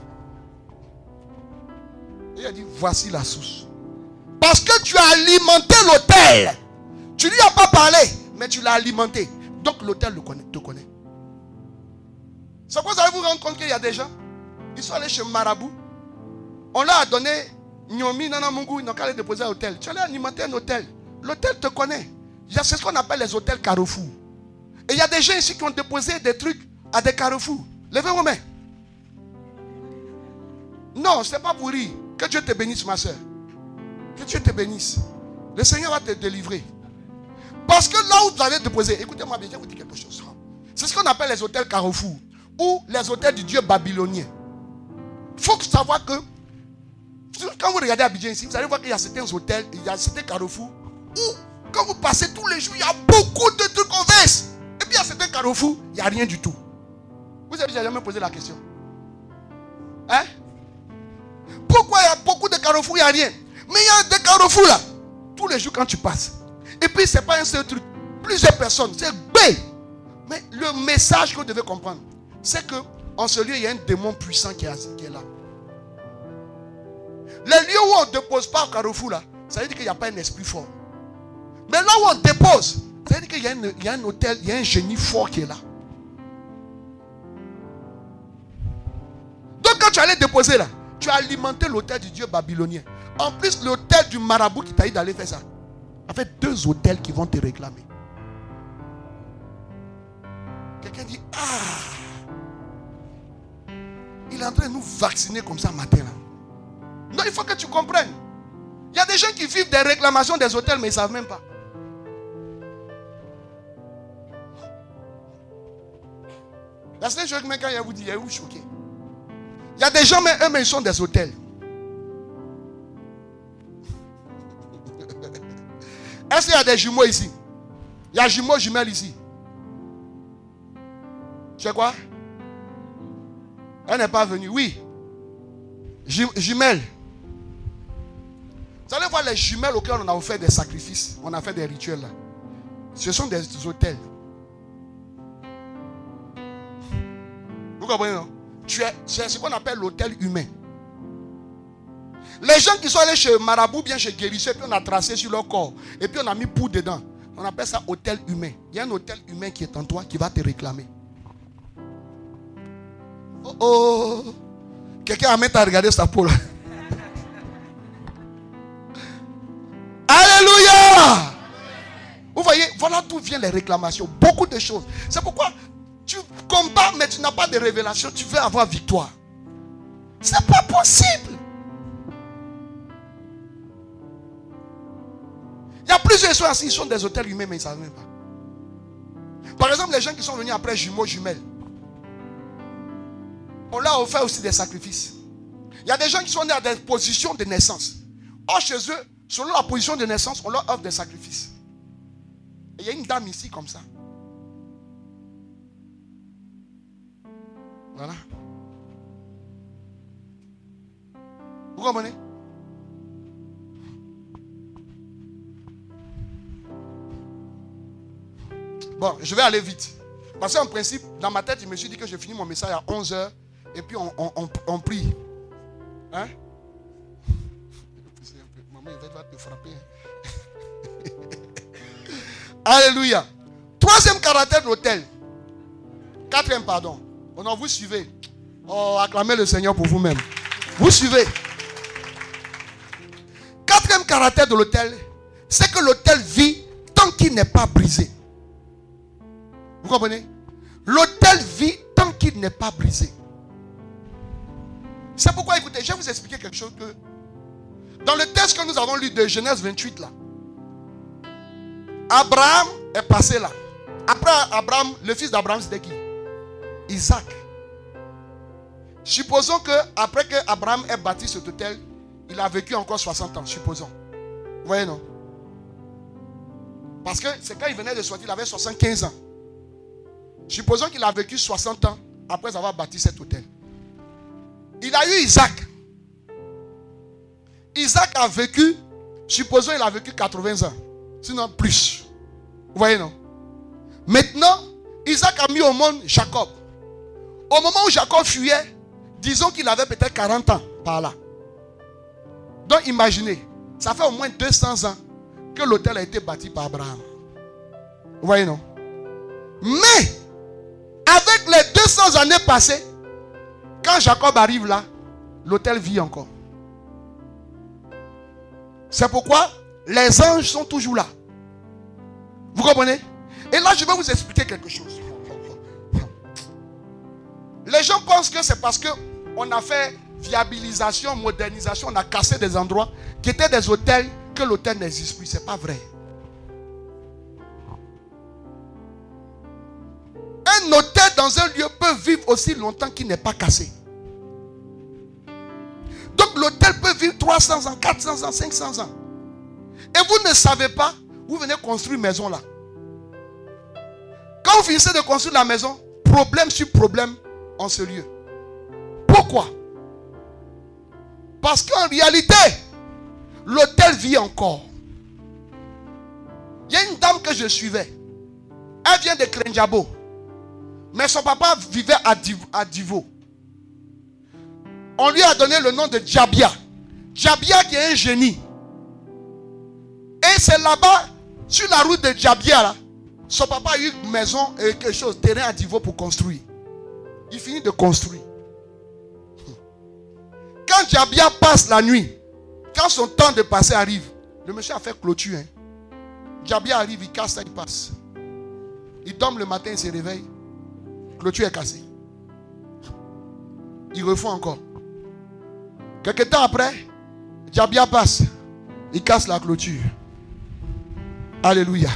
Et il a dit, voici la source. Parce que tu as alimenté l'hôtel. Tu lui as pas parlé, mais tu l'as alimenté. Donc l'hôtel te connaît. C'est pourquoi vous allez vous rendre compte qu'il y a des gens, ils sont allés chez Marabout. On leur a donné Nyomi, Nana Mungu, ils n'ont qu'à aller déposer à l'hôtel. Tu allais alimenter un hôtel. L'hôtel te connaît. C'est ce qu'on appelle les hôtels Carrefour. Et il y a des gens ici qui ont déposé des trucs à des carrefours. Levez vos mains. Non, ce n'est pas pour rire. Que Dieu te bénisse, ma soeur. Que Dieu te bénisse. Le Seigneur va te délivrer. Parce que là où vous allez déposer, écoutez-moi bien, je vais vous dire quelque chose. C'est ce qu'on appelle les hôtels Carrefour ou les hôtels du Dieu babylonien. Il faut savoir que quand vous regardez Abidjan ici, vous allez voir qu'il y a certains hôtels, il y a certains carrefours où quand vous passez tous les jours, il y a beaucoup de trucs qu'on verse. A certains carrefours, il n'y a rien du tout. Vous avez jamais posé la question Hein? Pourquoi il y a beaucoup de carrefours, il n'y a rien? Mais il y a des carrefours là, tous les jours quand tu passes. Et puis ce n'est pas un seul truc. Plusieurs personnes, c'est B. Mais le message que vous devez comprendre, c'est que en ce lieu, il y a un démon puissant qui est, qui est là. Les lieux où on ne dépose pas au carrefour là, ça veut dire qu'il n'y a pas un esprit fort. Mais là où on dépose, ça veut dire qu'il y, a un hôtel, il y a un génie fort qui est là. Donc quand tu allais déposer là, tu as alimenté l'hôtel du dieu babylonien. En plus, l'hôtel du marabout qui t'a dit d'aller faire ça. Avec deux hôtels qui vont te réclamer. Quelqu'un dit, ah, il est en train de nous vacciner comme ça matin. Non, il faut que tu comprennes. Il y a des gens qui vivent des réclamations des hôtels, mais ils ne savent même pas. La seule chose que quand il vous dit, il où choqué. Il y a des gens, mais eux, ils sont des hôtels. [LAUGHS] Est-ce qu'il y a des jumeaux ici? Il y a jumeaux, jumelles ici. Tu sais quoi? Elle n'est pas venue. Oui. Ju- Jumelles. Vous allez voir les jumelles auxquelles on a offert des sacrifices. On a fait des rituels là. Ce sont des hôtels. Tu es, C'est ce qu'on appelle l'hôtel humain. Les gens qui sont allés chez Marabout, bien chez Guérisseur, puis on a tracé sur leur corps, et puis on a mis poudre dedans. On appelle ça hôtel humain. Il y a un hôtel humain qui est en toi qui va te réclamer. Oh oh Quelqu'un a mettre à regarder sa peau là. [LAUGHS] Alléluia Vous voyez, voilà d'où viennent les réclamations. Beaucoup de choses. C'est pourquoi tu combats, mais tu n'as pas de révélation. Tu veux avoir victoire. C'est pas possible. Il y a plusieurs ainsi, ils sont des hôtels humains, mais ils ne savent même pas. Par exemple, les gens qui sont venus après jumeaux, jumelles. On leur a offert aussi des sacrifices. Il y a des gens qui sont nés à des positions de naissance. Or, chez eux, selon la position de naissance, on leur offre des sacrifices. Il y a une dame ici comme ça. Voilà. Vous comprenez Bon, je vais aller vite. Parce qu'en principe, dans ma tête, je me suis dit que je finis mon message à 11h et puis on, on- on- on prie. Hein? Maman, il va te frapper. [LAUGHS] Alléluia. Troisième caractère de l'hôtel. Quatrième, pardon. Oh non, vous suivez. Oh, acclamez le Seigneur pour vous-même. Vous suivez. Quatrième caractère de l'hôtel, c'est que l'hôtel vit tant qu'il n'est pas brisé. Vous comprenez? L'hôtel vit tant qu'il n'est pas brisé. C'est pourquoi, écoutez, je vais vous expliquer quelque chose que dans le texte que nous avons lu de Genèse 28 là, Abraham est passé là. Après Abraham, le fils d'Abraham, c'était qui? Isaac. Supposons que après que Abraham ait bâti cet hôtel, il a vécu encore 60 ans, supposons. Vous voyez, non? Parce que c'est quand il venait de sortir, il avait 75 ans. Supposons qu'il a vécu 60 ans après avoir bâti cet hôtel. Il a eu Isaac. Isaac a vécu, supposons il a vécu 80 ans, sinon plus. Vous voyez, non? Maintenant, Isaac a mis au monde Jacob. Au moment où Jacob fuyait, disons qu'il avait peut-être 40 ans par là. Donc imaginez, ça fait au moins 200 ans que l'hôtel a été bâti par Abraham. Vous voyez, non? Mais, avec les 200 années passées, quand Jacob arrive là, l'hôtel vit encore. C'est pourquoi les anges sont toujours là. Vous comprenez? Et là, je vais vous expliquer quelque chose. Les gens pensent que c'est parce qu'on a fait viabilisation, modernisation, on a cassé des endroits qui étaient des hôtels que l'hôtel n'existe plus. Ce n'est pas vrai. Un hôtel dans un lieu peut vivre aussi longtemps qu'il n'est pas cassé. Donc l'hôtel peut vivre 300 ans, 400 ans, 500 ans. Et vous ne savez pas, vous venez construire une maison là. Quand vous finissez de construire la maison, problème sur problème en ce lieu. Pourquoi? Parce qu'en réalité, l'hôtel vit encore. Il y a une dame que je suivais. Elle vient de Krenjabo. Mais son papa vivait à Divo. On lui a donné le nom de Djabia. Djabia qui est un génie. Et c'est là-bas, sur la route de Djabia, là, son papa a eu une maison et quelque chose, terrain à Divo pour construire. Il finit de construire. Quand Djabia passe la nuit, quand son temps de passer arrive, le monsieur a fait clôture. Hein. Djabia arrive, il casse ça, il passe. Il tombe le matin, il se réveille. Clôture est cassée. Il refait encore. Quelque temps après, Djabia passe. Il casse la clôture. Alléluia.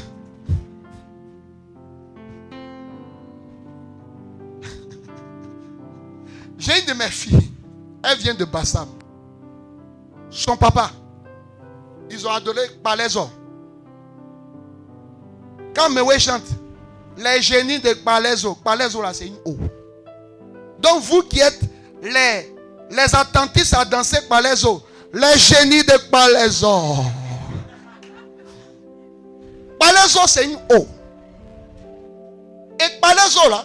J'ai une de mes filles. Elle vient de Bassam. Son papa, ils ont adoré Palaiso. Quand Mewe chante, les génies de Palaiso, Palaiso là c'est une eau. Donc vous qui êtes les, les attentistes à danser Palaiso, les génies de Palaiso. Palaiso c'est une eau. Et Palaiso là,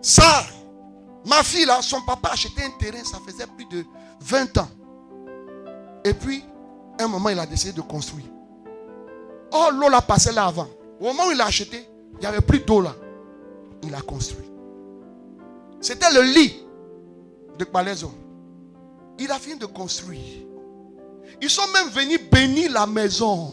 ça, Ma fille là, son papa achetait un terrain, ça faisait plus de 20 ans. Et puis, un moment, il a décidé de construire. Oh, l'eau l'a passé là avant. Au moment où il a acheté, il n'y avait plus d'eau là. Il a construit. C'était le lit de Palaiso. Il a fini de construire. Ils sont même venus bénir la maison.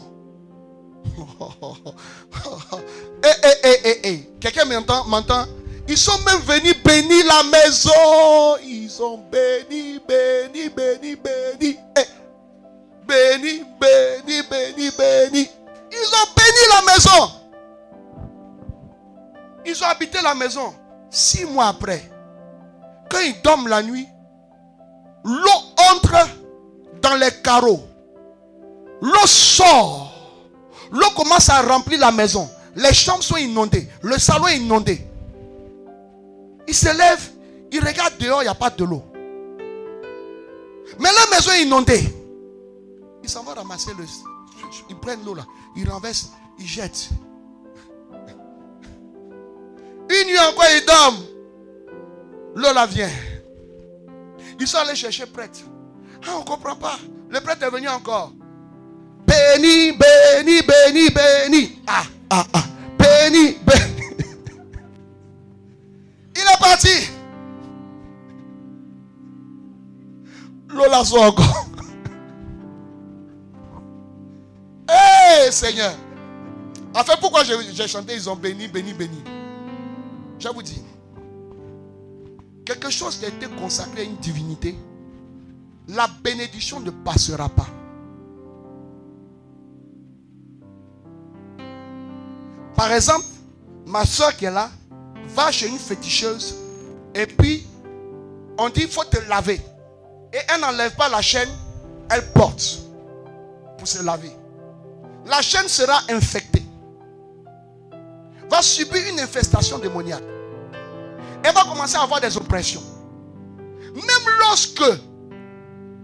Eh, eh, eh, eh, eh. Quelqu'un m'entend? Ils sont même venus bénir la maison. Ils ont béni, béni, béni, béni. Eh. Béni, béni, béni, béni. Ils ont béni la maison. Ils ont habité la maison. Six mois après, quand ils dorment la nuit, l'eau entre dans les carreaux. L'eau sort. L'eau commence à remplir la maison. Les chambres sont inondées. Le salon est inondé. Il se lève, il regarde dehors, il n'y a pas de l'eau. Mais la maison est inondée. Il s'en va ramasser le. Il prend l'eau là, il renverse, il jette. Une nuit encore, il dort. L'eau là vient. Ils sont allés chercher prêtre. Ah, on ne comprend pas. Le prêtre est venu encore. Béni, béni, béni, béni. Ah, ah, ah. Béni, béni. Il est parti. Lola sort encore. [LAUGHS] Hé Seigneur. En fait, pourquoi j'ai chanté, ils ont béni, béni, béni? Je vous dis, quelque chose qui a été consacré à une divinité, la bénédiction ne passera pas. Par exemple, ma soeur qui est là, chez une féticheuse et puis on dit il faut te laver. Et elle n'enlève pas la chaîne, elle porte pour se laver. La chaîne sera infectée. Va subir une infestation démoniaque. Elle va commencer à avoir des oppressions. Même lorsque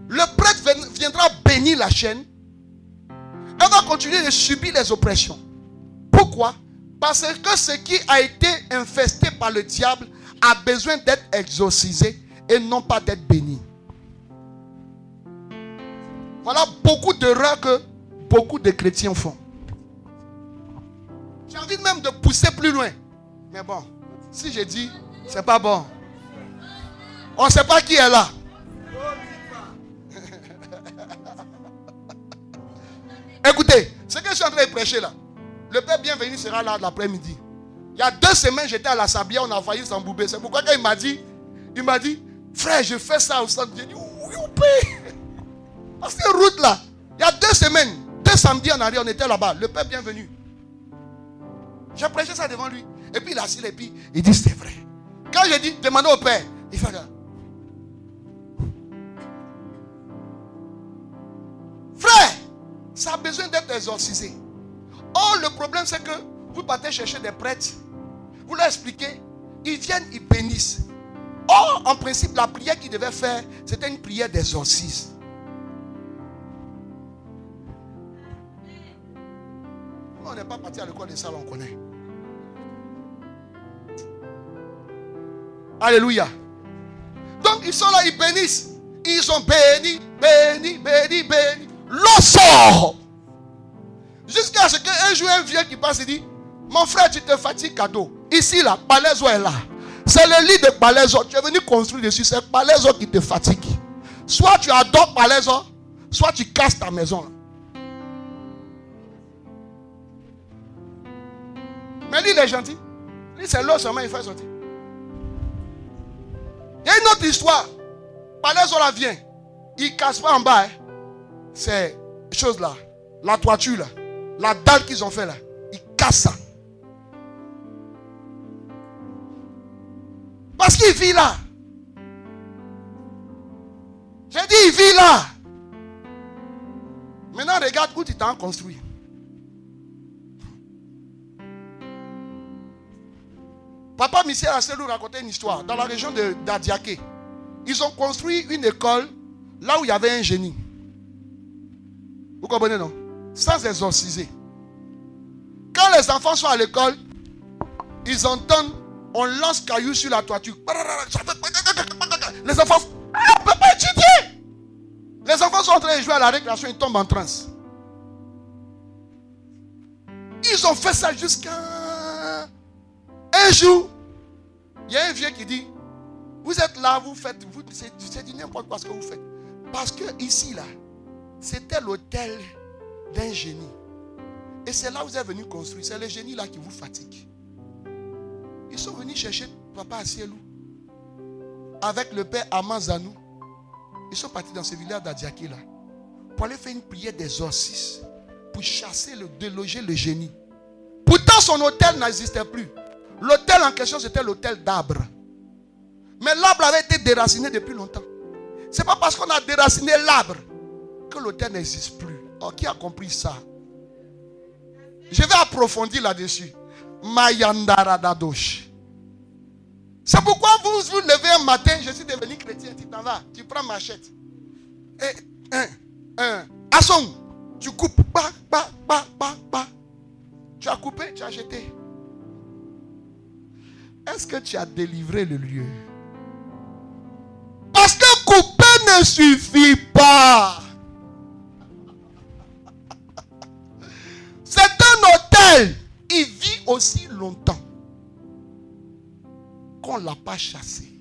le prêtre vien- viendra bénir la chaîne, elle va continuer de subir les oppressions. Pourquoi? Parce que ce qui a été infesté par le diable a besoin d'être exorcisé et non pas d'être béni. Voilà beaucoup d'erreurs que beaucoup de chrétiens font. J'ai envie même de pousser plus loin. Mais bon, si je dis, c'est pas bon. On ne sait pas qui est là. [LAUGHS] Écoutez, ce que je suis en train de prêcher là, le Père bienvenu sera là l'après-midi. Il y a deux semaines, j'étais à la Sablière, on a failli s'embouber. C'est pourquoi quand il m'a dit, il m'a dit, frère, je fais ça au centre. J'ai dit, oui. Parce que route là, il y a deux semaines, deux samedis en arrière, on était là-bas. Le Père bienvenu. J'ai prêché ça devant lui. Et puis il a assis et puis il dit, c'est vrai. Quand j'ai dit, demandez au Père, il fait là. Frère, ça a besoin d'être exorcisé. Or, le problème, c'est que vous partez chercher des prêtres. Vous leur expliquez. Ils viennent, ils bénissent. Or, en principe, la prière qu'ils devaient faire, c'était une prière d'exorcisme. On n'est pas parti à l'école de ça, on connaît. Alléluia. Donc, ils sont là, ils bénissent. Ils sont bénis, bénis, bénis, bénis. L'eau sort. Jusqu'à ce qu'un jour, un vieux qui passe et dit Mon frère, tu te fatigues cadeau. Ici, là, Palaiso est là. C'est le lit de Palaiso. Tu es venu construire dessus. C'est Palaiso qui te fatigue. Soit tu adores Palaiso, soit tu casses ta maison. Mais lui, il est gentil. Lui, c'est l'eau seulement, il fait sortir. Il y a une autre histoire. Palaiso là vient. Il casse pas en bas. hein. Ces choses là. La toiture là. La dalle qu'ils ont fait là. Ils cassent ça. Parce qu'il vit là. J'ai dit, il vit là. Maintenant, regarde où tu t'en construit. Papa Michel a nous raconter une histoire. Dans la région de d'Adiaké, ils ont construit une école là où il y avait un génie. Vous comprenez, non? Sans exorciser. Quand les enfants sont à l'école, ils entendent, on lance cailloux sur la toiture. Les enfants, ah, papa étudier. Les enfants sont en train de jouer à la récréation, ils tombent en transe. Ils ont fait ça jusqu'à un jour. Il y a un vieux qui dit, vous êtes là, vous faites, vous, c'est du n'importe quoi ce que vous faites. Parce que ici, là, c'était l'hôtel d'un génie. Et c'est là où vous êtes venu construire. C'est le génie là qui vous fatigue. Ils sont venus chercher papa Asielou avec le père Amazanou. Ils sont partis dans ce village d'Adiaké là pour aller faire une prière d'exorcisme pour chasser, déloger le génie. Pourtant, son hôtel n'existait plus. L'hôtel en question, c'était l'hôtel d'arbre. Mais l'arbre avait été déraciné depuis longtemps. C'est pas parce qu'on a déraciné l'arbre que l'hôtel n'existe plus. Oh, qui a compris ça? Je vais approfondir là-dessus. Mayandara Dadosh. C'est pourquoi vous vous levez un matin, je suis devenu chrétien, tu t'en vas, tu prends machette. Et un, un, asson, tu coupes. Tu as coupé, tu as jeté. Est-ce que tu as délivré le lieu? Parce que couper ne suffit pas. il vit aussi longtemps qu'on ne l'a pas chassé.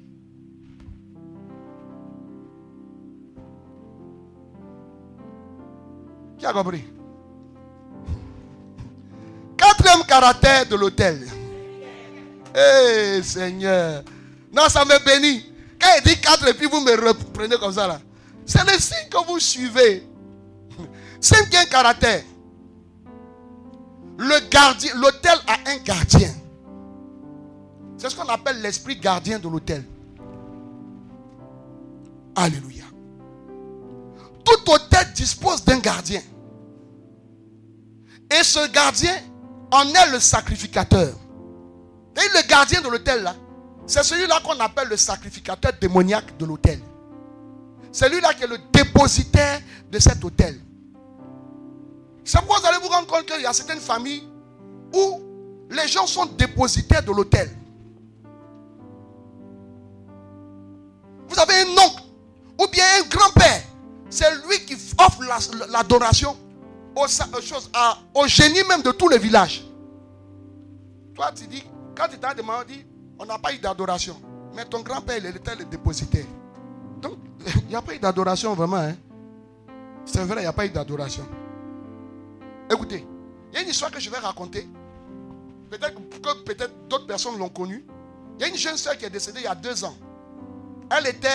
Qui a compris? Quatrième caractère de l'autel. Eh hey, Seigneur. Non, ça me bénit. Quand il dit quatre et puis vous me reprenez comme ça là. C'est le signe que vous suivez. Cinquième caractère. Le gardien, l'hôtel a un gardien. C'est ce qu'on appelle l'esprit gardien de l'hôtel. Alléluia. Tout hôtel dispose d'un gardien. Et ce gardien en est le sacrificateur. Et le gardien de l'hôtel là, c'est celui-là qu'on appelle le sacrificateur démoniaque de l'hôtel. Celui-là qui est le dépositaire de cet hôtel. C'est pourquoi vous allez vous rendre compte qu'il y a certaines familles où les gens sont dépositaires de l'hôtel. Vous avez un oncle ou bien un grand-père. C'est lui qui offre la- l'adoration aux choses- à- au génie même de tous les villages. Toi, tu dis, quand tu t'as demandé, on n'a pas eu d'adoration. Mais ton grand-père, il était le dépositaire. Donc, [LAUGHS] il n'y a pas eu d'adoration vraiment. hein. C'est vrai, il n'y a pas eu d'adoration. Écoutez, il y a une histoire que je vais raconter. Peut-être que peut-être d'autres personnes l'ont connue. Il y a une jeune soeur qui est décédée il y a deux ans. Elle était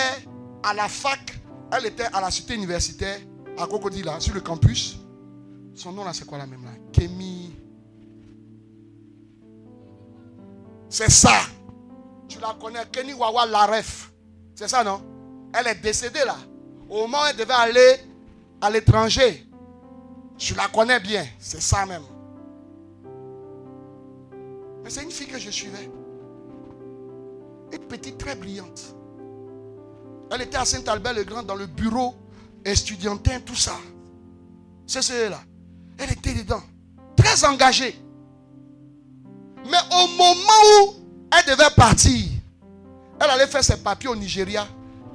à la fac, elle était à la cité universitaire, à Cocody, là, sur le campus. Son nom là, c'est quoi la même là? Kémy. C'est ça. Tu la connais, Kenny Wawa Laref. C'est ça, non? Elle est décédée là. Au moment où elle devait aller à l'étranger. Je la connais bien. C'est ça même. Mais c'est une fille que je suivais. Une petite très brillante. Elle était à Saint-Albert-le-Grand dans le bureau estudiantin, tout ça. C'est celle-là. Elle était dedans. Très engagée. Mais au moment où elle devait partir, elle allait faire ses papiers au Nigeria.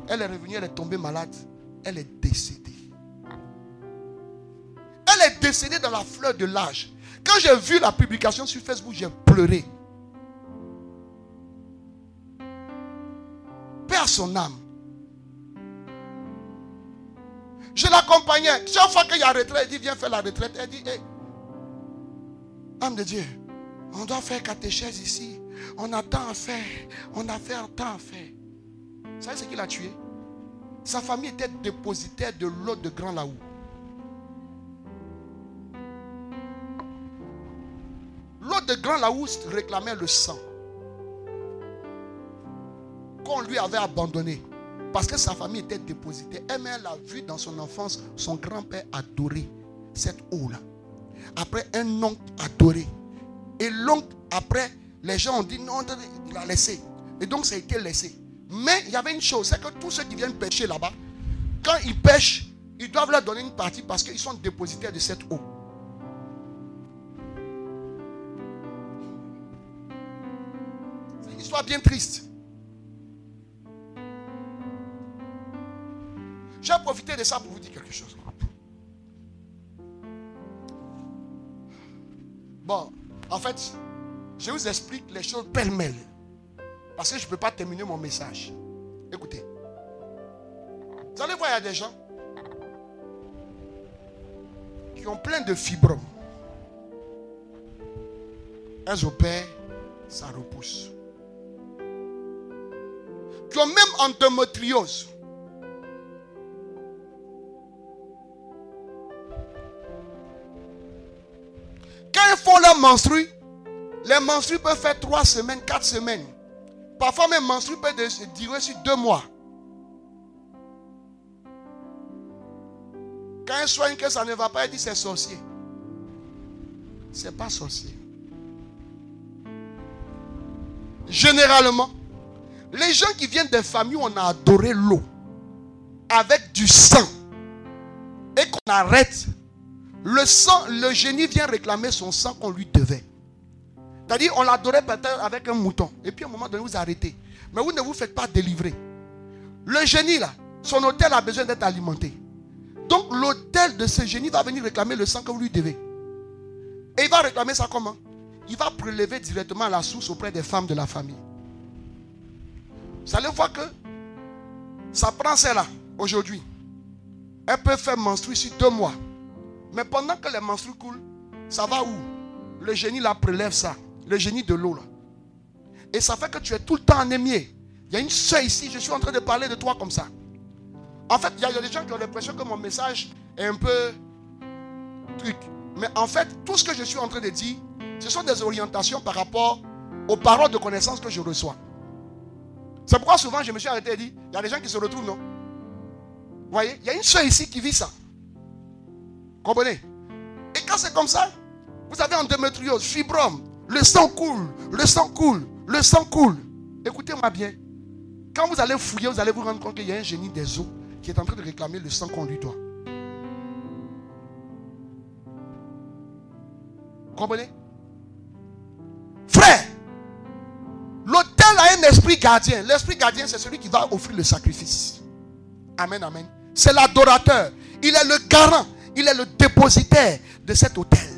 Elle est revenue, elle est tombée malade. Elle est décédée. Elle est décédée dans la fleur de l'âge. Quand j'ai vu la publication sur Facebook, j'ai pleuré. Père son âme. Je l'accompagnais. Chaque fois qu'il y a retraite, elle dit Viens faire la retraite. Elle dit Hé, âme de Dieu, on doit faire catéchèse ici. On a tant à faire. On a fait tant à faire. Vous savez ce qui l'a tué? Sa famille était dépositaire de l'eau de Grand Laou. L'eau de Grand Laou réclamait le sang qu'on lui avait abandonné. Parce que sa famille était dépositaire. Elle, elle a vu dans son enfance son grand-père adorer cette eau-là. Après, un oncle adoré. Et l'oncle, après, les gens ont dit non, il a laissé. Et donc, ça a été laissé. Mais il y avait une chose, c'est que tous ceux qui viennent pêcher là-bas, quand ils pêchent, ils doivent leur donner une partie parce qu'ils sont dépositaires de cette eau. Histoire bien triste. J'ai profité de ça pour vous dire quelque chose. Bon, en fait, je vous explique les choses pêle-mêle. Parce que je ne peux pas terminer mon message. Écoutez. Vous allez voir, il y a des gens qui ont plein de fibromes. Elles opèrent, ça repousse. Qui ont même endométriose. Quand ils font leur menstru, les menstrues peuvent faire trois semaines, quatre semaines. Parfois même menstrues peuvent durer sur deux mois. Quand ils soignent que ça ne va pas, ils disent c'est sorcier. C'est pas sorcier. Généralement, les gens qui viennent des familles où on a adoré l'eau avec du sang et qu'on arrête, le sang, le génie vient réclamer son sang qu'on lui devait. C'est-à-dire, on l'adorait peut-être avec un mouton. Et puis, à un moment donné, vous arrêtez. Mais vous ne vous faites pas délivrer. Le génie, là, son hôtel a besoin d'être alimenté. Donc, l'hôtel de ce génie va venir réclamer le sang que vous lui devez. Et il va réclamer ça comment? Il va prélever directement la source auprès des femmes de la famille. Vous allez voir que ça prend celle-là aujourd'hui. Elle peut faire menstruer ici deux mois. Mais pendant que les menstrues coulent, ça va où? Le génie là prélève ça. Le génie de l'eau là. Et ça fait que tu es tout le temps anémié. Il y a une soeur ici, je suis en train de parler de toi comme ça. En fait, il y a des gens qui ont l'impression que mon message est un peu truc. Mais en fait, tout ce que je suis en train de dire, ce sont des orientations par rapport aux paroles de connaissance que je reçois. C'est pourquoi souvent je me suis arrêté et dit, il y a des gens qui se retrouvent, non? Vous voyez, il y a une soeur ici qui vit ça. Comprenez? Et quand c'est comme ça, vous avez endométriose, fibrome, le sang coule, le sang coule, le sang coule. Écoutez-moi bien. Quand vous allez fouiller, vous allez vous rendre compte qu'il y a un génie des eaux qui est en train de réclamer le sang qu'on lui doit. Comprenez? Frère, a un esprit gardien. L'esprit gardien, c'est celui qui va offrir le sacrifice. Amen, amen. C'est l'adorateur. Il est le garant. Il est le dépositaire de cet autel.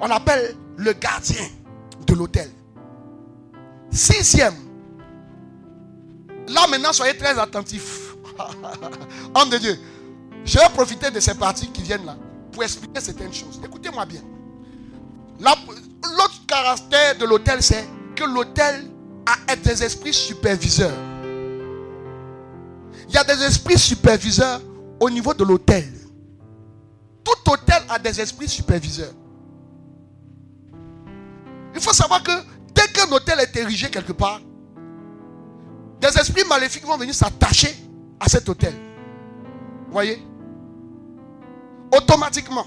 On l'appelle le gardien de l'autel. Sixième. Là maintenant, soyez très attentifs. [LAUGHS] Homme de Dieu. Je vais profiter de ces parties qui viennent là pour expliquer certaines choses. Écoutez-moi bien. L'autre caractère de l'hôtel, c'est que l'hôtel a des esprits superviseurs. Il y a des esprits superviseurs au niveau de l'hôtel. Tout hôtel a des esprits superviseurs. Il faut savoir que dès qu'un hôtel est érigé quelque part, des esprits maléfiques vont venir s'attacher à cet hôtel. Vous voyez? Automatiquement.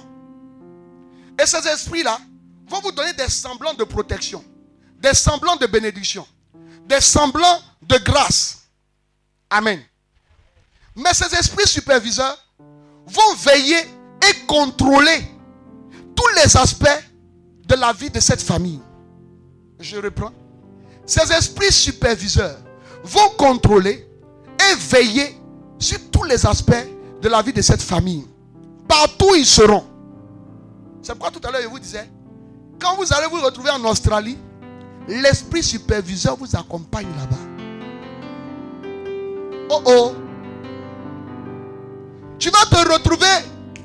Et ces esprits-là vont vous donner des semblants de protection, des semblants de bénédiction, des semblants de grâce. Amen. Mais ces esprits superviseurs vont veiller et contrôler tous les aspects de la vie de cette famille. Je reprends. Ces esprits superviseurs vont contrôler et veiller sur tous les aspects de la vie de cette famille. Partout ils seront. C'est pourquoi tout à l'heure je vous disais, quand vous allez vous retrouver en Australie, l'esprit superviseur vous accompagne là-bas. Oh oh. Tu vas te retrouver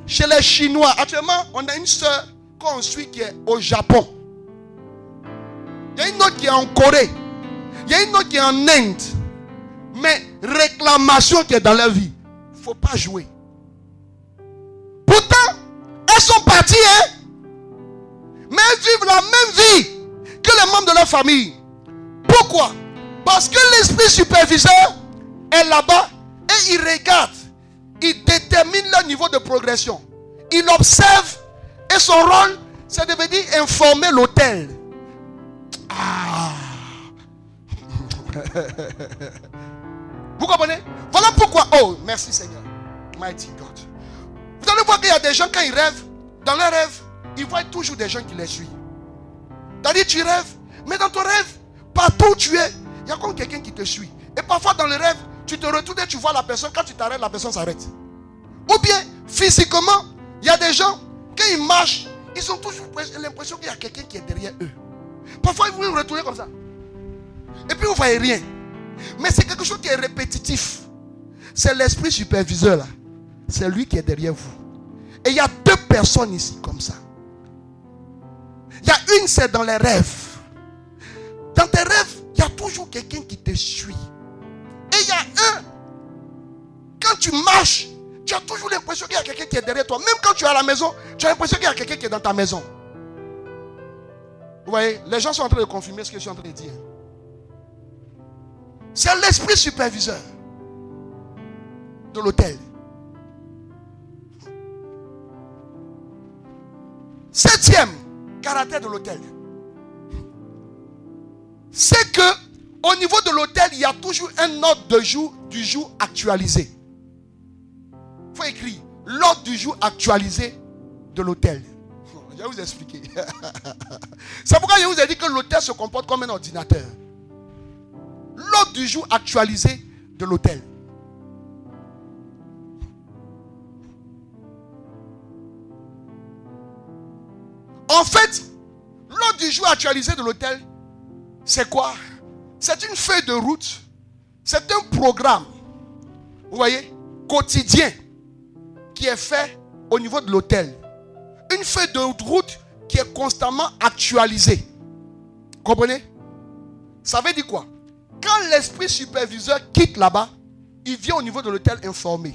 chez les Chinois. Actuellement, on a une soeur qu'on suit qui est au Japon. Il y a une autre qui est en Corée. Il y a une autre qui est en Inde. Mais réclamation qui est dans leur vie. Il ne faut pas jouer. Pourtant, elles sont parties, hein? Mais elles vivent la même vie que les membres de leur famille. Pourquoi? Parce que l'esprit superviseur est là-bas et il regarde. Il détermine leur niveau de progression. Il observe et son rôle, c'est de venir informer l'hôtel. Ah. [LAUGHS] Vous comprenez? Voilà pourquoi. Oh, merci Seigneur. Mighty God. Vous allez voir qu'il y a des gens, quand ils rêvent, dans leurs rêves, ils voient toujours des gens qui les suivent. C'est-à-dire, tu rêves, mais dans ton rêve, partout où tu es, il y a comme quelqu'un qui te suit. Et parfois, dans le rêve, tu te retournes et tu vois la personne. Quand tu t'arrêtes, la personne s'arrête. Ou bien, physiquement, il y a des gens, quand ils marchent, ils ont toujours l'impression qu'il y a quelqu'un qui est derrière eux. Parfois, ils vous retourner comme ça. Et puis, vous ne voyez rien. Mais c'est quelque chose qui est répétitif. C'est l'esprit superviseur là. C'est lui qui est derrière vous. Et il y a deux personnes ici comme ça. Il y a une, c'est dans les rêves. Dans tes rêves, il y a toujours quelqu'un qui te suit. Et il y a un, quand tu marches, tu as toujours l'impression qu'il y a quelqu'un qui est derrière toi. Même quand tu es à la maison, tu as l'impression qu'il y a quelqu'un qui est dans ta maison. Vous voyez, les gens sont en train de confirmer ce que je suis en train de dire. C'est l'esprit superviseur de l'hôtel. Septième caractère de l'hôtel. C'est que au niveau de l'hôtel, il y a toujours un ordre de jour du jour actualisé. Il faut écrire l'ordre du jour actualisé de l'hôtel. [LAUGHS] Je vais vous expliquer. [LAUGHS] C'est pourquoi je vous ai dit que l'hôtel se comporte comme un ordinateur. L'ordre du jour actualisé de l'hôtel. En fait, l'ordre du jour actualisé de l'hôtel, c'est quoi? C'est une feuille de route C'est un programme, vous voyez, quotidien qui est fait au niveau de l'hôtel. Une feuille de route qui est constamment actualisée. Comprenez? Ça veut dire quoi? Quand l'esprit superviseur quitte là-bas, il vient au niveau de l'hôtel informer.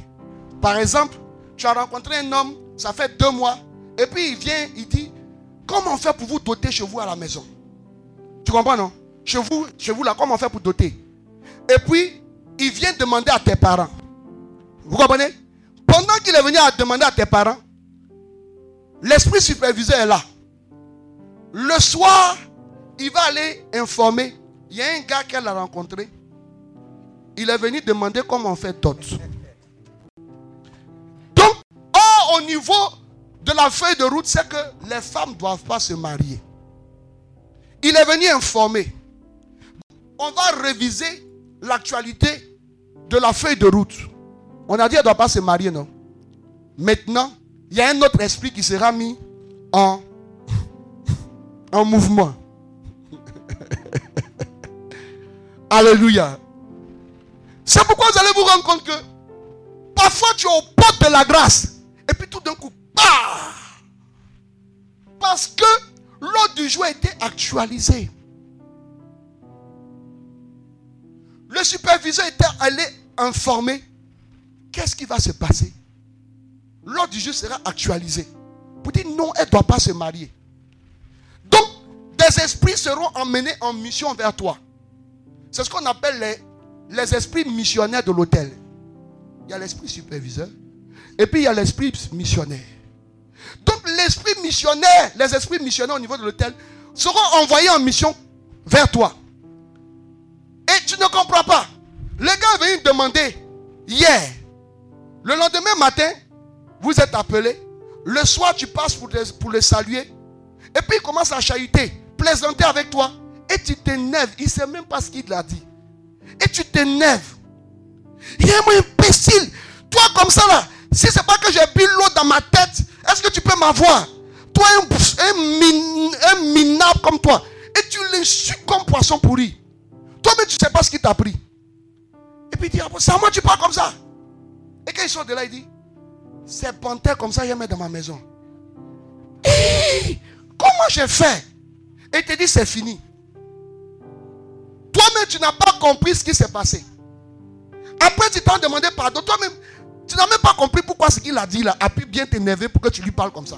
Par exemple, tu as rencontré un homme, ça fait deux mois, et puis il vient, il dit, comment on fait pour vous doter chez vous à la maison? Tu comprends, non? Chez vous, chez vous là, comment on fait pour doter? Et puis, il vient demander à tes parents. Vous comprenez? Pendant qu'il est venu à demander à tes parents, l'esprit superviseur est là. Le soir, il va aller informer. Il y a un gars qu'elle a rencontré. Il est venu demander comment on fait dot. Donc, or, au niveau de la feuille de route, c'est que les femmes ne doivent pas se marier. Il est venu informer. On va réviser l'actualité de la feuille de route. On a dit qu'elle ne doit pas se marier, non? Maintenant, il y a un autre esprit qui sera mis en, en mouvement. [LAUGHS] Alléluia. C'est pourquoi vous allez vous rendre compte que parfois tu es aux portes de la grâce. Et puis tout d'un coup, bah Parce que l'ordre du jour a été actualisé. Le superviseur était allé informer qu'est-ce qui va se passer? L'ordre du jour sera actualisé. Pour dire non, elle ne doit pas se marier. Donc, des esprits seront emmenés en mission vers toi. C'est ce qu'on appelle les, les esprits missionnaires de l'hôtel. Il y a l'esprit superviseur et puis il y a l'esprit missionnaire. Donc l'esprit missionnaire, les esprits missionnaires au niveau de l'hôtel seront envoyés en mission vers toi. Et tu ne comprends pas. Le gars est venu demander hier. Le lendemain matin, vous êtes appelé. Le soir, tu passes pour les, pour saluer. Et puis il commence à chahuter, plaisanter avec toi. Et tu t'énerves. Il ne sait même pas ce qu'il a dit. Et tu t'énerves. Il est un imbécile. Toi comme ça là, si c'est pas que j'ai bu l'eau dans ma tête, est-ce que tu peux m'avoir? Toi, un, un, min- un minable comme toi. Et tu l'insultes comme poisson pourri. Toi-même, tu ne sais pas ce qui t'a pris. Et puis il dit, à moi tu parles comme ça. Et quand ils sont de là, il dit, c'est panthère comme ça, je mets dans ma maison. Comment j'ai fait? Et il te dit, c'est fini. Toi-même, tu n'as pas compris ce qui s'est passé. Après, tu t'en demandé pardon. Toi-même, tu n'as même pas compris pourquoi ce qu'il a dit là a pu bien t'énerver pour que tu lui parles comme ça.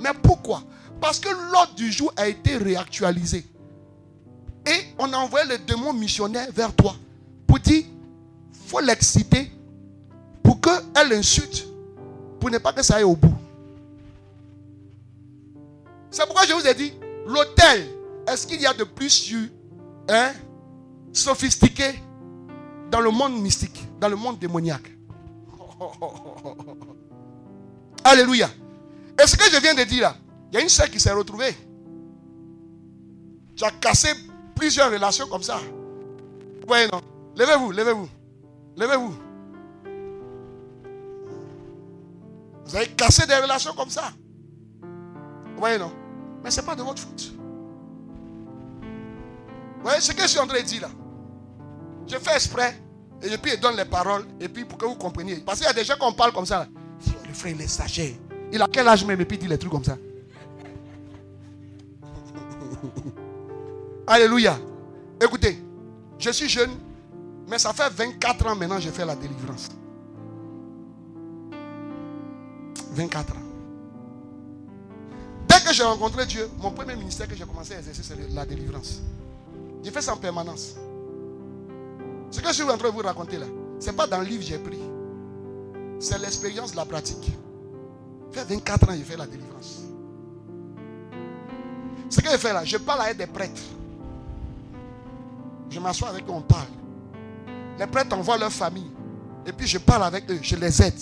Mais pourquoi? Parce que l'ordre du jour a été réactualisé. Et on a envoyé le démon missionnaire vers toi pour dire faut l'exciter pour qu'elle l'insulte, pour ne pas que ça aille au bout. C'est pourquoi je vous ai dit l'hôtel, est-ce qu'il y a de plus hein, sophistiqué dans le monde mystique, dans le monde démoniaque? [LAUGHS] Alléluia. Et ce que je viens de dire là, il y a une soeur qui s'est retrouvée. Tu as cassé plusieurs relations comme ça. Oui, non. Levez-vous, levez-vous. Levez-vous. Vous avez cassé des relations comme ça. Oui, non. Mais ce n'est pas de votre faute. Vous voyez ce que je suis en train de dire là Je fais exprès. Et puis il donne les paroles. Et puis pour que vous compreniez. Parce qu'il y a des gens qu'on parle comme ça. Le frère, il est sachet. Il a quel âge même et puis il dit les trucs comme ça? [LAUGHS] Alléluia. Écoutez, je suis jeune, mais ça fait 24 ans maintenant que j'ai fait la délivrance. 24 ans. Dès que j'ai rencontré Dieu, mon premier ministère que j'ai commencé à exercer, c'est la délivrance. J'ai fait ça en permanence. Ce que je suis en train de vous raconter là, ce n'est pas dans le livre que j'ai pris. C'est l'expérience de la pratique. Fait 24 ans j'ai fait la délivrance. Ce que je fais là, je parle avec des prêtres. Je m'assois avec eux, on parle. Les prêtres envoient leur famille. Et puis je parle avec eux, je les aide.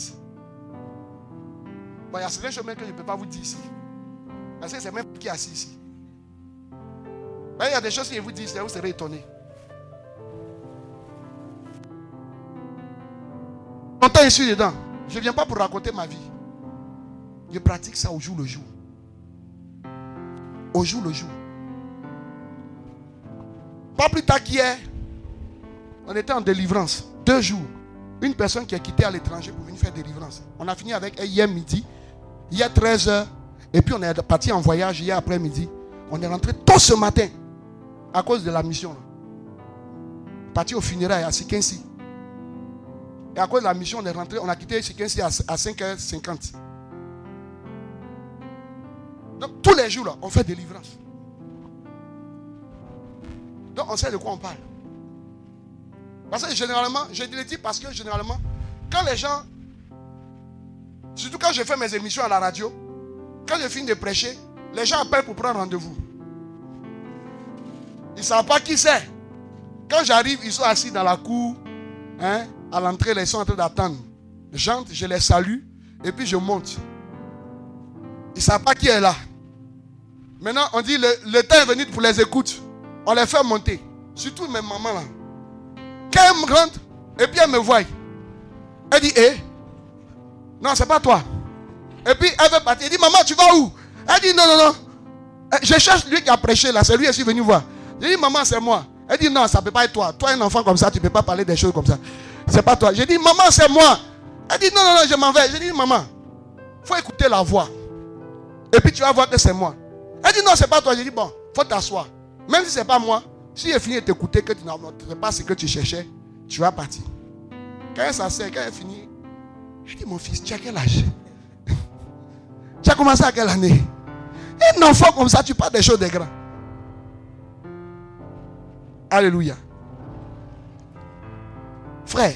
Bon, il y a certaines choses même que je ne peux pas vous dire ici. Parce que c'est même qui est assis ici. Il y a des choses que je vous dis, vous serez étonnés. Longtemps je suis dedans. Je ne viens pas pour raconter ma vie. Je pratique ça au jour le jour. Au jour le jour. Pas plus tard qu'hier. On était en délivrance. Deux jours. Une personne qui a quitté à l'étranger pour venir faire délivrance. On a fini avec elle hier midi. Hier 13h. Et puis on est parti en voyage hier après-midi. On est rentré tôt ce matin. À cause de la mission. Parti au funérailles à Sikensi. Et à cause de la mission, on est rentré, on a quitté Sikensi à, à 5h50. Donc tous les jours là, on fait délivrance. Donc on sait de quoi on parle. Parce que généralement, je le dis parce que généralement, quand les gens, surtout quand je fais mes émissions à la radio, quand je finis de prêcher, les gens appellent pour prendre rendez-vous. Ils ne savent pas qui c'est. Quand j'arrive, ils sont assis dans la cour, hein, à l'entrée, ils sont en train d'attendre. J'entre, je les salue, et puis je monte. Ils ne savent pas qui est là. Maintenant, on dit le, le temps est venu pour les écoutes. On les fait monter. Surtout mes mamans là. Quand elle me rentre, et puis elle me voit. Elle dit, eh, non, c'est pas toi. Et puis elle veut partir. Elle dit, maman, tu vas où? Elle dit, non, non, non. Eh, Je cherche lui qui a prêché là. C'est lui qui est venu voir. Je dis, maman, c'est moi. Elle dit, non, ça ne peut pas être toi. Toi, un enfant comme ça, tu ne peux pas parler des choses comme ça. C'est pas toi. J'ai dit, maman, c'est moi. Elle dit, non, non, non, je m'en vais. J'ai dit, maman, faut écouter la voix. Et puis tu vas voir que c'est moi. Elle dit, non, c'est pas toi. J'ai dit, bon, faut t'asseoir. Même si c'est pas moi, si j'ai fini de t'écouter, que tu n'as pas ce que tu cherchais, tu vas partir. Quand elle s'assied, quand elle finit, je dis, mon fils, tu as quel âge? [LAUGHS] Tu as commencé à quelle année? Un enfant comme ça, tu parles des choses des grands. Alléluia. Frère,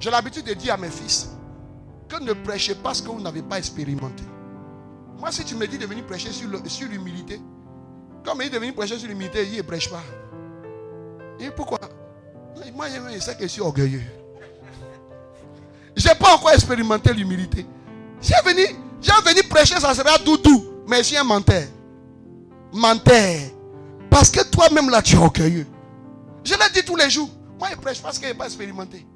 j'ai l'habitude de dire à mes fils que ne prêchez pas ce que vous n'avez pas expérimenté. Moi, si tu me dis de venir prêcher sur le- l'humilité, quand il dit de venir prêcher sur l'humilité, il ne prêche pas. Et pourquoi? Moi, je sais que je suis orgueilleux. Je n'ai pas encore expérimenté l'humilité. J'ai venu, j'ai venu prêcher, ça sera doudou. Mais je suis un menteur. Menteur. Parce que toi-même là, tu es orgueilleux. Je l'ai dit tous les jours. Moi, prêche parce je n'ai pas expérimenté.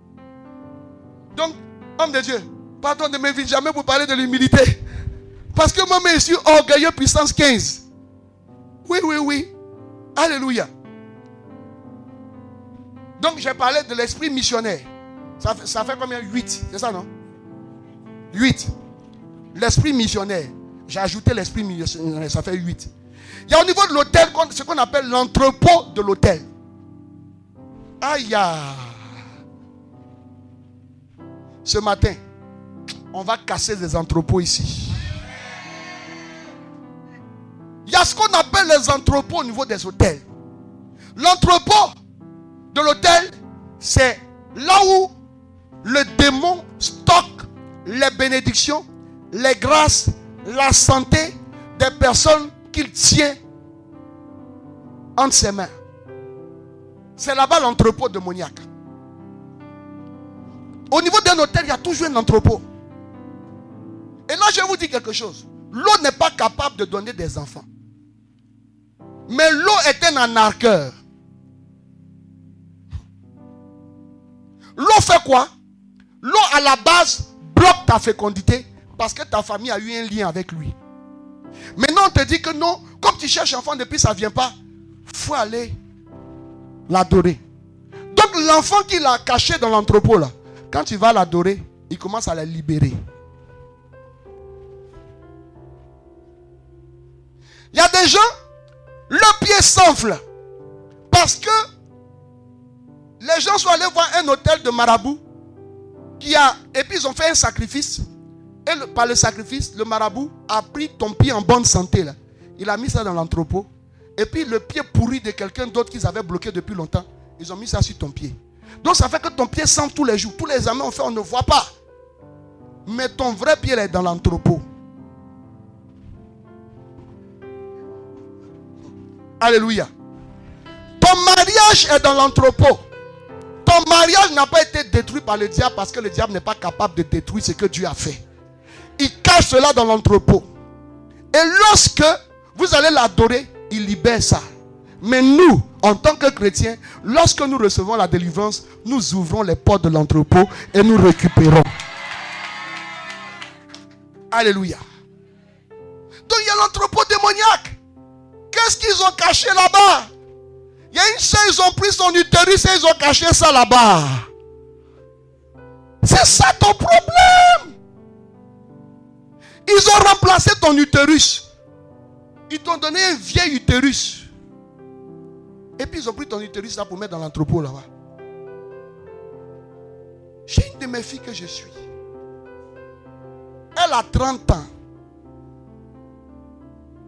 Donc, homme de Dieu, pardon ne m'invite jamais pour parler de l'humilité. Parce que moi-même, je suis orgueilleux puissance 15. Oui, oui, oui. Alléluia. Donc, j'ai parlé de l'esprit missionnaire. Ça fait, ça fait combien? 8. C'est ça, non? 8. L'esprit missionnaire. J'ai ajouté l'esprit missionnaire. Ça fait 8. Il y a au niveau de l'hôtel ce qu'on appelle l'entrepôt de l'hôtel. Aïe. ah. Ce matin, on va casser des entrepôts ici. Il y a ce qu'on appelle les entrepôts au niveau des hôtels. L'entrepôt de l'hôtel, c'est là où le démon stocke les bénédictions, les grâces, la santé des personnes qu'il tient entre ses mains. C'est là-bas l'entrepôt démoniaque. Au niveau d'un hôtel, il y a toujours un entrepôt. Et là, je vous dis quelque chose. L'eau n'est pas capable de donner des enfants. Mais l'eau est un anarqueur. L'eau fait quoi? L'eau à la base bloque ta fécondité parce que ta famille a eu un lien avec lui. Maintenant, on te dit que non, comme tu cherches enfant depuis ça ne vient pas, faut aller l'adorer. Donc l'enfant qu'il a caché dans l'entrepôt là, quand tu vas l'adorer, il commence à la libérer. Il y a des gens, le pied s'enfle parce que les gens sont allés voir un hôtel de marabout qui a et puis ils ont fait un sacrifice et par le sacrifice le marabout a pris ton pied en bonne santé. Il a mis ça dans l'entrepôt et puis le pied pourri de quelqu'un d'autre qu'ils avaient bloqué depuis longtemps, ils ont mis ça sur ton pied. Donc ça fait que ton pied sent tous les jours. Tous les amis ont fait, on ne voit pas. Mais ton vrai pied est dans l'entrepôt. Alléluia. Ton mariage est dans l'entrepôt. Ton mariage n'a pas été détruit par le diable parce que le diable n'est pas capable de détruire ce que Dieu a fait. Il cache cela dans l'entrepôt. Et lorsque vous allez l'adorer, il libère ça. Mais nous, en tant que chrétiens, lorsque nous recevons la délivrance, nous ouvrons les portes de l'entrepôt et nous récupérons. Alléluia. Donc il y a l'entrepôt démoniaque. Qu'est-ce qu'ils ont caché là-bas? Il y a une soeur, ils ont pris son utérus et ils ont caché ça là-bas. C'est ça ton problème. Ils ont remplacé ton utérus. Ils t'ont donné un vieil utérus. Et puis ils ont pris ton utérus là pour mettre dans l'entrepôt là-bas. J'ai une de mes filles que je suis. Elle a 30 ans.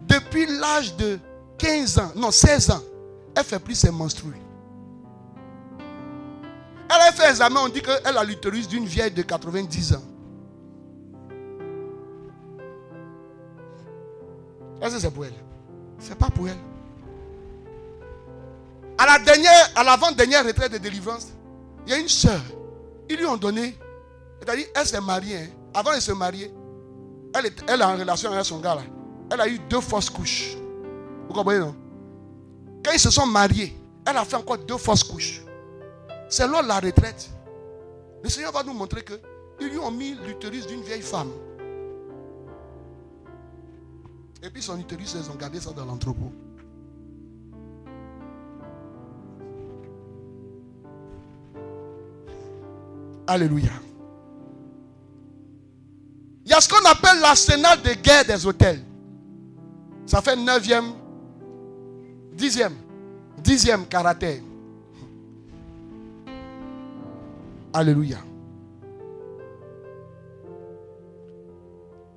Depuis l'âge de 15 ans, non 16 ans, elle fait plus ses menstrues. Elle a fait examen, on dit qu'elle a l'utérus d'une vieille de 90 ans. Est-ce que c'est pour elle? C'est pas pour elle. À la dernière, à l'avant-dernière retraite de délivrance, il y a une soeur. Ils lui ont donné. C'est-à-dire, elle s'est mariée. hein. Avant de se marier, elle est, elle en relation avec son gars là. Elle a eu deux fausses couches. Vous comprenez, non? Quand ils se sont mariés, elle a fait encore deux fausses couches. C'est lors de la retraite. Le Seigneur va nous montrer que ils lui ont mis l'utérus d'une vieille femme. Et puis son utérus, ils ont gardé ça dans l'entrepôt. Alléluia. Il y a ce qu'on appelle l'arsenal de guerre des hôtels. Ça fait neuvième, dixième, dixième caractère. Alléluia.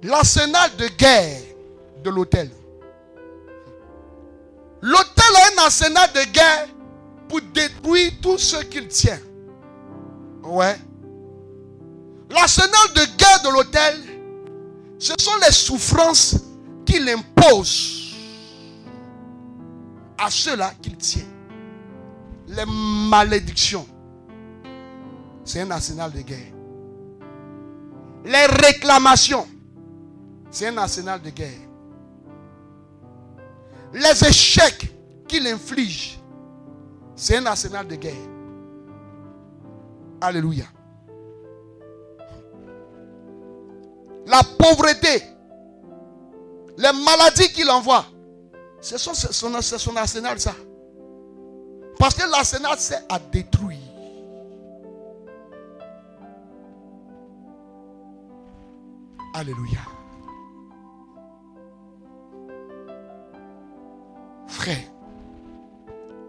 L'arsenal de guerre de l'hôtel. L'hôtel a un arsenal de guerre pour détruire tout ce qu'il tient. Ouais. L'arsenal de guerre de l'hôtel, ce sont les souffrances qu'il impose à ceux-là qu'il tient. Les malédictions. C'est un arsenal de guerre. Les réclamations. C'est un arsenal de guerre. Les échecs qu'il inflige. C'est un arsenal de guerre. Alléluia. La pauvreté, les maladies qu'il envoie, c'est son, son arsenal, ça. Parce que l'arsenal, c'est à détruire. Alléluia. Frère,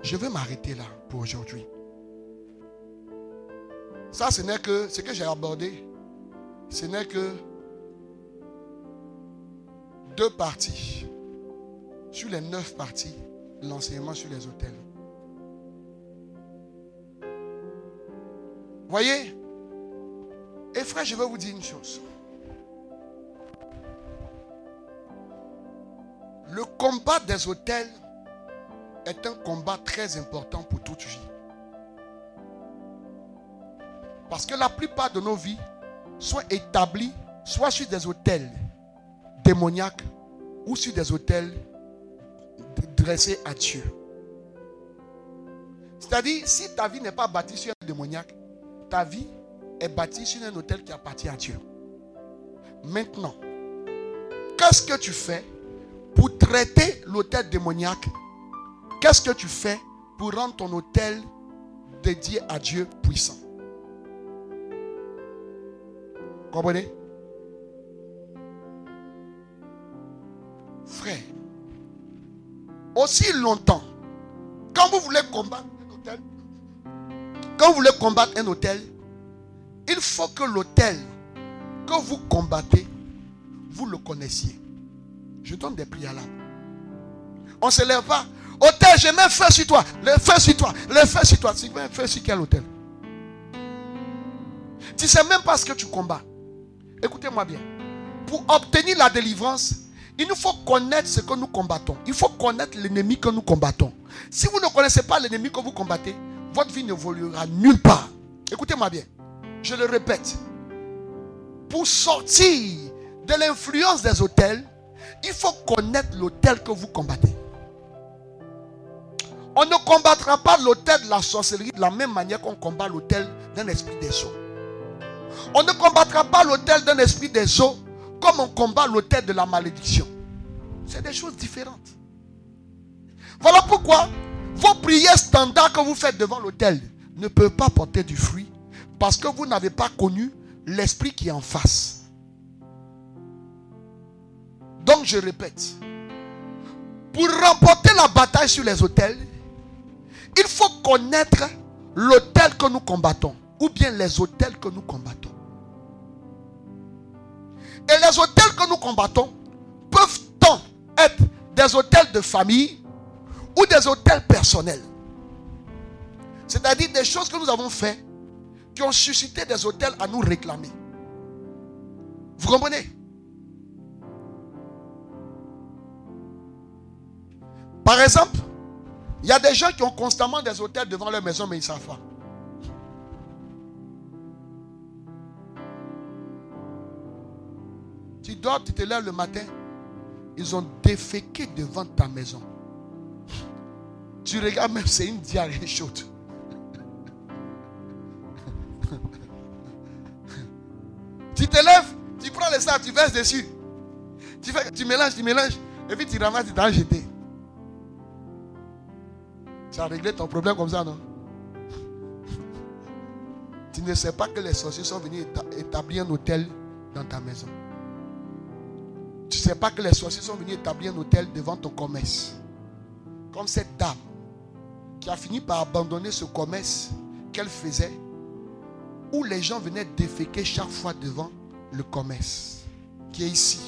je vais m'arrêter là pour aujourd'hui. Ça, ce n'est que ce que j'ai abordé. Ce n'est que deux parties. Sur les neuf parties, l'enseignement sur les hôtels. Voyez? Et frère, je vais vous dire une chose. Le combat des hôtels est un combat très important pour toute vie. Parce que la plupart de nos vies sont établies soit sur des hôtels démoniaques ou sur des hôtels dressés à Dieu. C'est-à-dire, si ta vie n'est pas bâtie sur un démoniaque, ta vie est bâtie sur un hôtel qui appartient à Dieu. Maintenant, qu'est-ce que tu fais pour traiter l'hôtel démoniaque Qu'est-ce que tu fais pour rendre ton hôtel dédié à Dieu puissant? Comprenez? Frère, aussi longtemps, quand vous voulez combattre un hôtel, quand vous voulez combattre un hôtel, il faut que l'hôtel que vous combattez, vous le connaissiez. Je donne des prières là. On ne se lève pas. Hôtel, je mets feu sur toi. Le feu sur toi. Le feu sur toi. Tu mets feu sur quel hôtel? Tu sais même pas ce que tu combats. Écoutez-moi bien. Pour obtenir la délivrance, il nous faut connaître ce que nous combattons. Il faut connaître l'ennemi que nous combattons. Si vous ne connaissez pas l'ennemi que vous combattez, votre vie n'évoluera nulle part. Écoutez-moi bien. Je le répète. Pour sortir de l'influence des hôtels, il faut connaître l'hôtel que vous combattez. On ne combattra pas l'hôtel de la sorcellerie de la même manière qu'on combat l'hôtel d'un esprit des eaux. On ne combattra pas l'hôtel d'un esprit des eaux comme on combat l'hôtel de la malédiction. C'est des choses différentes. Voilà pourquoi vos prières standards que vous faites devant l'autel ne peuvent pas porter du fruit parce que vous n'avez pas connu l'esprit qui est en face. Donc je répète, pour remporter la bataille sur les autels, il faut connaître l'autel que nous combattons ou bien les autels que nous combattons. Et les hôtels que nous combattons peuvent tant être des hôtels de famille ou des hôtels personnels. C'est-à-dire des choses que nous avons fait qui ont suscité des hôtels à nous réclamer. Vous comprenez? Par exemple, il y a des gens qui ont constamment des hôtels devant leur maison, mais ils ne savent pas. Tu dors, tu te lèves le matin, ils ont déféqué devant ta maison. Tu regardes même, c'est une diarrhée chaude. [LAUGHS] tu te lèves, tu prends le sable, tu verses dessus. Tu, tu mélanges, tu mélanges. Et puis tu ramasses, tu t'en jeté. Tu as réglé ton problème comme ça, non? Tu ne sais pas que les sorciers sont venus établir un hôtel dans ta maison. Tu ne sais pas que les sorciers sont venus établir un hôtel devant ton commerce. Comme cette dame qui a fini par abandonner ce commerce qu'elle faisait, où les gens venaient déféquer chaque fois devant le commerce qui est ici.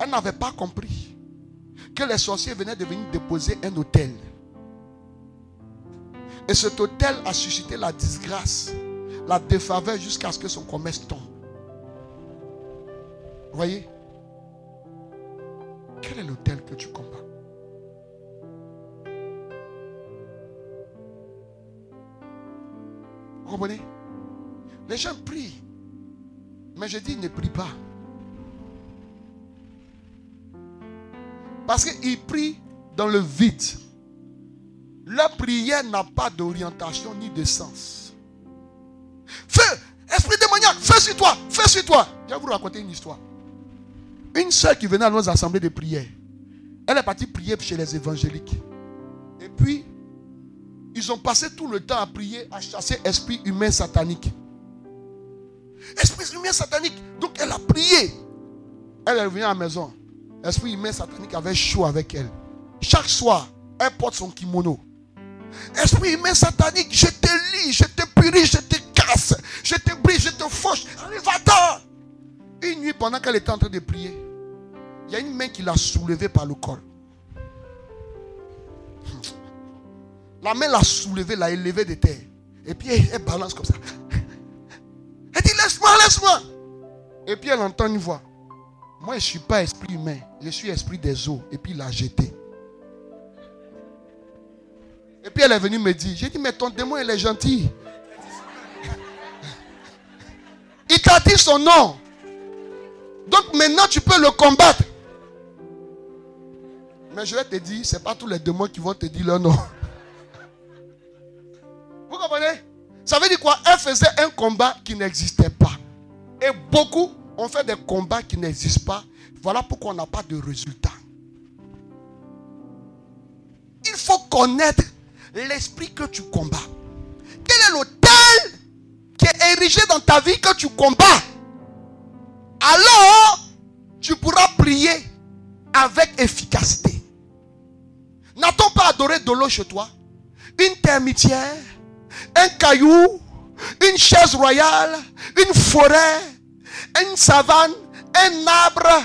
Elle n'avait pas compris que les sorciers venaient de venir déposer un hôtel. Et cet hôtel a suscité la disgrâce, la défaveur jusqu'à ce que son commerce tombe. Vous voyez? Quel est l'hôtel que tu combats? Vous comprenez? Les gens prient. Mais je dis, ne prie pas. Parce qu'ils prient dans le vide. Leur prière n'a pas d'orientation ni de sens. Feu, esprit démoniaque, feu sur toi, feu sur toi. Je vais vous raconter une histoire. Une soeur qui venait à nos assemblées de prière, elle est partie prier chez les évangéliques. Et puis, ils ont passé tout le temps à prier, à chasser esprit humain satanique. Esprit humain satanique. Donc elle a prié. Elle est revenue à la maison. Esprit humain satanique avait chaud avec elle. Chaque soir, elle porte son kimono. Esprit humain satanique, je te lis, je te puris, je te casse, je te brise, je te fauche. Allez, va-t'en. Une nuit, pendant qu'elle était en train de prier, il y a une main qui l'a soulevée par le col. La main l'a soulevée, l'a élevée de terre. Et puis elle balance comme ça. Elle dit laisse-moi, laisse-moi. Et puis elle entend une voix. Moi, je ne suis pas esprit humain. Je suis esprit des eaux. Et puis il l'a jeté. Et puis elle est venue me dire, j'ai dit, mais ton démon, il est gentil. Il t'a dit son nom. Donc maintenant, tu peux le combattre. Mais je vais te dire, ce n'est pas tous les démons qui vont te dire leur nom. Vous comprenez? Ça veut dire quoi? Elle faisait un combat qui n'existait pas. Et beaucoup ont fait des combats qui n'existent pas. Voilà pourquoi on n'a pas de résultat. Il faut connaître l'esprit que tu combats. Quel est l'autel qui est érigé dans ta vie que tu combats? Alors, tu pourras prier avec efficacité. N'a-t-on pas adoré de l'eau chez toi? Une termitière, un caillou, une chaise royale, une forêt, une savane, un arbre,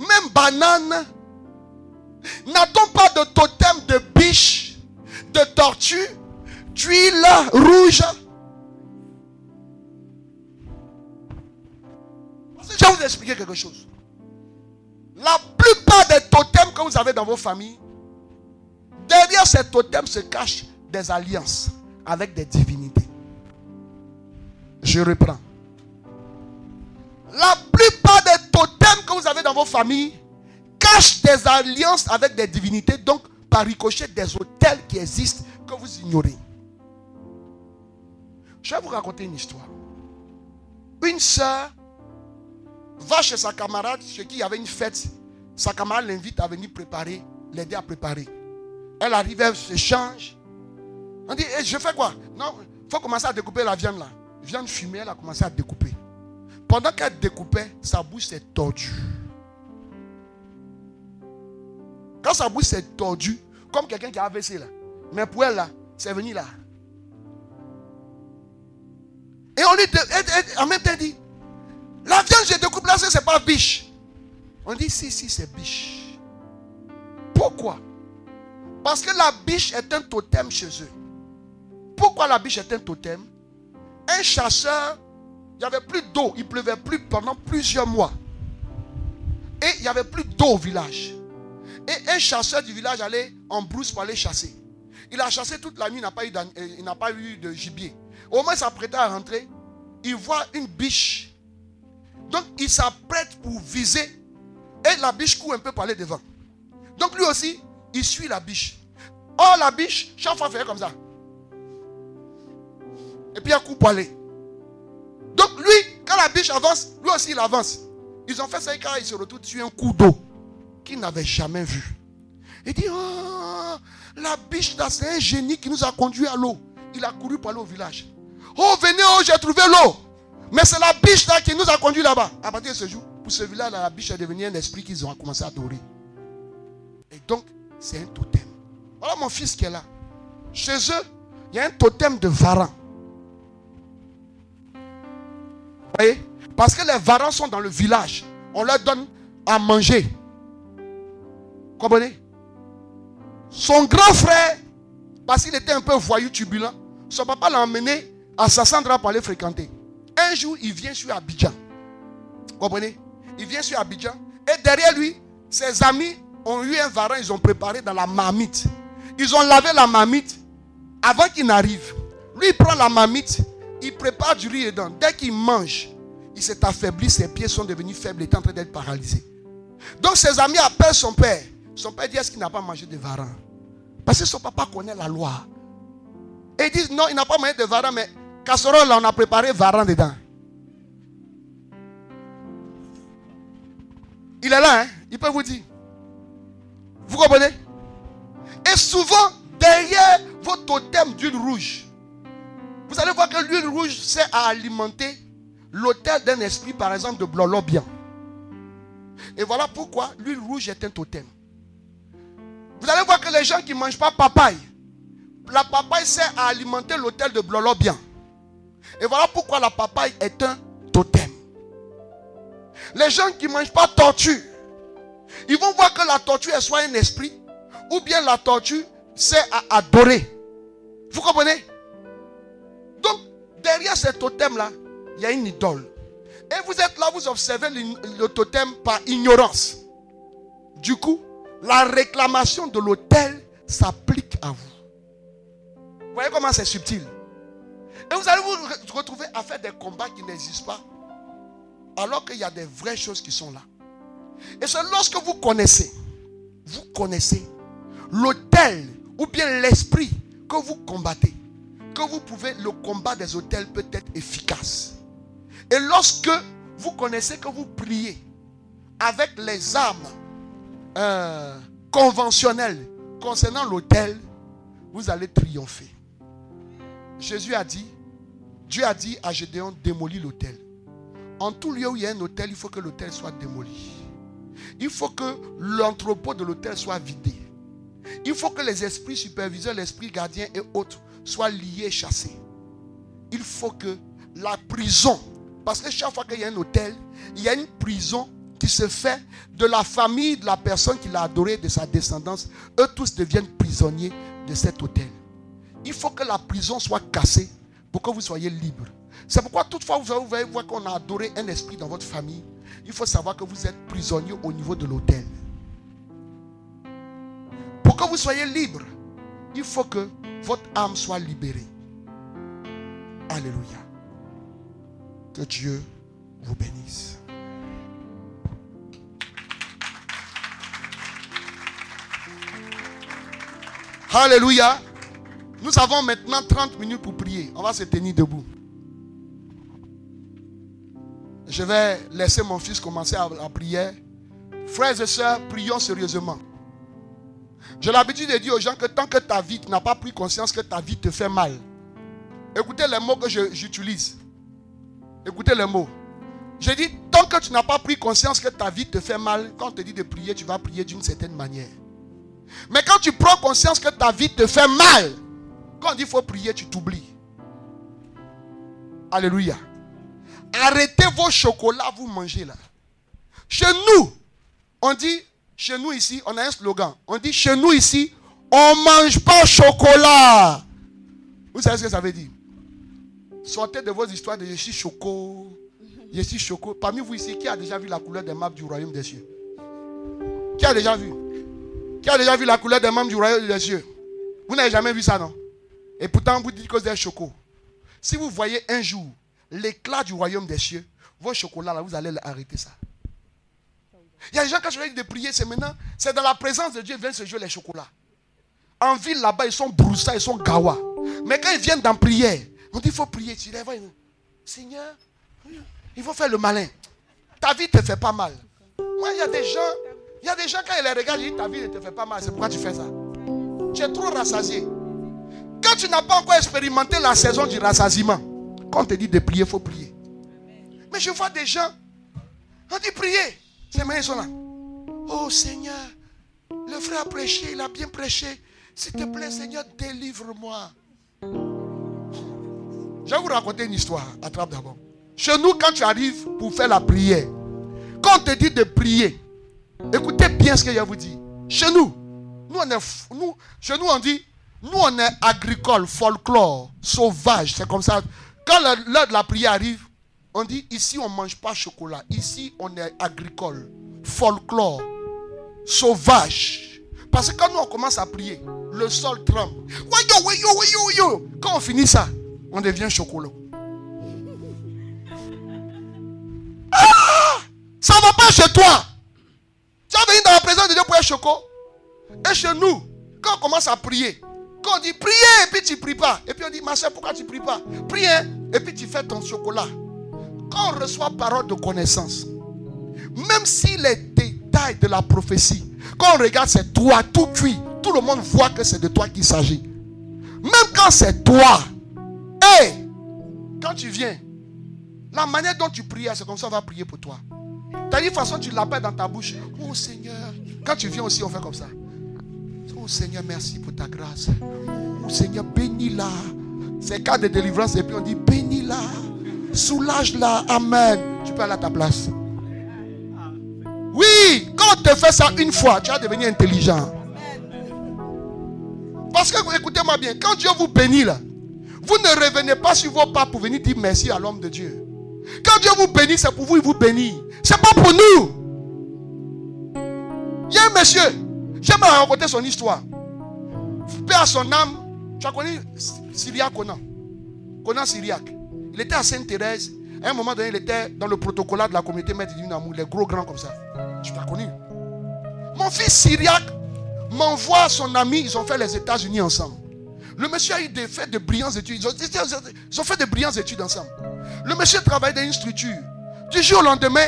même banane. N'a-t-on pas de totem de biche, de tortue, d'huile rouge Je vais vous expliquer quelque chose. La plupart des totems que vous avez dans vos familles, derrière ces totems se cachent des alliances avec des divinités. Je reprends. La plupart des totems que vous avez dans vos familles cachent des alliances avec des divinités, donc par ricochet des hôtels qui existent que vous ignorez. Je vais vous raconter une histoire. Une soeur va chez sa camarade, chez qui il y avait une fête. Sa camarade l'invite à venir préparer, l'aider à préparer. Elle arrive, elle se change. On dit, Eh, je fais quoi? Non, il faut commencer à découper la viande là. Viande fumée, elle a commencé à découper. Pendant qu'elle découpait, sa bouche s'est tordue. Quand sa bouche s'est tordue, comme quelqu'un qui a AVC là. Mais pour elle là, c'est venu là. Et on lui dit, elle- elle- en même temps, dit, la viande, je découpe là, c'est pas biche. On dit, si, si, c'est biche. Pourquoi? Parce que la biche est un totem chez eux. Pourquoi la biche est un totem? Un chasseur, il n'y avait plus d'eau, il pleuvait plus pendant plusieurs mois. Et il n'y avait plus d'eau au village. Et un chasseur du village allait en brousse pour aller chasser. Il a chassé toute la nuit, il n'a pas, eu d'an- euh, il n'a pas eu de gibier. Au moins, il s'apprêtait à rentrer. Il voit une biche. Donc, il s'apprête pour viser. Et la biche court un peu pour aller devant. Donc, lui aussi, il suit la biche. Oh, la biche, chaque fois, fait comme ça. Et puis, il court pour aller. Donc, lui, quand la biche avance, lui aussi, il avance. Ils ont fait ça et quand il se retrouve sur un coup d'eau qu'il n'avait jamais vu. Il dit, oh, la biche là, c'est un génie qui nous a conduit à l'eau. Il a couru pour aller au village. Oh, venez, oh, j'ai trouvé l'eau. Mais c'est la biche là qui nous a conduit là-bas. À partir de ce jour, pour ce village là, la biche est devenue un esprit qu'ils ont commencé à adorer. Et donc, c'est un totem. Voilà mon fils qui est là. Chez eux, il y a un totem de varan. Vous voyez? Parce que les varans sont dans le village. On leur donne à manger. Comprenez? Son grand frère, parce qu'il était un peu voyou turbulent, son papa l'a emmené à Sassandra pour aller fréquenter. Un jour, il vient sur Abidjan. Comprenez? Il vient sur Abidjan. Et derrière lui, ses amis ont eu un varan, ils ont préparé dans la marmite. Ils ont lavé la marmite avant qu'il n'arrive. Lui, il prend la marmite, il prépare du riz dedans. Dès qu'il mange, il s'est affaibli, ses pieds sont devenus faibles, il est en train d'être paralysé. Donc ses amis appellent son père. Son père dit est-ce qu'il n'a pas mangé de varan? Parce que son papa connaît la loi. Et ils disent non, il n'a pas mangé de varan, mais casserole là, on a préparé varan dedans. Il est là, hein? il peut vous dire. Vous comprenez? Et souvent, derrière votre totem d'huile rouge, vous allez voir que l'huile rouge sert à alimenter l'autel d'un esprit, par exemple, de blolo bien. Et voilà pourquoi l'huile rouge est un totem. Vous allez voir que les gens qui ne mangent pas papaye, la papaye sert à alimenter l'autel de blolo bien. Et voilà pourquoi la papaye est un totem. Les gens qui ne mangent pas tortue, ils vont voir que la tortue est soit un esprit, ou bien la tortue sert à adorer. Vous comprenez? Donc, derrière ce totem-là, il y a une idole. Et vous êtes là, vous observez le totem par ignorance. Du coup, la réclamation de l'autel s'applique à vous. Vous voyez comment c'est subtil Et vous allez vous re- retrouver à faire des combats qui n'existent pas. Alors qu'il y a des vraies choses qui sont là. Et c'est lorsque vous connaissez, vous connaissez l'autel ou bien l'esprit que vous combattez, que vous pouvez, le combat des autels peut être efficace. Et lorsque vous connaissez que vous priez avec les armes euh, conventionnelles concernant l'autel, vous allez triompher. Jésus a dit, Dieu a dit à Gédéon, démolis l'autel. En tout lieu où il y a un hôtel, il faut que l'hôtel soit démoli. Il faut que l'entrepôt de l'hôtel soit vidé. Il faut que les esprits superviseurs, l'esprit gardien et autres soient liés, chassés. Il faut que la prison, parce que chaque fois qu'il y a un hôtel, il y a une prison qui se fait de la famille de la personne qui l'a adoré, de sa descendance. Eux tous deviennent prisonniers de cet hôtel. Il faut que la prison soit cassée pour que vous soyez libre. C'est pourquoi toutefois vous allez voir qu'on a adoré un esprit dans votre famille. Il faut savoir que vous êtes prisonnier au niveau de l'hôtel. Pour que vous soyez libre, il faut que votre âme soit libérée. Alléluia. Que Dieu vous bénisse. Alléluia. Nous avons maintenant 30 minutes pour prier. On va se tenir debout. Je vais laisser mon fils commencer à la prière. Frères et sœurs, prions sérieusement. J'ai l'habitude de dire aux gens que tant que ta vie, n'as pas pris conscience que ta vie te fait mal. Écoutez les mots que je- j'utilise. Écoutez les mots. J'ai dit, tant que tu n'as pas pris conscience que ta vie te fait mal, quand on te dit de prier, tu vas prier d'une certaine manière. Mais quand tu prends conscience que ta vie te fait mal, quand qu'il faut prier, tu t'oublies. Alléluia. Arrêtez vos chocolats, vous mangez là. Chez nous, on dit, chez nous ici, on a un slogan. On dit, chez nous ici, on ne mange pas chocolat. Vous savez ce que ça veut dire? Sortez de vos histoires de je suis choco. Je suis choco. Parmi vous ici, qui a déjà vu la couleur des maps du royaume des cieux? Qui a déjà vu? Qui a déjà vu la couleur des maps du royaume des cieux? Vous n'avez jamais vu ça, non? Et pourtant, vous dites que c'est choco. Si vous voyez un jour l'éclat du royaume des cieux, vos chocolats, là, vous allez arrêter ça. Il y a des gens, quand je leur dis de prier, c'est maintenant, c'est dans la présence de Dieu, viennent se jouer les chocolats. En ville, là-bas, ils sont broussa, ils sont gawa. Mais quand ils viennent dans prière, on dit il faut prier. Tu les disent, Seigneur, il faut faire le malin. Ta vie te fait pas mal. Moi, il y a des gens, il y a des gens, quand ils les regardent, ils disent ta vie ne te fait pas mal. C'est pourquoi tu fais ça. Tu es trop rassasié. Quand tu n'as pas encore expérimenté la saison du rassasiement, quand on te dit de prier, il faut prier. Mais je vois des gens, on dit prier. Ces mains sont là. Oh Seigneur, le frère a prêché, il a bien prêché. S'il te plaît, Seigneur, délivre-moi. Je vais vous raconter une histoire. Attrape d'abord. Chez nous, quand tu arrives pour faire la prière, quand on te dit de prier, écoutez bien ce que je vous dis. Chez nous, nous on est, nous, chez nous on dit, nous on est agricole, folklore, sauvage, c'est comme ça. Quand l'heure de la prière arrive, on dit ici on ne mange pas chocolat, ici on est agricole, folklore, sauvage. Parce que quand nous on commence à prier, le sol tremble. Quand on finit ça, on devient chocolat. Ah! Ça ne va pas chez toi. Tu vas venir dans la présence de Dieu pour être choco. Et chez nous, quand on commence à prier, quand on dit prier et puis tu ne pries pas, et puis on dit ma soeur, pourquoi tu ne pries pas? Prie hein, et puis tu fais ton chocolat. Quand on reçoit parole de connaissance, même si les détails de la prophétie, quand on regarde c'est toi, tout cuit, tout le monde voit que c'est de toi qu'il s'agit. Même quand c'est toi, et quand tu viens, la manière dont tu pries, c'est comme ça on va prier pour toi. T'as une façon, tu l'appelles dans ta bouche. Oh Seigneur. Quand tu viens aussi, on fait comme ça. Oh Seigneur, merci pour ta grâce. Oh Seigneur, bénis-la. C'est cas de délivrance. Et puis on dit, bénis-la. Soulage-la. Amen. Tu peux aller à ta place. Oui, quand on te fait ça une fois, tu vas devenir intelligent. Parce que, écoutez-moi bien, quand Dieu vous bénit là, vous ne revenez pas sur vos pas pour venir dire merci à l'homme de Dieu. Quand Dieu vous bénit, c'est pour vous, il vous bénit. C'est pas pour nous. Il y a un monsieur, j'aime raconter son histoire. Paix à son âme. Tu as connu Syriac Conan? Conan Syriac. Il était à Sainte-Thérèse. À un moment donné, il était dans le protocole de la communauté Maître du Amour, les gros grands comme ça. Tu l'as connu. Mon fils Syriac m'envoie son ami, ils ont fait les États-Unis ensemble. Le monsieur a eu des fait de brillantes études. Ils ont, fait de brillantes études ensemble. Le monsieur travaille dans une structure. Du jour au lendemain,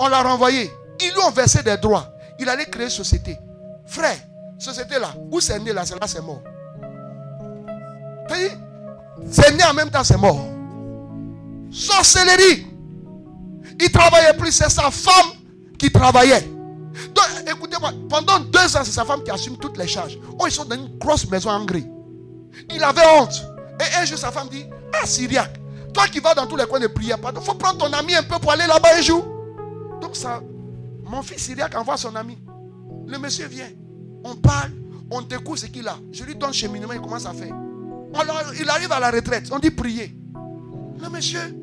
on l'a renvoyé. Ils lui ont versé des droits. Il allait créer société. Frère, société là, où c'est né là, c'est là, c'est mort. C'est né en même temps, c'est mort. Sorcellerie. Il travaillait plus, c'est sa femme qui travaillait. Donc, écoutez-moi, pendant deux ans, c'est sa femme qui assume toutes les charges. Oh, ils sont dans une grosse maison en gris. Il avait honte. Et un jour, sa femme dit Ah, Syriac, toi qui vas dans tous les coins de prière, il faut prendre ton ami un peu pour aller là-bas un jour. Donc, ça, mon fils Syriac envoie son ami. Le monsieur vient. On parle, on découvre ce qu'il a. Je lui donne cheminement, il commence à faire. Il arrive à la retraite. On dit prier. Le monsieur,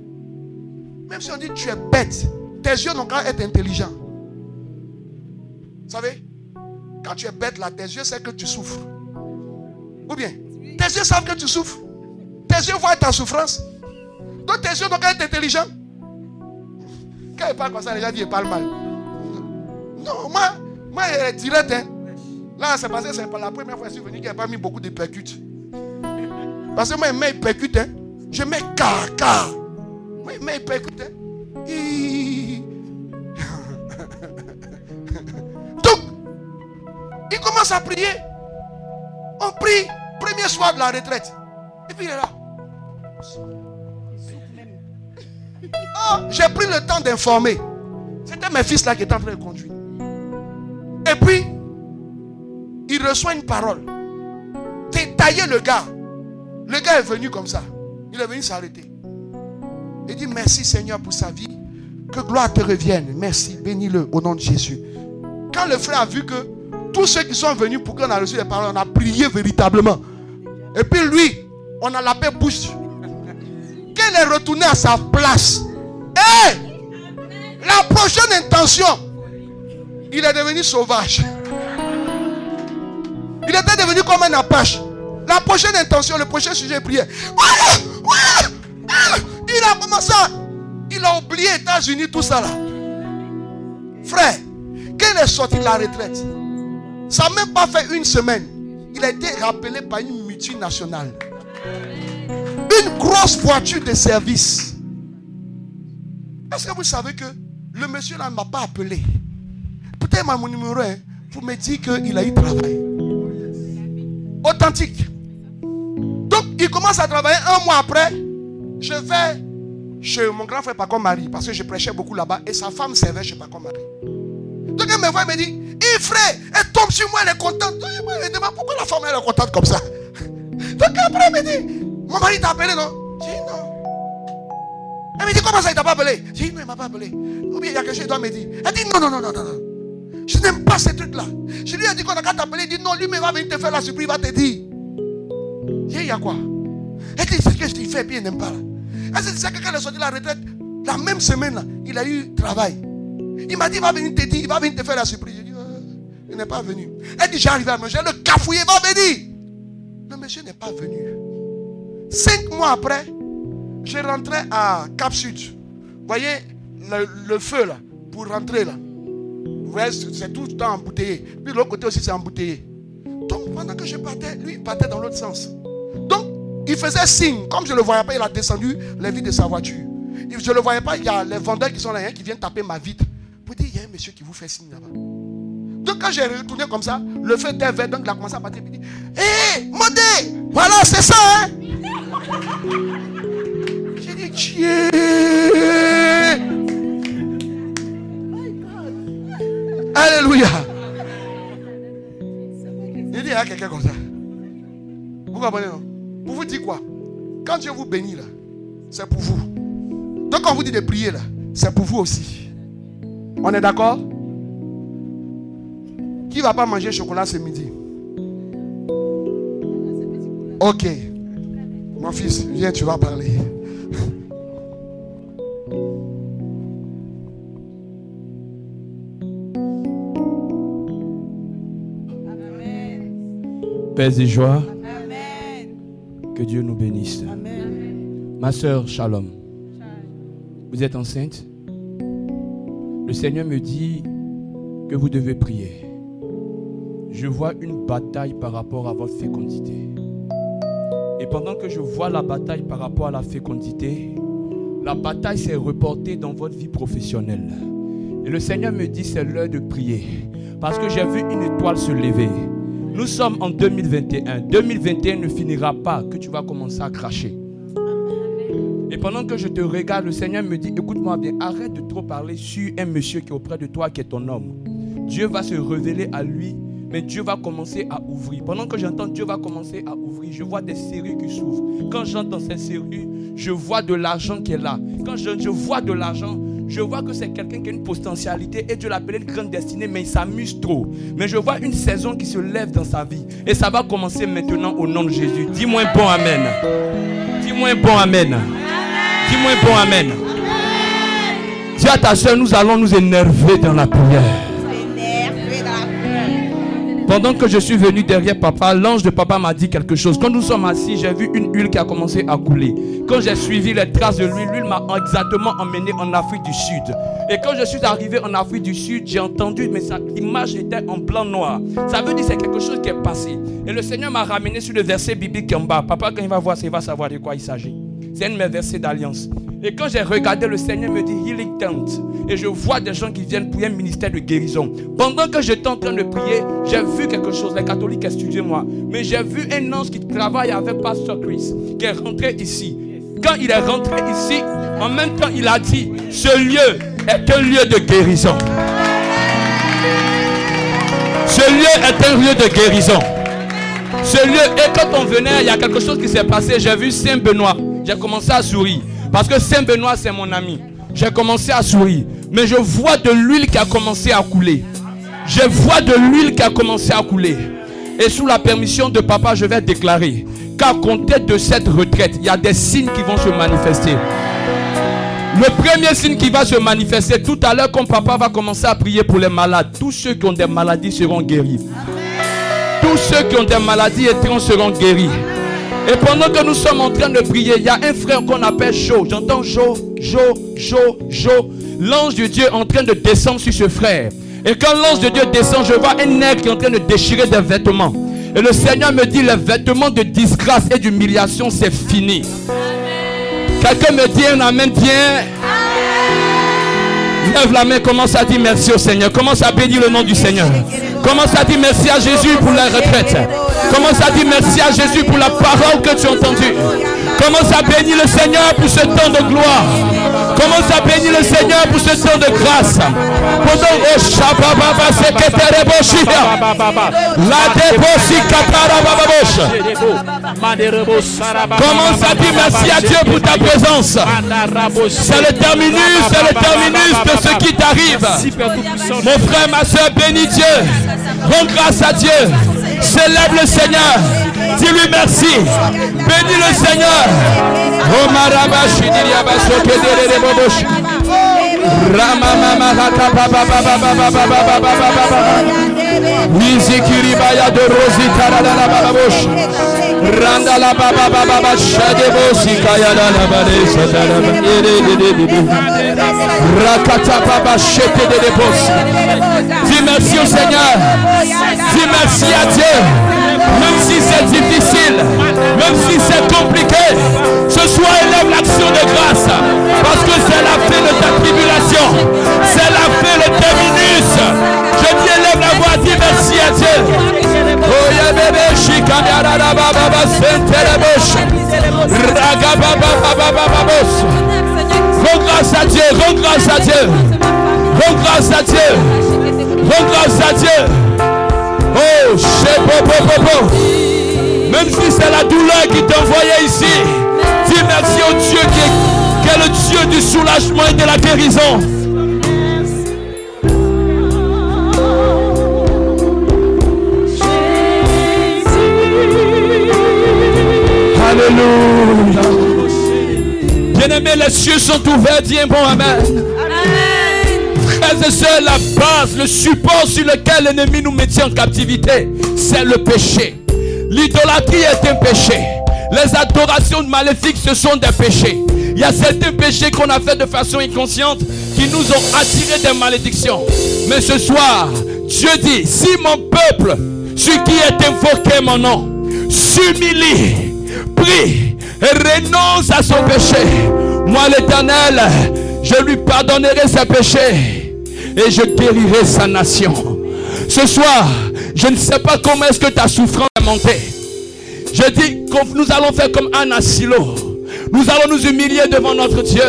même si on dit tu es bête, tes yeux n'ont qu'à être intelligents. Vous savez, quand tu es bête là, tes yeux savent que tu souffres. Ou bien, tes yeux savent que tu souffres. Tes yeux voient ta souffrance. Donc tes yeux n'ont qu'à être intelligents. Quand il parle comme ça, les gens disent qu'il parle mal. Non, moi, moi, il est. Hein. Là, c'est passé, c'est pas la première fois que je suis venu qu'il n'a pas mis beaucoup de percutes. Parce que moi, il met percute. Hein. Je mets car, car. Moi, il met percute. Hein. [LAUGHS] Donc, il commence à prier. On prie, premier soir de la retraite. Et puis il est là. J'ai pris le temps d'informer. C'était mes fils là qui étaient en train de conduire. Et puis, il reçoit une parole. Détailler le gars. Le gars est venu comme ça. Il est venu s'arrêter. Il dit merci Seigneur pour sa vie. Que gloire te revienne. Merci. Bénis-le au nom de Jésus. Quand le frère a vu que tous ceux qui sont venus pour qu'on a reçu les paroles, on a prié véritablement. Et puis lui, on a la paix bouche. Qu'elle est retourné à sa place. La prochaine intention, il est devenu sauvage. Il était devenu comme un apache. La prochaine intention, le prochain sujet prière. Il a commencé à... Il a oublié États-Unis, tout ça là. Frère, quand est sorti de la retraite, ça n'a même pas fait une semaine. Il a été rappelé par une multinationale. Une grosse voiture de service. Est-ce que vous savez que le monsieur là ne m'a pas appelé? Peut-être mon numéro hein, pour me dire qu'il a eu travail. Authentique. Donc, il commence à travailler un mois après. Je vais chez mon grand frère Paco Marie parce que je prêchais beaucoup là-bas et sa femme servait chez Paco Marie. Donc, elle me voit et me dit Il frère, elle tombe sur moi, elle est contente. Je me demande pourquoi la femme elle est contente comme ça. [LAUGHS] Donc, après, elle me dit Mon mari t'a appelé, Non? Elle me dit Comment ça, il t'a pas appelé? Je dis Non, il m'a pas appelé. Ou bien il y a quelque chose qu'il doit me dire. Elle dit Non, non, non, non, non. non. Je n'aime pas ces trucs-là. Je lui ai dit qu'on a qu'à t'appeler. Il dit non, lui, mais il va venir te faire la surprise, il va te dire. Il y a quoi? Elle dit ce que je dis, fais bien, il n'aime pas. Elle dit c'est que quand elle est sortie de la retraite, la même semaine, là, il a eu travail. Il m'a dit, il va venir te dire, il va venir te faire la surprise. Je dis, euh, il n'est pas venu. Elle dit, j'arrive à manger, le cafouillé va venir. Le monsieur n'est pas venu. Cinq mois après, je rentrais à Cap Sud. Vous voyez le, feu là, pour rentrer là. Vous voyez, c'est tout le temps embouteillé. Puis l'autre côté aussi, c'est embouteillé. Donc, pendant que je partais, lui, il partait dans l'autre sens. Donc, il faisait signe. Comme je ne le voyais pas, il a descendu les vitres de sa voiture. Je ne le voyais pas, il y a les vendeurs qui sont là, hein, qui viennent taper ma vitre. Pour dire, il y a un monsieur qui vous fait signe là-bas. Donc, quand j'ai retourné comme ça, le feu était vert, donc il a commencé à partir. Il dit, hé, Modé, voilà, c'est ça, hein. Alléluia. Il dit, a quelqu'un comme ça. Vous comprenez, non? Pour vous dire quoi? Quand Dieu vous bénit, là, c'est pour vous. Donc, quand on vous dit de prier, là, c'est pour vous aussi. On est d'accord? Qui va pas manger chocolat ce midi? Ok. Mon fils, viens, tu vas parler. Paix et joie, Amen. que Dieu nous bénisse. Amen. Ma soeur, shalom. Vous êtes enceinte? Le Seigneur me dit que vous devez prier. Je vois une bataille par rapport à votre fécondité. Et pendant que je vois la bataille par rapport à la fécondité, la bataille s'est reportée dans votre vie professionnelle. Et le Seigneur me dit, c'est l'heure de prier. Parce que j'ai vu une étoile se lever. Nous sommes en 2021. 2021 ne finira pas que tu vas commencer à cracher. Et pendant que je te regarde, le Seigneur me dit, écoute-moi bien, arrête de trop parler sur un monsieur qui est auprès de toi, qui est ton homme. Dieu va se révéler à lui, mais Dieu va commencer à ouvrir. Pendant que j'entends Dieu va commencer à ouvrir, je vois des serrues qui s'ouvrent. Quand j'entends ces serrues, je vois de l'argent qui est là. Quand je, je vois de l'argent, je vois que c'est quelqu'un qui a une potentialité et Dieu l'appelle une grande destinée, mais il s'amuse trop. Mais je vois une saison qui se lève dans sa vie. Et ça va commencer maintenant au nom de Jésus. Dis-moi un bon Amen. Dis-moi un bon Amen. Dis-moi un bon Amen. Dis à ta soeur, nous allons nous énerver dans la prière. Pendant que je suis venu derrière papa, l'ange de papa m'a dit quelque chose. Quand nous sommes assis, j'ai vu une huile qui a commencé à couler. Quand j'ai suivi les traces de l'huile, l'huile m'a exactement emmené en Afrique du Sud. Et quand je suis arrivé en Afrique du Sud, j'ai entendu, mais l'image était en blanc-noir. Ça veut dire que c'est quelque chose qui est passé. Et le Seigneur m'a ramené sur le verset biblique en bas. Papa, quand il va voir ça, il va savoir de quoi il s'agit. C'est un de mes versets d'alliance. Et quand j'ai regardé, le Seigneur me dit Healing Tent. Et je vois des gens qui viennent pour un ministère de guérison. Pendant que j'étais en train de prier, j'ai vu quelque chose. Les catholiques, excusez-moi. Mais j'ai vu un ange qui travaille avec Pasteur Chris, qui est rentré ici. Quand il est rentré ici, en même temps, il a dit Ce lieu est un lieu de guérison. Ce lieu est un lieu de guérison. Ce lieu, et quand on venait, il y a quelque chose qui s'est passé. J'ai vu Saint Benoît. J'ai commencé à sourire. Parce que Saint Benoît, c'est mon ami. J'ai commencé à sourire. Mais je vois de l'huile qui a commencé à couler. Je vois de l'huile qui a commencé à couler. Et sous la permission de papa, je vais déclarer qu'à compter de cette retraite, il y a des signes qui vont se manifester. Le premier signe qui va se manifester tout à l'heure, quand papa va commencer à prier pour les malades, tous ceux qui ont des maladies seront guéris. Tous ceux qui ont des maladies étranges seront guéris. Et pendant que nous sommes en train de prier, il y a un frère qu'on appelle Jo. J'entends Jo, Jo, Jo, Jo. L'ange de Dieu est en train de descendre sur ce frère. Et quand l'ange de Dieu descend, je vois un nègre qui est en train de déchirer des vêtements. Et le Seigneur me dit, les vêtements de disgrâce et d'humiliation, c'est fini. Quelqu'un me dit un amen bien. Lève la main, commence à dire merci au Seigneur. Commence à bénir le nom du Seigneur. Commence à dire merci à Jésus pour la retraite. Commence à dire merci à Jésus pour la parole que tu as entendue. Commence à bénir le Seigneur pour ce temps de gloire. Commence à bénir le Seigneur pour ce temps de grâce. Commence à dire merci à Dieu pour ta présence. C'est le terminus, c'est le terminus de ce qui t'arrive. Mon frère, ma soeur, bénis Dieu. Rends grâce à Dieu. Célèbre le Seigneur. Dis-lui merci. Bénis le Seigneur. De Randa la baba baba baba shade bosi kaya la la bale satara ba. Ere de de de de. Rakata baba shete de de bosi. Dis merci au Seigneur. Dis merci à Dieu. Même si c'est difficile, même si c'est compliqué, ce soir élève l'action de grâce. Parce que c'est la fin de ta tribulation. C'est la fin de terminus. Je dis élève la voix, dis merci à Dieu. Oh Rends grâce à Dieu, rends grâce à Dieu. Rends grâce à Dieu. Rends grâce à Dieu. Oh, shepopopopo. Même si c'est la douleur qui t'envoyait ici, dis merci au Dieu qui est, qui est le Dieu du soulagement et de la guérison. Les cieux sont ouverts. Dis un bon Amen. Frères et sœurs, la base, le support sur lequel l'ennemi nous mettait en captivité, c'est le péché. L'idolâtrie est un péché. Les adorations maléfiques, ce sont des péchés. Il y a certains péchés qu'on a fait de façon inconsciente qui nous ont attiré des malédictions. Mais ce soir, Dieu dit, si mon peuple, celui qui est invoqué mon nom, s'humilie, prie et renonce à son péché, moi l'éternel, je lui pardonnerai ses péchés et je guérirai sa nation. Ce soir, je ne sais pas comment est-ce que ta souffrance est montée. Je dis que nous allons faire comme Anna Silo. Nous allons nous humilier devant notre Dieu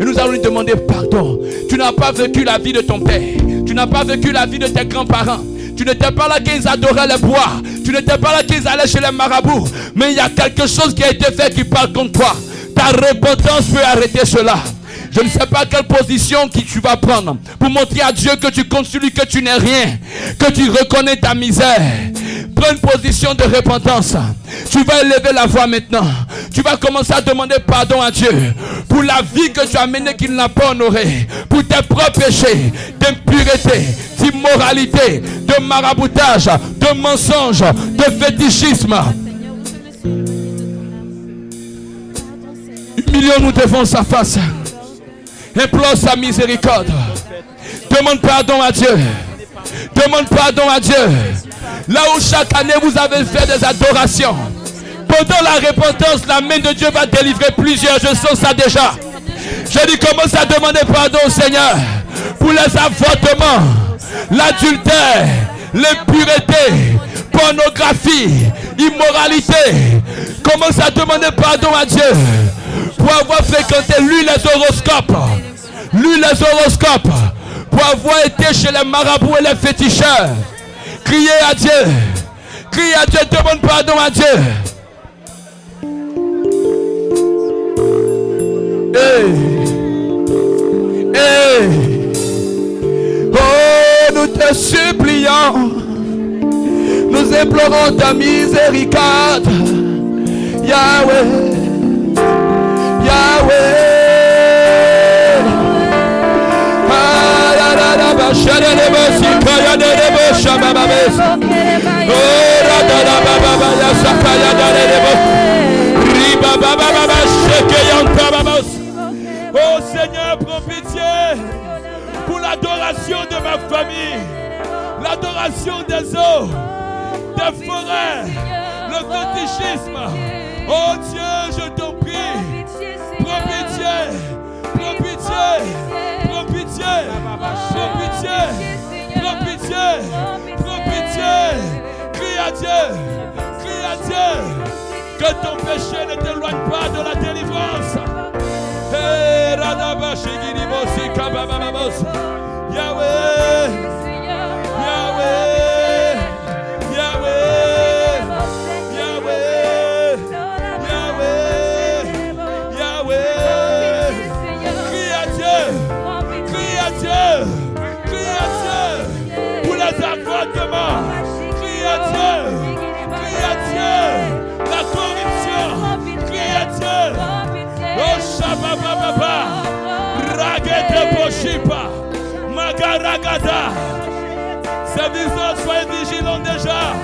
et nous allons lui demander pardon. Tu n'as pas vécu la vie de ton père. Tu n'as pas vécu la vie de tes grands-parents. Tu n'étais pas là qu'ils adoraient les bois. Tu n'étais pas là qu'ils allaient chez les marabouts. Mais il y a quelque chose qui a été fait qui parle contre toi. Ta repentance peut arrêter cela. Je ne sais pas quelle position tu vas prendre pour montrer à Dieu que tu comptes lui, que tu n'es rien, que tu reconnais ta misère. Prends une position de repentance. Tu vas élever la voix maintenant. Tu vas commencer à demander pardon à Dieu pour la vie que tu as menée qu'il n'a pas honorée, pour tes propres péchés, d'impureté, d'immoralité, de maraboutage, de mensonge, de fétichisme. Humilions-nous devant sa face. Implore sa miséricorde. Demande pardon à Dieu. Demande pardon à Dieu. Là où chaque année vous avez fait des adorations. Pendant la repentance, la main de Dieu va délivrer plusieurs. Je sens ça déjà. Je dis commence à demander pardon au Seigneur pour les avortements, l'adultère, l'impureté, pornographie, immoralité. Commence à demander pardon à Dieu pour avoir fréquenté lui les horoscopes. Lui les horoscopes. Pour avoir été chez les marabouts et les féticheurs. Criez à Dieu. Criez à Dieu. Demande pardon à Dieu. Oh, nous te supplions. Nous implorons ta miséricorde. Yahweh. Yahweh. L'adoration des eaux, des forêts, le fétichisme. Oh Dieu, je t'en prie, prends pitié, prends pitié, prends pitié, prends pitié, prends pitié, prends pitié. Crie à Dieu, crie à Dieu, que ton péché ne t'éloigne pas de la délivrance. Hey, Radaba Magaragada. Serviteurs, soyez vigilants déjà.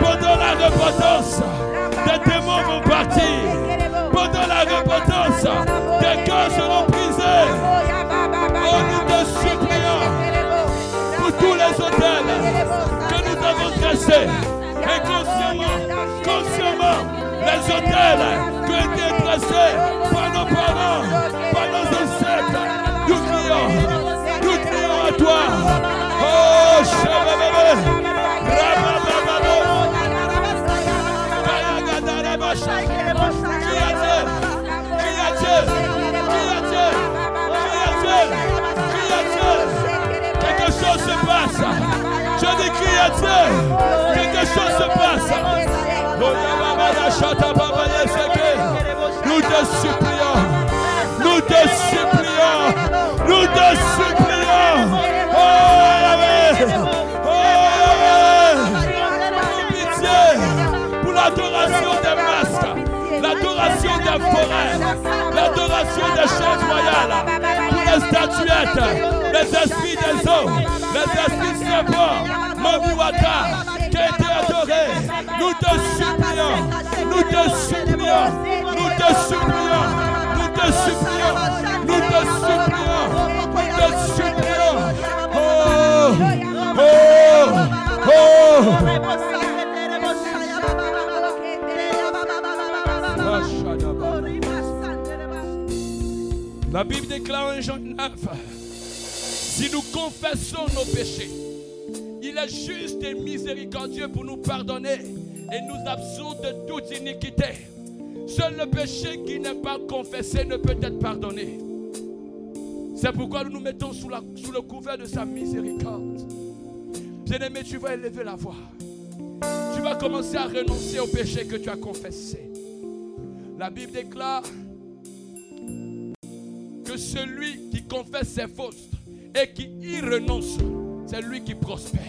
Pendant la repentance, des démons vont partir. Pendant la repentance, des cœurs seront brisés. Oh, nous te supplions pour tous les hôtels que nous avons dressés. Et consciemment, consciemment, les hôtels qui ont été dressés Nous te supplions. Nous te supplions. Des forêts, l'adoration des choses royales, pour les statuettes, les esprits des eaux, les esprits serpents, Mabiwata, qui a été adoré. Nous te supplions, nous te supplions, nous te supplions, nous te supplions, nous te supplions, nous te supplions. Oh, oh, oh. La Bible déclare en Jean 9, si nous confessons nos péchés, il est juste et miséricordieux pour nous pardonner et nous absoudre de toute iniquité. Seul le péché qui n'est pas confessé ne peut être pardonné. C'est pourquoi nous nous mettons sous, sous le couvert de sa miséricorde. Bien-aimé, tu vas élever la voix. Tu vas commencer à renoncer au péché que tu as confessé. La Bible déclare que celui qui confesse ses fautes et qui y renonce, c'est lui qui prospère.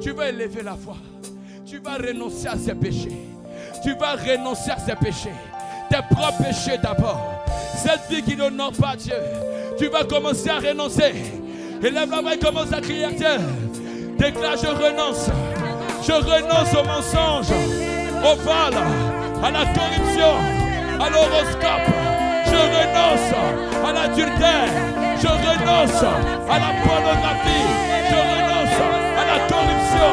Tu vas élever la voix. Tu vas renoncer à ses péchés. Tu vas renoncer à ses péchés. Tes propres péchés d'abord. Cette vie qui n'honore pas Dieu. Tu vas commencer à renoncer. Élève la voix et commence à crier à Dieu. Déclare, je renonce. Je renonce au mensonge, au vol, à la corruption, à l'horoscope. Je renonce à l'adultère. Je renonce à la pornographie. Je renonce à la corruption.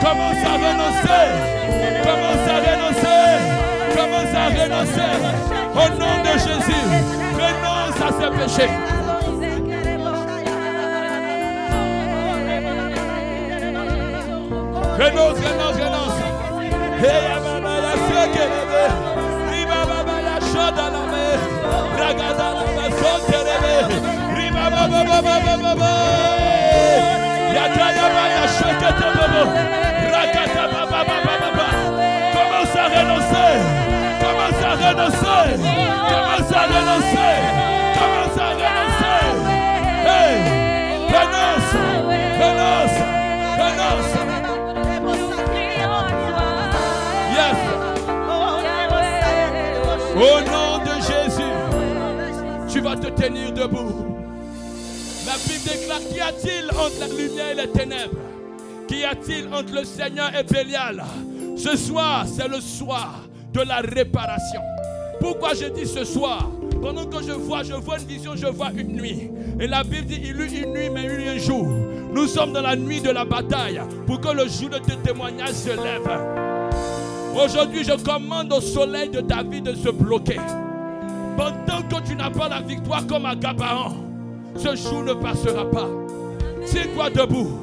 Commence à renoncer. Commence à renoncer. Commence à renoncer. Au nom de Jésus. Renonce. péché. Renonce, renonce, renonce. Hey, baba, la Commence à renoncer. Commence à renoncer. Commence à renoncer. Commence à renoncer. Renonce. Renonce. Renonce. Yes. Au nom tenir debout. La Bible déclare Qu'y a-t-il entre la lumière et les ténèbres? Qu'y a-t-il entre le Seigneur et Bélial? Ce soir, c'est le soir de la réparation. Pourquoi je dis ce soir? Pendant que je vois, je vois une vision, je vois une nuit. Et la Bible dit il eut une nuit, mais il eut un jour. Nous sommes dans la nuit de la bataille pour que le jour de tes témoignages se lève. Aujourd'hui, je commande au soleil de ta vie de se bloquer. Pendant que tu n'as pas la victoire comme à Gabaon, ce jour ne passera pas. Tiens-toi debout.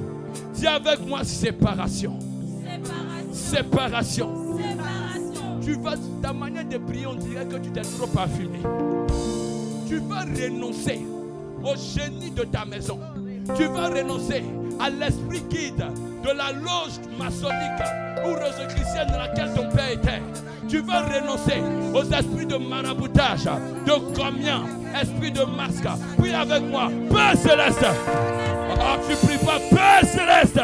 Dis avec moi séparation. Séparation. Tu vas, ta manière de prier, on dirait que tu t'es trop parfumé. Tu vas renoncer au génie de ta maison. Tu vas renoncer à l'esprit guide de la loge maçonnique ou rosicrucienne dans laquelle ton père était. Tu vas renoncer aux esprits de maraboutage, de communion, esprit de masque. Prie avec moi, Père céleste. Ah, tu pries pas, Père céleste.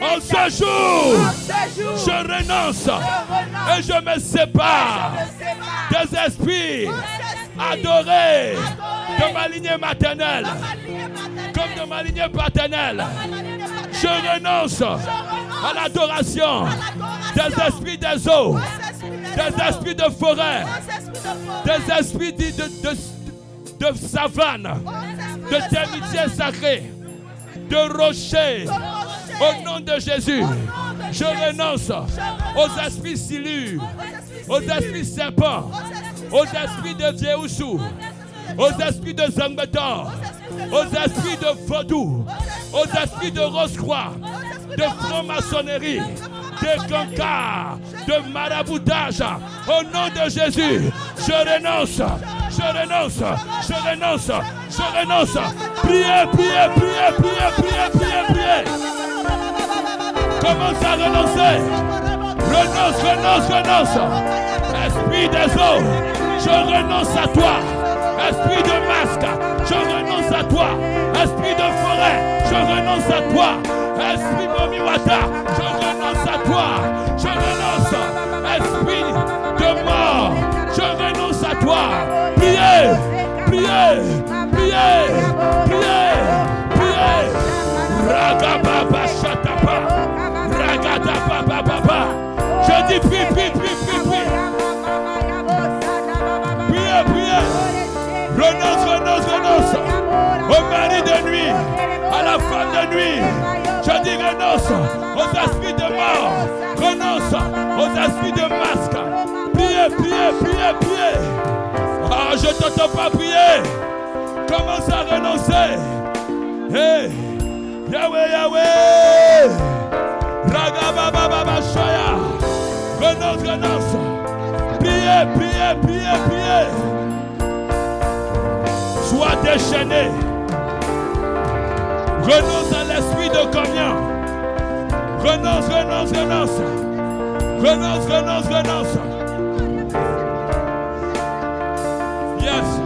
En ce jour, je renonce et je me sépare des esprits adorés de ma lignée maternelle comme de ma lignée paternelle. Je renonce à l'adoration des esprits des eaux, des esprits de forêt, des esprits de, de, de, de savane, de termitières sacrées, de rochers. Au nom de Jésus, je renonce aux esprits silures, aux esprits serpents, aux esprits de Jéhoussou, aux esprits de Zambetor, aux esprits de vaudou, aux esprits de rose-croix, de franc-maçonnerie, de cancars, de maraboutage. Au nom de Jésus, je renonce, je renonce, je renonce, je renonce. Priez, priez, priez, priez, priez, priez, priez. Commence à renoncer. Renonce, renonce, renonce. Esprit des eaux, je renonce à toi. Esprit de masque, je renonce à toi. Esprit de forêt, je renonce à toi. Esprit Momiwata, je renonce à toi. Je renonce. Esprit de mort, je renonce à toi. Priez, priez, priez, priez, priez. Ragababa Shatapa, Ragadaba Baba. Je dis prie, prie, prie, prie, prie. Priez, priez. Renonce, renonce, renonce au mari de nuit, à la femme de nuit. Je dis renonce aux esprits de mort, renonce aux esprits de masque. Priez, priez, priez, priez. Ah, je t'entends pas prier. Commence à renoncer. Hey, Yahweh, Yahweh. Ragababa Shaya. Renonce, renonce. Priez, priez, priez, priez. Sois déchaîné. Renonce à l'esprit de communion. Renonce, renonce, renonce. Renonce, renonce, renonce. Yes.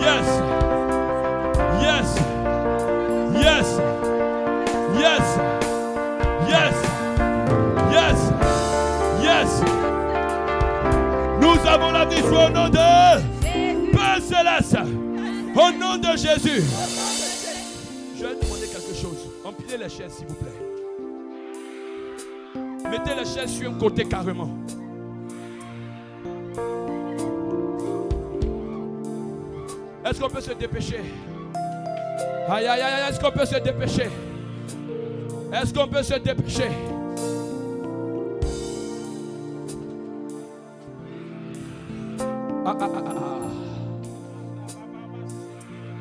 Yes. Yes. Yes. Yes. Yes. Yes. Yes. Nous avons la victoire au nom de Père Céleste. Au nom de Jésus. Vais demander quelque chose. Empilez les chaises, s'il vous plaît. Mettez les chaises sur un côté carrément. Est-ce qu'on peut se dépêcher? Aïe, aïe, aïe, est-ce qu'on peut se dépêcher? Est-ce qu'on peut se dépêcher? Ah, ah, ah, ah.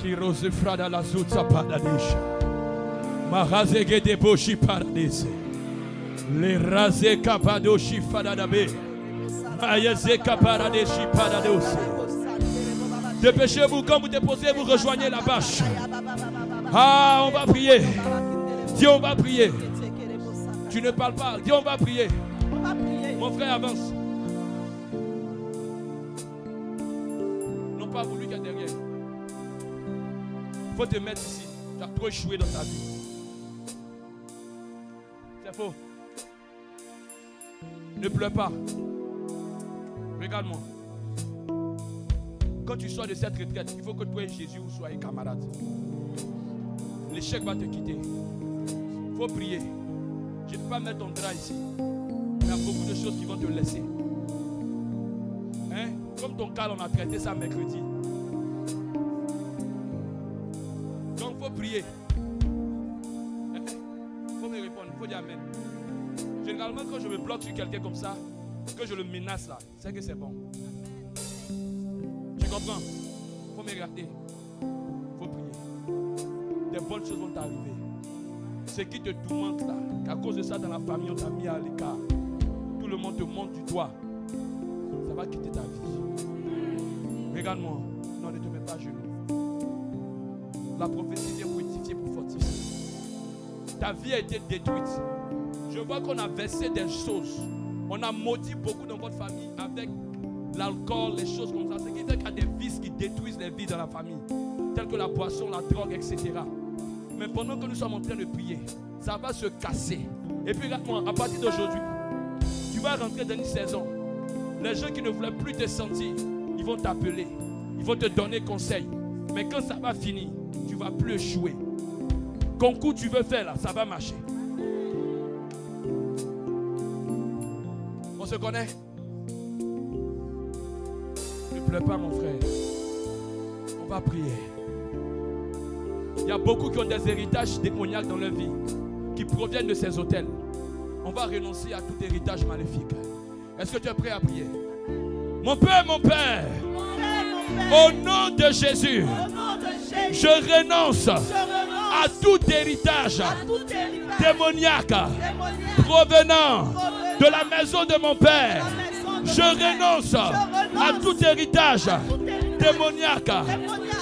Kirose frada la zutsa paradisha. Mahazege de boshi paradise. Le raze kapadoshi fadadabe. Ayeze kaparadeshi paradose. Dépêchez-vous, quand vous déposez, vous rejoignez la bâche. Ah, on va prier. Dis, on va prier. Tu ne parles pas. Dis, on va prier. Mon frère, avance. Non pas vous, lui qui est derrière. Il faut te mettre ici. Tu as trop échoué dans ta vie. C'est faux. Ne pleure pas. Regarde-moi. Quand tu sors de cette retraite, il faut que toi et Jésus vous camarades. L'échec va te quitter. Il faut prier. Je ne vais pas mettre ton drap ici. Il y a beaucoup de choses qui vont te laisser. Hein? Comme ton cas, on a traité ça mercredi. Donc il faut me répondre. Faut dire Amen. Généralement, quand je me bloque sur quelqu'un comme ça, que je le menace là, c'est que c'est bon. Tu comprends? Faut me regarder. Faut prier. Des bonnes choses vont t'arriver. Ce qui te tourmente là, qu'à cause de ça dans la famille, on t'a mis à l'écart. Tout le monde te monte du doigt. Ça va quitter ta vie. Regarde-moi. Non, ne te mets pas à genoux. La prophétie vient pour. Ta vie a été détruite. Je vois qu'on a versé des choses. On a maudit beaucoup dans votre famille avec l'alcool, les choses comme ça. Ce qui fait qu'il y a des vices qui détruisent les vies dans la famille, telles que la boisson, la drogue, etc. Mais pendant que nous sommes en train de prier, ça va se casser. Et puis regarde-moi, à partir d'aujourd'hui, tu vas rentrer dans une saison. Les gens qui ne voulaient plus te sentir, ils vont t'appeler, ils vont te donner conseil. Mais quand ça va finir, tu vas plus échouer. Concours tu veux faire là, ça va marcher. On se connaît? Ne pleure pas mon frère. On va prier. Il y a beaucoup qui ont des héritages démoniaques dans leur vie, qui proviennent de ces hôtels. On va renoncer à tout héritage maléfique. Est-ce que tu es prêt à prier? Mon Père, mon Père, au nom de Jésus, je renonce à tout héritage démoniaque provenant de la maison de mon Père. Je renonce à tout héritage démoniaque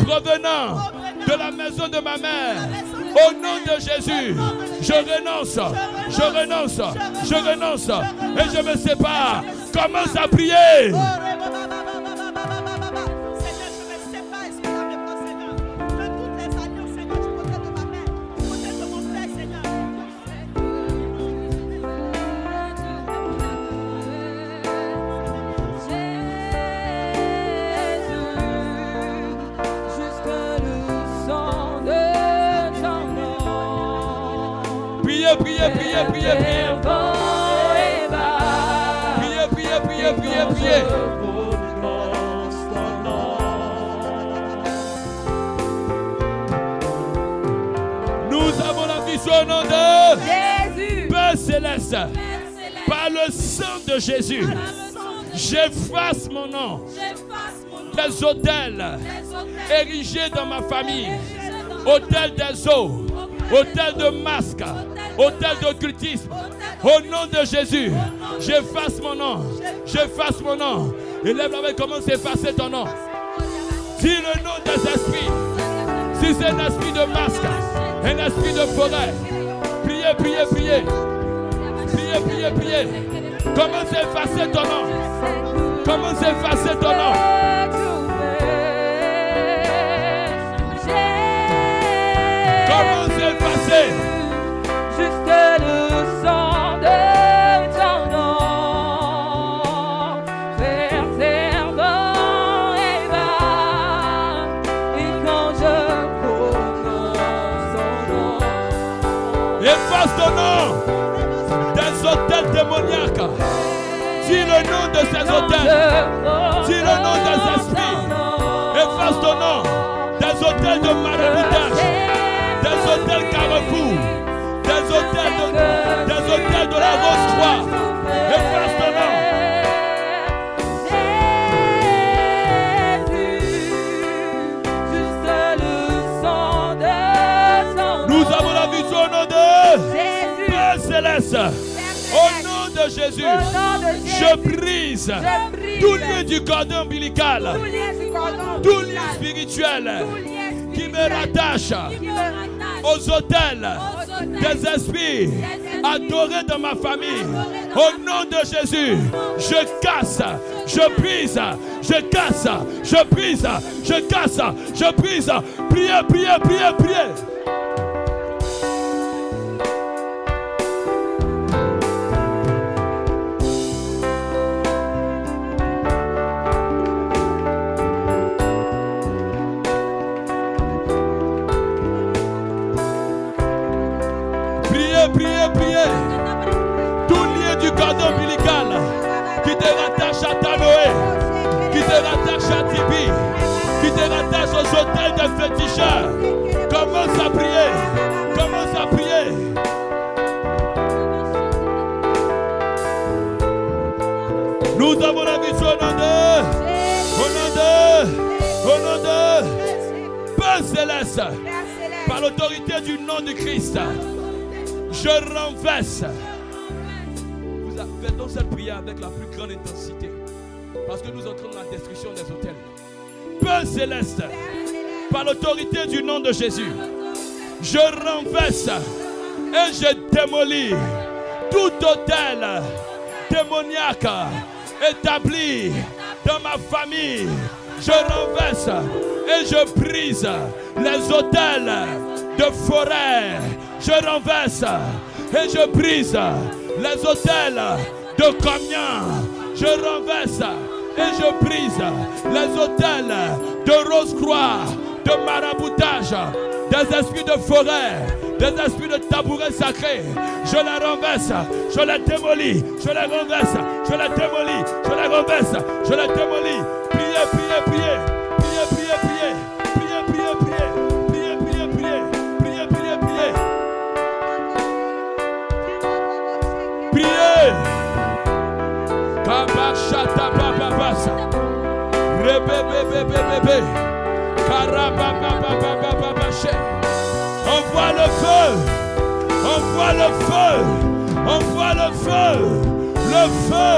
provenant de la maison de ma mère. Au nom de Jésus, je renonce, je renonce, je renonce et je me sépare. Commence à prier. Priez, priez, priez, priez, priez. Priez, priez. Nous avons la vision au nom de Jésus. Père céleste. Par le sang de Jésus, j'efface mon nom des hôtels érigés dans ma famille. Hôtel des eaux, hôtel de masques, hôtel d'occultisme. Au nom de Jésus, j'efface mon nom. J'efface mon nom. Élève la main, commence à effacer ton nom. Dis le nom des esprits. Si c'est un esprit de masque, un esprit de forêt, priez, priez, priez. Priez, priez, priez. Commence à effacer ton nom. Commence à effacer ton nom. de ces hôtels. Dis le nom des esprits. Efface ton nom. Des hôtels de maraboutage. Des hôtels Carrefour. Des hôtels de, des hôtels de la Rose-Croix. Efface ton nom. Nous avons la vision de Père Céleste de Jésus, je brise tout lien du cordon ombilical, tout lien spirituel qui me rattache aux hôtels des esprits adorés dans ma famille. Au nom de Jésus, je casse, je brise, je casse, je brise, je casse, je brise. Priez, priez, priez. Priez, féticheurs. Commence à prier. Commence à prier. Nous avons la vision au nom de, au nom de, au nom de Père céleste, par l'autorité du nom de Christ, je renverse. Vous a- faisons cette prière avec la plus grande intensité. Parce que nous entrons dans la destruction des hôtels. Père céleste, par l'autorité du nom de Jésus, je renverse et je démolis tout hôtel démoniaque établi dans ma famille. Je renverse et je brise les hôtels de forêt. Je renverse et je brise les hôtels de camions. Je renverse et je brise les hôtels de Rose-Croix, de maraboutage, des esprits de forêt, des esprits de tabouret sacré. Je la renverse, je la démolis, je la renverse, je la démolis, je la renverse, je la démolis. Priez, priez, priez, priez, priez, priez. Kabashata Bababasa Rebebebebebebe Envoie le feu. Envoie le feu. Envoie le feu. Le feu.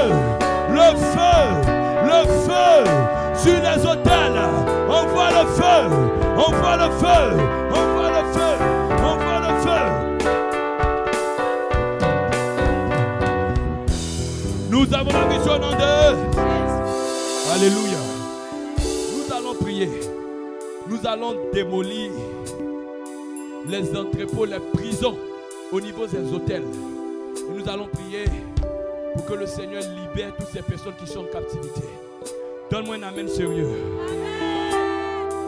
Le feu. Le feu. Sur les hôtels. Envoie le feu. Envoie le feu. Envoie le feu. Envoie le feu. Nous avons la vision au nom de Alléluia. Nous allons démolir les entrepôts, les prisons au niveau des hôtels. Et nous allons prier pour que le Seigneur libère toutes ces personnes qui sont en captivité. Donne-moi un amen sérieux.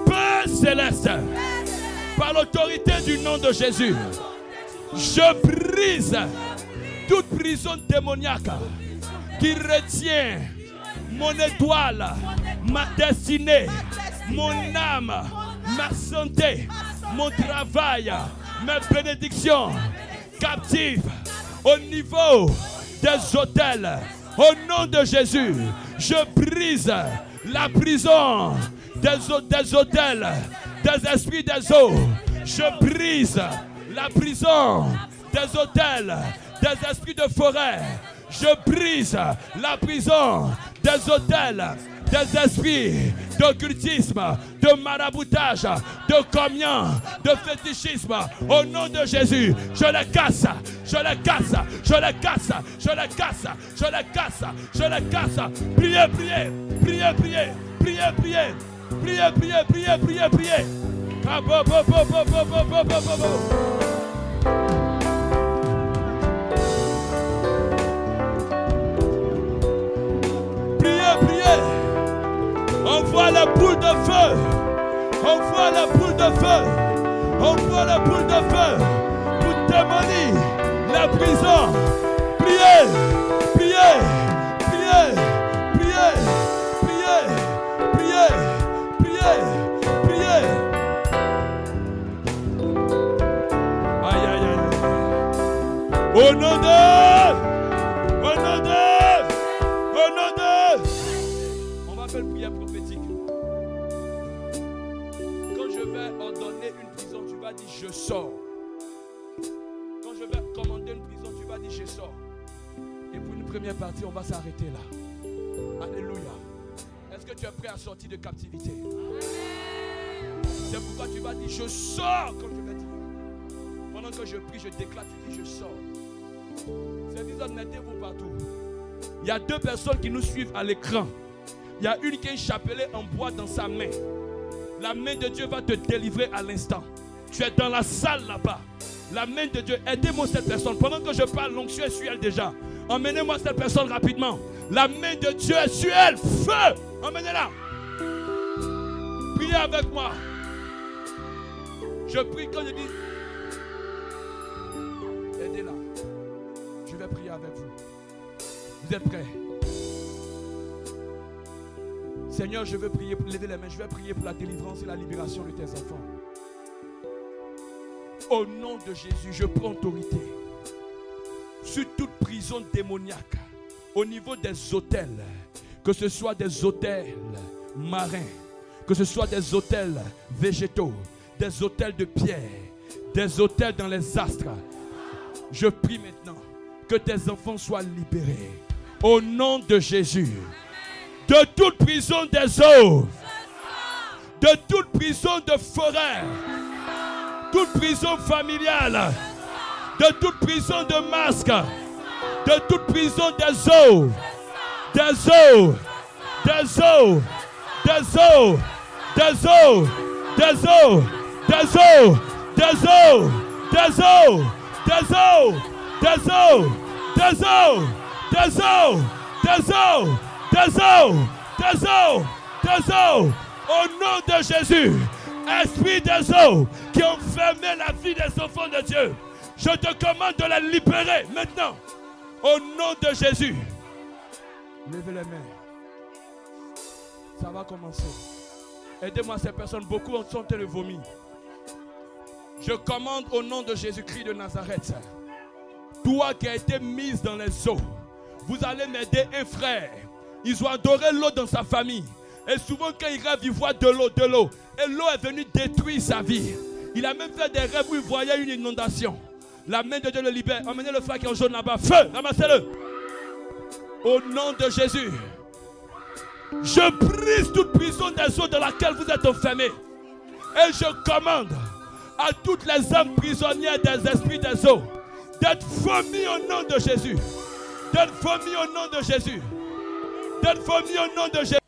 Père céleste, par l'autorité du nom de Jésus, je brise toute prison démoniaque qui retient mon étoile, ma destinée, mon âme, ma santé, mon travail, mes bénédictions captives au niveau des hôtels. Au nom de Jésus, je brise la prison des, des hôtels, des esprits des eaux. Je brise la prison des hôtels, des esprits de forêt. Je brise la prison des hôtels, des esprits d'occultisme, de maraboutage, de communion, de fétichisme. Au nom de Jésus, je les casse, je les casse, je les casse, je les casse, je les casse, je les casse. Priez, priez, priez, priez, priez, priez, priez, priez, priez, priez, priez. Priez, priez. Envoie la boule de feu. Envoie la boule de feu. Envoie la boule de feu pour démolir la prison. Priez, priez, priez, priez, priez, priez, priez, priez. Aïe, aïe, aïe. Au nom de, au nom de, au nom de. Je sors. Quand je vais commander une prison, tu vas dire je sors. Et pour une première partie, on va s'arrêter là. Alléluia. Est-ce que tu es prêt à sortir de captivité? C'est pourquoi tu vas dire, je sors, comme je vais dire. Pendant que je prie, je déclare, tu dis, je sors. C'est disant, mettez-vous partout. Il y a deux personnes qui nous suivent à l'écran. Il y a une qui a un chapelet en bois dans sa main. La main de Dieu va te délivrer à l'instant. Tu es dans la salle là-bas. La main de Dieu, aidez-moi cette personne. Pendant que je parle, l'onction est sur elle déjà. Emmenez-moi cette personne rapidement. La main de Dieu est sur elle. Feu Emmenez-la. Priez avec moi. Je prie quand je dis. Aidez-la. Je vais prier avec vous. Vous êtes prêts? Seigneur, je veux prier pour lever les mains. Je vais prier pour la délivrance et la libération de tes enfants. Au nom de Jésus, je prends autorité sur toute prison démoniaque au niveau des hôtels, que ce soit des hôtels marins, que ce soit des hôtels végétaux, des hôtels de pierre, des hôtels dans les astres. Je prie maintenant que tes enfants soient libérés. Au nom de Jésus. De toute prison des eaux. De toute prison de forêt. Toute prison familiale. De toute prison de masque. De toute prison des eaux. Des eaux. Des eaux. Des eaux. Des eaux. Des eaux. Des eaux. Des eaux. Des eaux. Des eaux. Des eaux. Des eaux. Des eaux. Des eaux. Des eaux. Des eaux. Des eaux. Au nom de Jésus. Esprit des eaux qui ont fermé la vie des enfants de Dieu. Je te commande de les libérer maintenant. Au nom de Jésus. Levez les mains. Ça va commencer. Aidez-moi ces personnes. Beaucoup sont en train de vomir. Je commande au nom de Jésus-Christ de Nazareth. Toi qui as été mise dans les eaux, vous allez m'aider un frère. Ils ont adoré l'eau dans sa famille. Et souvent quand il rêve, il voit de l'eau, de l'eau. Et l'eau est venue détruire sa vie. Il a même fait des rêves où il voyait une inondation. La main de Dieu le libère. Emmenez le frère qui est en jaune là-bas. Feu, ramassez-le. Au nom de Jésus. Je brise toute prison des eaux dans laquelle vous êtes enfermés. Et je commande à toutes les âmes prisonnières des esprits des eaux d'être vomies au nom de Jésus. D'être vomies au nom de Jésus. D'être vomies au nom de Jésus.